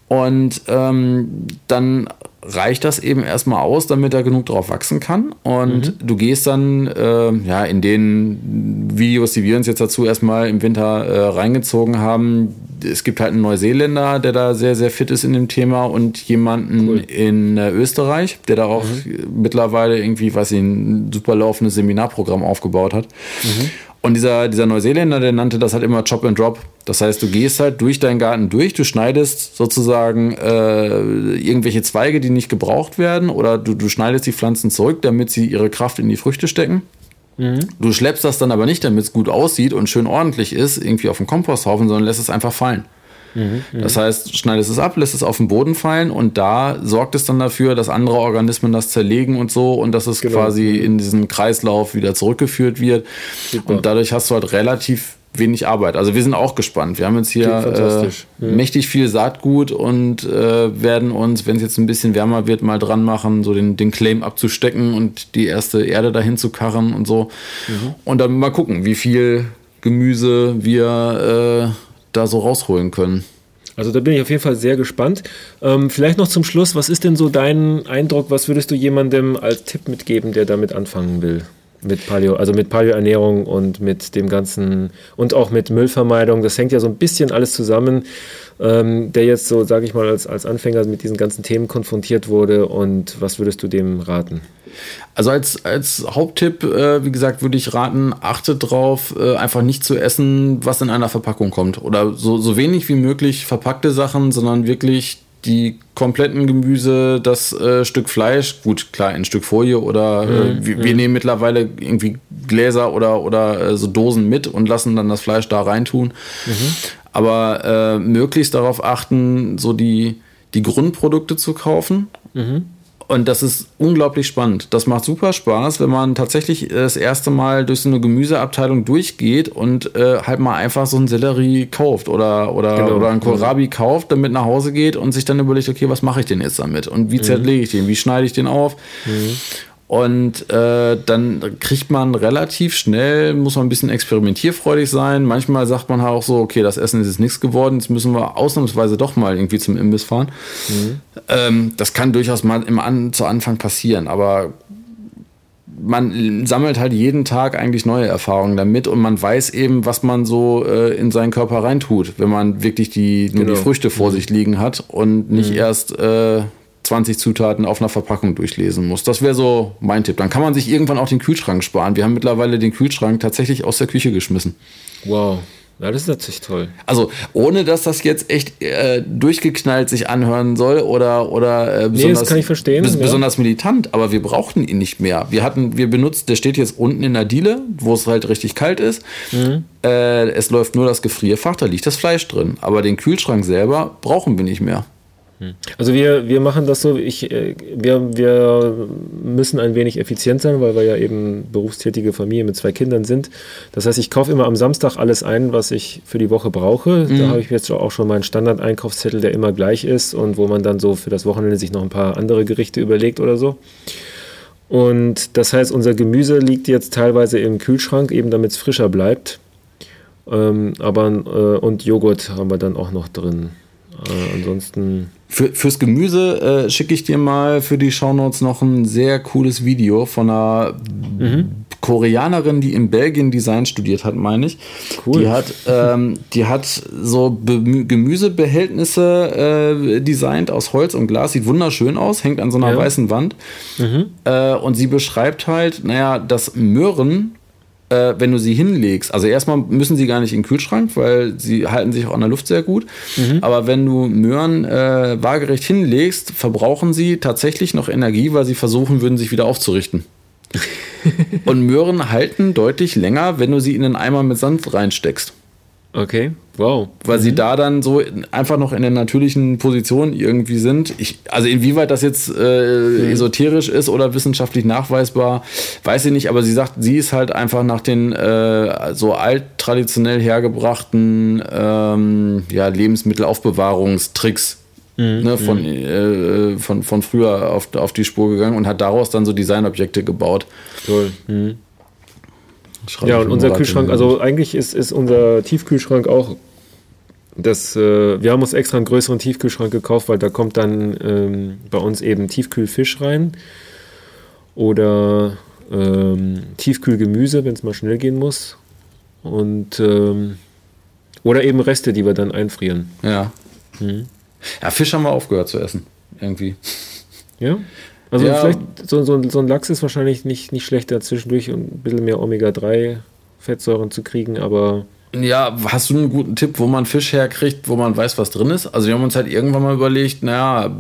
Und ähm, dann reicht das eben erstmal aus, damit er genug drauf wachsen kann. Und mhm. du gehst dann äh, ja in den Videos, die wir uns jetzt dazu erstmal im Winter äh, reingezogen haben. Es gibt halt einen Neuseeländer, der da sehr, sehr fit ist in dem Thema und jemanden cool. in äh, Österreich, der da auch mhm. mittlerweile irgendwie, was ich, ein super laufendes Seminarprogramm aufgebaut hat. Mhm. Und dieser, dieser Neuseeländer, der nannte das halt immer Chop and Drop. Das heißt, du gehst halt durch deinen Garten durch, du schneidest sozusagen äh, irgendwelche Zweige, die nicht gebraucht werden, oder du, du schneidest die Pflanzen zurück, damit sie ihre Kraft in die Früchte stecken. Mhm. Du schleppst das dann aber nicht, damit es gut aussieht und schön ordentlich ist, irgendwie auf dem Komposthaufen, sondern lässt es einfach fallen. Mhm, das heißt, schneidest es ab, lässt es auf den Boden fallen und da sorgt es dann dafür, dass andere Organismen das zerlegen und so und dass es genau. quasi in diesen Kreislauf wieder zurückgeführt wird. Super. Und dadurch hast du halt relativ wenig Arbeit. Also wir sind auch gespannt. Wir haben jetzt hier äh, mhm. mächtig viel Saatgut und äh, werden uns, wenn es jetzt ein bisschen wärmer wird, mal dran machen, so den, den Claim abzustecken und die erste Erde dahin zu karren und so. Mhm. Und dann mal gucken, wie viel Gemüse wir äh, da so rausholen können. Also da bin ich auf jeden Fall sehr gespannt. Ähm, vielleicht noch zum Schluss, was ist denn so dein Eindruck, was würdest du jemandem als Tipp mitgeben, der damit anfangen will? Mit Paleo, also mit Paleoernährung und mit dem ganzen und auch mit Müllvermeidung. Das hängt ja so ein bisschen alles zusammen, ähm, der jetzt so, sage ich mal, als, als Anfänger mit diesen ganzen Themen konfrontiert wurde. Und was würdest du dem raten? Also als, als Haupttipp, äh, wie gesagt, würde ich raten, achtet drauf, äh, einfach nicht zu essen, was in einer Verpackung kommt. Oder so, so wenig wie möglich verpackte Sachen, sondern wirklich die kompletten Gemüse, das äh, Stück Fleisch, gut, klar, ein Stück Folie oder äh, mhm, wir, wir, mhm. nehmen mittlerweile irgendwie Gläser oder, oder äh, so Dosen mit und lassen dann das Fleisch da reintun. Mhm. Aber äh, möglichst darauf achten, so die, die Grundprodukte zu kaufen. Mhm. Und das ist unglaublich spannend. Das macht super Spaß, wenn man tatsächlich das erste Mal durch so eine Gemüseabteilung durchgeht und äh, halt mal einfach so einen Sellerie kauft oder, oder, genau. oder einen Kohlrabi mhm. kauft, damit nach Hause geht und sich dann überlegt, okay, was mache ich denn jetzt damit? Und wie mhm. zerlege ich den? Wie schneide ich den auf? Mhm. Und äh, dann kriegt man relativ schnell, muss man ein bisschen experimentierfreudig sein. Manchmal sagt man auch so, okay, das Essen ist jetzt nichts geworden, jetzt müssen wir ausnahmsweise doch mal irgendwie zum Imbiss fahren. Mhm. Ähm, das kann durchaus mal im An zu Anfang passieren, aber man sammelt halt jeden Tag eigentlich neue Erfahrungen damit und man weiß eben, was man so äh, in seinen Körper reintut, wenn man wirklich die, nur genau. die Früchte vor mhm. sich liegen hat und nicht mhm. erst äh, 20 Zutaten auf einer Verpackung durchlesen muss. Das wäre so mein Tipp. Dann kann man sich irgendwann auch den Kühlschrank sparen. Wir haben mittlerweile den Kühlschrank tatsächlich aus der Küche geschmissen. Wow. Ja, das ist natürlich toll. Also, ohne dass das jetzt echt äh, durchgeknallt sich anhören soll oder, oder äh, besonders, nee, bes ja. besonders militant, aber wir brauchten ihn nicht mehr. Wir hatten, wir benutzt, der steht jetzt unten in der Diele, wo es halt richtig kalt ist. Mhm. Äh, es läuft nur das Gefrierfach, da liegt das Fleisch drin. Aber den Kühlschrank selber brauchen wir nicht mehr. Hm. Also wir, wir machen das so, ich, äh, wir, wir müssen ein wenig effizient sein, weil wir ja eben berufstätige Familie mit zwei Kindern sind. Das heißt, ich kaufe immer am Samstag alles ein, was ich für die Woche brauche. Mhm. Da habe ich jetzt auch schon meinen Standard-Einkaufszettel, der immer gleich ist und wo man dann so für das Wochenende sich noch ein paar andere Gerichte überlegt oder so. Und das heißt, unser Gemüse liegt jetzt teilweise im Kühlschrank, eben damit es frischer bleibt. Ähm, aber äh, und Joghurt haben wir dann auch noch drin. Äh, ansonsten. Für, fürs Gemüse äh, schicke ich dir mal für die Shownotes noch ein sehr cooles Video von einer mhm. Koreanerin, die in Belgien Design studiert hat, meine ich. Cool. Die hat, ähm, die hat so Be Gemüsebehältnisse äh, designt aus Holz und Glas. Sieht wunderschön aus, hängt an so einer ja. weißen Wand. Mhm. Äh, und sie beschreibt halt, naja, dass Möhren äh, wenn du sie hinlegst, also erstmal müssen sie gar nicht in den Kühlschrank, weil sie halten sich auch an der Luft sehr gut. Mhm. Aber wenn du Möhren äh, waagerecht hinlegst, verbrauchen sie tatsächlich noch Energie, weil sie versuchen würden, sich wieder aufzurichten. (laughs) Und Möhren halten deutlich länger, wenn du sie in einen Eimer mit Sand reinsteckst. Okay, wow. Weil mhm. sie da dann so einfach noch in der natürlichen Position irgendwie sind. Ich, also inwieweit das jetzt äh, mhm. esoterisch ist oder wissenschaftlich nachweisbar, weiß ich nicht, aber sie sagt, sie ist halt einfach nach den äh, so alt traditionell hergebrachten ähm, ja, Lebensmittelaufbewahrungstricks mhm. ne, von, mhm. äh, von, von früher auf, auf die Spur gegangen und hat daraus dann so Designobjekte gebaut. Toll. Mhm. Ja, und unser Kühlschrank, also eigentlich ist, ist unser Tiefkühlschrank auch das, äh, wir haben uns extra einen größeren Tiefkühlschrank gekauft, weil da kommt dann ähm, bei uns eben Tiefkühlfisch rein oder ähm, Tiefkühlgemüse, wenn es mal schnell gehen muss. Und ähm, oder eben Reste, die wir dann einfrieren. Ja. Mhm. Ja, Fisch haben wir aufgehört zu essen. Irgendwie. Ja? Also ja. vielleicht so, so, so, ein Lachs ist wahrscheinlich nicht, nicht schlechter zwischendurch und ein bisschen mehr Omega-3-Fettsäuren zu kriegen, aber. Ja, hast du einen guten Tipp, wo man Fisch herkriegt, wo man weiß, was drin ist? Also wir haben uns halt irgendwann mal überlegt, naja,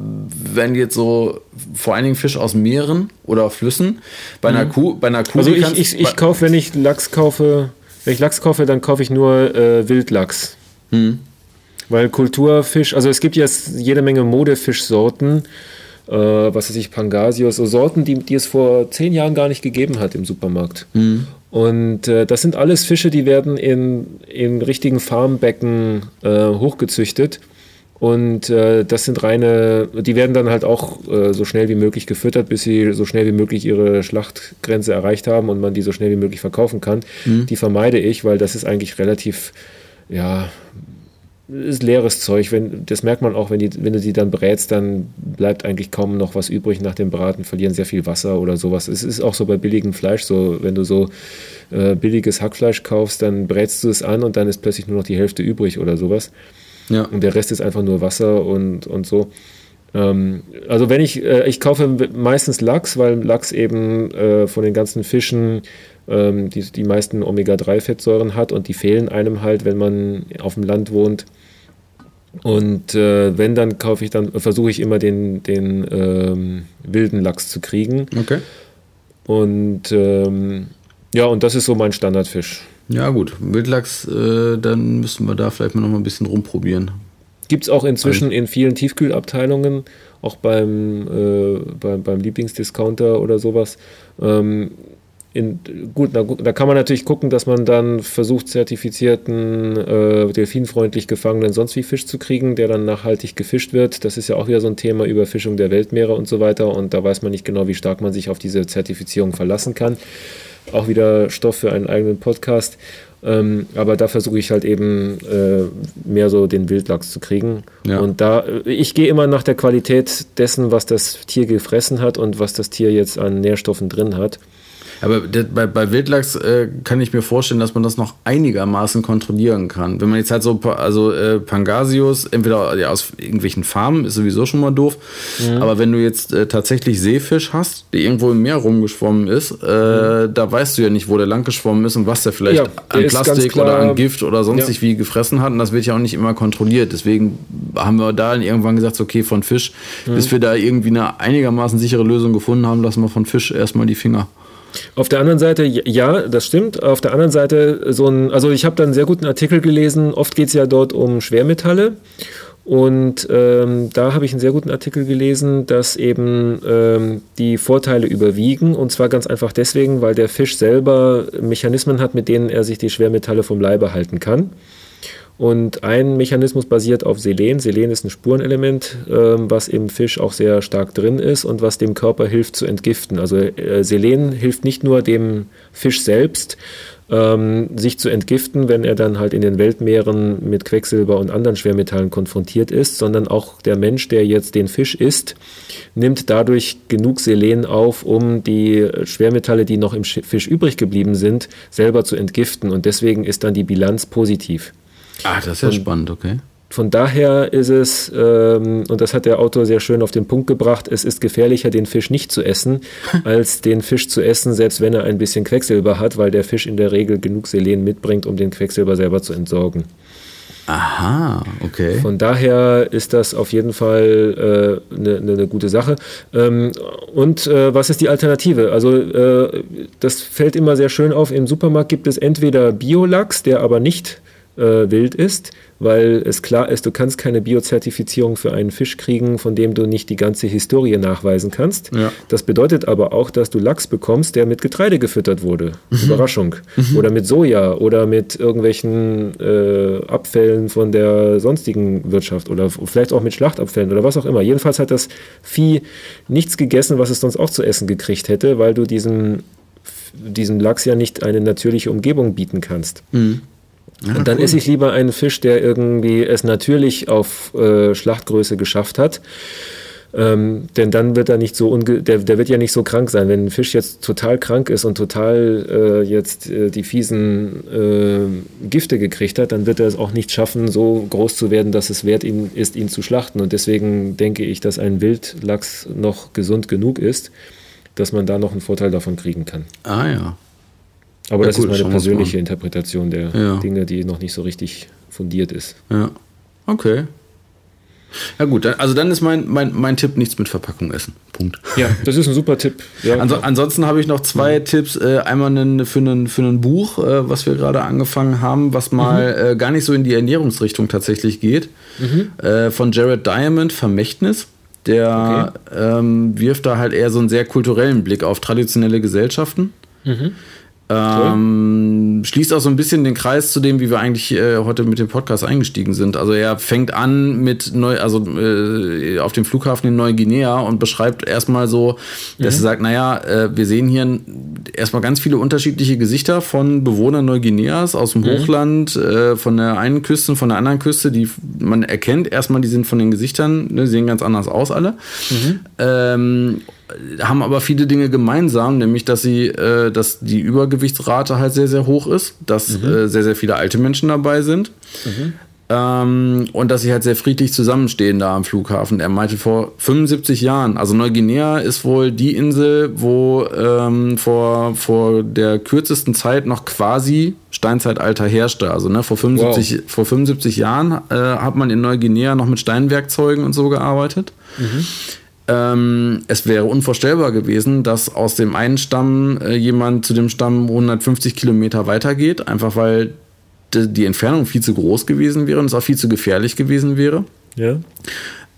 wenn jetzt so vor allen Dingen Fisch aus Meeren oder Flüssen, bei einer mhm. Kuh, bei einer Kuh. Also ich, ich, ich kaufe, wenn ich Lachs kaufe, wenn ich Lachs kaufe, dann kaufe ich nur äh, Wildlachs. Mhm. Weil Kulturfisch, also es gibt jetzt jede Menge Modefischsorten, äh, was weiß ich, Pangasius, so Sorten, die, die es vor zehn Jahren gar nicht gegeben hat im Supermarkt. Mhm. Und äh, das sind alles Fische, die werden in, in richtigen Farmbecken äh, hochgezüchtet. Und äh, das sind reine, die werden dann halt auch äh, so schnell wie möglich gefüttert, bis sie so schnell wie möglich ihre Schlachtgrenze erreicht haben und man die so schnell wie möglich verkaufen kann. Mhm. Die vermeide ich, weil das ist eigentlich relativ, ja, ist leeres Zeug. Wenn, das merkt man auch, wenn, die, wenn du die dann brätst, dann bleibt eigentlich kaum noch was übrig nach dem Braten, verlieren sehr viel Wasser oder sowas. Es ist auch so bei billigem Fleisch so, wenn du so äh, billiges Hackfleisch kaufst, dann brätst du es an und dann ist plötzlich nur noch die Hälfte übrig oder sowas. Ja. Und der Rest ist einfach nur Wasser und, und so. Ähm, also wenn ich, äh, ich kaufe meistens Lachs, weil Lachs eben äh, von den ganzen Fischen ähm, die, die meisten Omega-3-Fettsäuren hat und die fehlen einem halt, wenn man auf dem Land wohnt. Und äh, wenn, dann kaufe ich dann, versuche ich immer den, den ähm, wilden Lachs zu kriegen. Okay. Und ähm, ja, und das ist so mein Standardfisch. Ja, gut. Wildlachs, äh, dann müssen wir da vielleicht mal noch mal ein bisschen rumprobieren. Gibt es auch inzwischen also. in vielen Tiefkühlabteilungen, auch beim, äh, beim, beim Lieblingsdiscounter oder sowas. Ähm, in, gut, na, da kann man natürlich gucken, dass man dann versucht, zertifizierten, äh, delfinfreundlich gefangenen sonst wie Fisch zu kriegen, der dann nachhaltig gefischt wird. Das ist ja auch wieder so ein Thema Überfischung der Weltmeere und so weiter. Und da weiß man nicht genau, wie stark man sich auf diese Zertifizierung verlassen kann. Auch wieder Stoff für einen eigenen Podcast. Ähm, aber da versuche ich halt eben äh, mehr so den Wildlachs zu kriegen. Ja. Und da, äh, ich gehe immer nach der Qualität dessen, was das Tier gefressen hat und was das Tier jetzt an Nährstoffen drin hat. Aber bei, bei Wildlachs äh, kann ich mir vorstellen, dass man das noch einigermaßen kontrollieren kann. Wenn man jetzt halt so, also äh, Pangasius, entweder ja, aus irgendwelchen Farmen, ist sowieso schon mal doof. Mhm. Aber wenn du jetzt äh, tatsächlich Seefisch hast, der irgendwo im Meer rumgeschwommen ist, äh, mhm. da weißt du ja nicht, wo der lang geschwommen ist und was der vielleicht ja, der an Plastik oder an Gift oder sonstig ja. wie gefressen hat. Und das wird ja auch nicht immer kontrolliert. Deswegen haben wir da irgendwann gesagt, okay, von Fisch, mhm. bis wir da irgendwie eine einigermaßen sichere Lösung gefunden haben, lassen wir von Fisch erstmal die Finger. Auf der anderen Seite, ja, das stimmt. Auf der anderen Seite, so ein, also ich habe da einen sehr guten Artikel gelesen. Oft geht es ja dort um Schwermetalle. Und ähm, da habe ich einen sehr guten Artikel gelesen, dass eben ähm, die Vorteile überwiegen. Und zwar ganz einfach deswegen, weil der Fisch selber Mechanismen hat, mit denen er sich die Schwermetalle vom Leibe halten kann. Und ein Mechanismus basiert auf Selen. Selen ist ein Spurenelement, ähm, was im Fisch auch sehr stark drin ist und was dem Körper hilft zu entgiften. Also äh, Selen hilft nicht nur dem Fisch selbst, ähm, sich zu entgiften, wenn er dann halt in den Weltmeeren mit Quecksilber und anderen Schwermetallen konfrontiert ist, sondern auch der Mensch, der jetzt den Fisch isst, nimmt dadurch genug Selen auf, um die Schwermetalle, die noch im Fisch übrig geblieben sind, selber zu entgiften. Und deswegen ist dann die Bilanz positiv. Ah, das ist ja und spannend, okay. Von daher ist es, ähm, und das hat der Autor sehr schön auf den Punkt gebracht, es ist gefährlicher, den Fisch nicht zu essen, (laughs) als den Fisch zu essen, selbst wenn er ein bisschen Quecksilber hat, weil der Fisch in der Regel genug Selen mitbringt, um den Quecksilber selber zu entsorgen. Aha, okay. Von daher ist das auf jeden Fall eine äh, ne, ne gute Sache. Ähm, und äh, was ist die Alternative? Also äh, das fällt immer sehr schön auf. Im Supermarkt gibt es entweder Biolachs, der aber nicht äh, wild ist, weil es klar ist, du kannst keine Biozertifizierung für einen Fisch kriegen, von dem du nicht die ganze Historie nachweisen kannst. Ja. Das bedeutet aber auch, dass du Lachs bekommst, der mit Getreide gefüttert wurde. Mhm. Überraschung. Mhm. Oder mit Soja oder mit irgendwelchen äh, Abfällen von der sonstigen Wirtschaft oder vielleicht auch mit Schlachtabfällen oder was auch immer. Jedenfalls hat das Vieh nichts gegessen, was es sonst auch zu essen gekriegt hätte, weil du diesem, diesem Lachs ja nicht eine natürliche Umgebung bieten kannst. Mhm. Ja, und dann cool. esse ich lieber einen Fisch, der irgendwie es natürlich auf äh, Schlachtgröße geschafft hat. Ähm, denn dann wird er nicht so unge der, der wird ja nicht so krank sein. Wenn ein Fisch jetzt total krank ist und total äh, jetzt äh, die fiesen äh, Gifte gekriegt hat, dann wird er es auch nicht schaffen, so groß zu werden, dass es wert ihn, ist, ihn zu schlachten. Und deswegen denke ich, dass ein Wildlachs noch gesund genug ist, dass man da noch einen Vorteil davon kriegen kann. Ah ja. Aber ja, das cool, ist meine persönliche Interpretation der ja. Dinge, die noch nicht so richtig fundiert ist. Ja. Okay. Ja gut, also dann ist mein, mein, mein Tipp, nichts mit Verpackung essen. Punkt. Ja, das ist ein super Tipp. Ja, Anso ansonsten habe ich noch zwei ja. Tipps. Äh, einmal einen, für, ein für ein Buch, äh, was wir gerade angefangen haben, was mal mhm. äh, gar nicht so in die Ernährungsrichtung tatsächlich geht. Mhm. Äh, von Jared Diamond, Vermächtnis. Der okay. ähm, wirft da halt eher so einen sehr kulturellen Blick auf traditionelle Gesellschaften. Ähm, schließt auch so ein bisschen den Kreis zu dem, wie wir eigentlich äh, heute mit dem Podcast eingestiegen sind. Also er fängt an mit neu, also äh, auf dem Flughafen in Neuguinea und beschreibt erstmal so, dass mhm. er sagt, naja, äh, wir sehen hier erstmal ganz viele unterschiedliche Gesichter von Bewohnern Neuguineas aus dem mhm. Hochland, äh, von der einen Küste, von der anderen Küste, die man erkennt erstmal, die sind von den Gesichtern, ne, sehen ganz anders aus alle. Mhm. Ähm, haben aber viele Dinge gemeinsam, nämlich dass sie, äh, dass die Übergewichtsrate halt sehr, sehr hoch ist, dass mhm. äh, sehr, sehr viele alte Menschen dabei sind. Mhm. Ähm, und dass sie halt sehr friedlich zusammenstehen da am Flughafen. Er meinte vor 75 Jahren, also Neuguinea ist wohl die Insel, wo ähm, vor, vor der kürzesten Zeit noch quasi Steinzeitalter herrschte. Also ne, vor, 75, wow. vor 75 Jahren äh, hat man in Neuguinea noch mit Steinwerkzeugen und so gearbeitet. Mhm. Ähm, es wäre unvorstellbar gewesen, dass aus dem einen Stamm äh, jemand zu dem Stamm 150 Kilometer weitergeht, einfach weil die Entfernung viel zu groß gewesen wäre und es auch viel zu gefährlich gewesen wäre. Ja.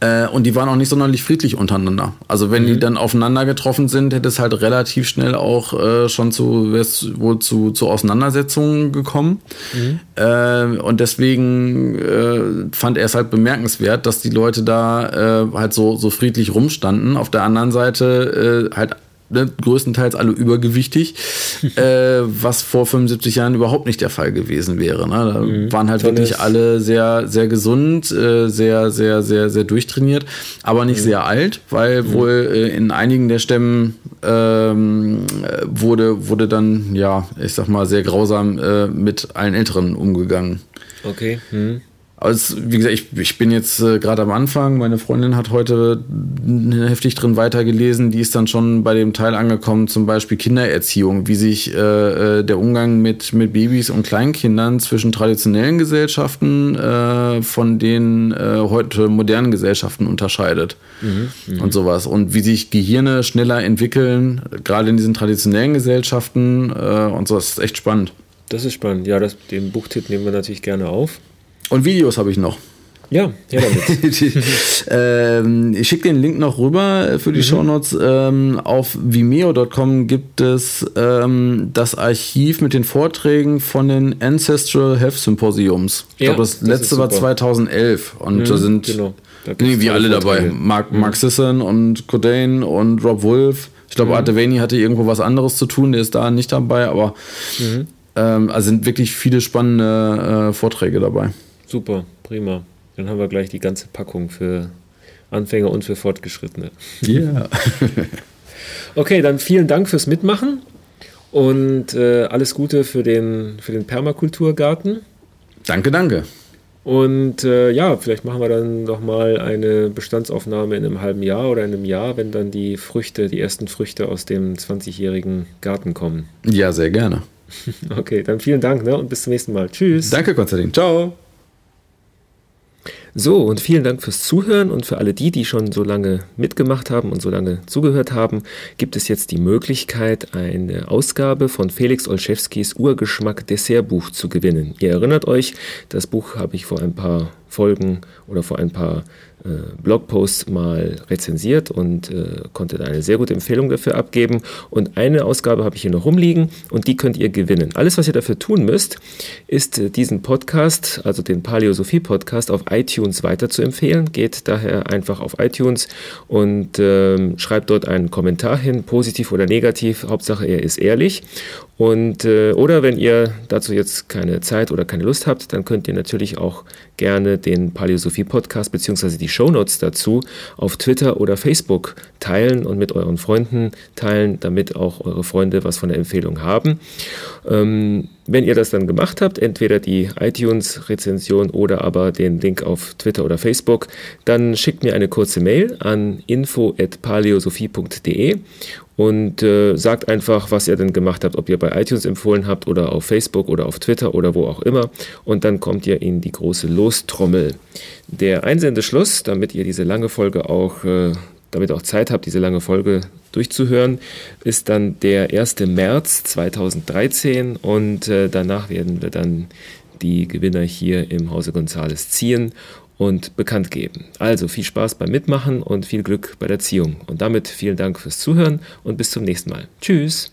Äh, und die waren auch nicht sonderlich friedlich untereinander. Also wenn mhm. die dann aufeinander getroffen sind, hätte es halt relativ schnell auch äh, schon zu, wohl zu, zu Auseinandersetzungen gekommen. Mhm. Äh, und deswegen äh, fand er es halt bemerkenswert, dass die Leute da äh, halt so, so friedlich rumstanden. Auf der anderen Seite halt ne, größtenteils alle übergewichtig, (laughs) äh, was vor 75 Jahren überhaupt nicht der Fall gewesen wäre. Ne? Da mhm. waren halt Tolles. wirklich alle sehr, sehr gesund, äh, sehr, sehr, sehr, sehr durchtrainiert, aber nicht mhm. sehr alt, weil mhm. wohl äh, in einigen der Stämmen ähm, wurde, wurde dann, ja, ich sag mal, sehr grausam äh, mit allen Älteren umgegangen. Okay. Mhm. Also, wie gesagt, ich, ich bin jetzt äh, gerade am Anfang. Meine Freundin hat heute heftig drin weitergelesen. Die ist dann schon bei dem Teil angekommen, zum Beispiel Kindererziehung, wie sich äh, äh der Umgang mit, mit Babys und Kleinkindern zwischen traditionellen Gesellschaften äh, von den äh, heute modernen Gesellschaften unterscheidet. Mhm, und sowas. Und wie sich Gehirne schneller entwickeln, gerade in diesen traditionellen Gesellschaften äh, und so. Das ist echt spannend. Das ist spannend. Ja, das, den Buchtipp nehmen wir natürlich gerne auf. Und Videos habe ich noch. Ja, ja (laughs) damit. ähm, ich schicke den Link noch rüber für die mhm. Shownotes. Ähm, auf vimeo.com gibt es ähm, das Archiv mit den Vorträgen von den Ancestral Health Symposiums. Ich ja, glaube, das, das letzte war 2011 und mhm, da sind genau. da wie alle Vorträge. dabei. Mark, mhm. Mark Sisson und Codain und Rob Wolf. Ich glaube, mhm. Artevani hatte irgendwo was anderes zu tun, der ist da nicht dabei, aber mhm. ähm, also sind wirklich viele spannende äh, Vorträge dabei. Super, prima. Dann haben wir gleich die ganze Packung für Anfänger und für Fortgeschrittene. Ja. Yeah. (laughs) okay, dann vielen Dank fürs Mitmachen und äh, alles Gute für den, für den Permakulturgarten. Danke, danke. Und äh, ja, vielleicht machen wir dann nochmal eine Bestandsaufnahme in einem halben Jahr oder in einem Jahr, wenn dann die Früchte, die ersten Früchte aus dem 20-jährigen Garten kommen. Ja, sehr gerne. (laughs) Okay, dann vielen Dank ne? und bis zum nächsten Mal. Tschüss. Danke, Konstantin. Ciao. So, und vielen Dank fürs Zuhören und für alle die, die schon so lange mitgemacht haben und so lange zugehört haben, gibt es jetzt die Möglichkeit, eine Ausgabe von Felix Olszewskis Urgeschmack Dessertbuch zu gewinnen. Ihr erinnert euch, das Buch habe ich vor ein paar Folgen oder vor ein paar äh, Blogposts mal rezensiert und äh, konnte da eine sehr gute Empfehlung dafür abgeben. Und eine Ausgabe habe ich hier noch rumliegen und die könnt ihr gewinnen. Alles, was ihr dafür tun müsst, ist äh, diesen Podcast, also den Paläosophie Podcast, auf iTunes weiter zu empfehlen. Geht daher einfach auf iTunes und ähm, schreibt dort einen Kommentar hin, positiv oder negativ. Hauptsache, er ist ehrlich. Und, äh, oder wenn ihr dazu jetzt keine Zeit oder keine Lust habt, dann könnt ihr natürlich auch gerne den Paläosophie Podcast bzw. die Shownotes dazu auf Twitter oder Facebook teilen und mit euren Freunden teilen, damit auch eure Freunde was von der Empfehlung haben. Ähm, wenn ihr das dann gemacht habt, entweder die iTunes-Rezension oder aber den Link auf Twitter oder Facebook, dann schickt mir eine kurze Mail an info.paleosophie.de und äh, sagt einfach, was ihr denn gemacht habt, ob ihr bei iTunes empfohlen habt oder auf Facebook oder auf Twitter oder wo auch immer. Und dann kommt ihr in die große Lostrommel. Der Einsendeschluss, damit ihr diese lange Folge auch, äh, damit auch Zeit habt, diese lange Folge durchzuhören, ist dann der 1. März 2013 und äh, danach werden wir dann die Gewinner hier im Hause Gonzales ziehen und bekannt geben. Also viel Spaß beim Mitmachen und viel Glück bei der Ziehung. Und damit vielen Dank fürs Zuhören und bis zum nächsten Mal. Tschüss.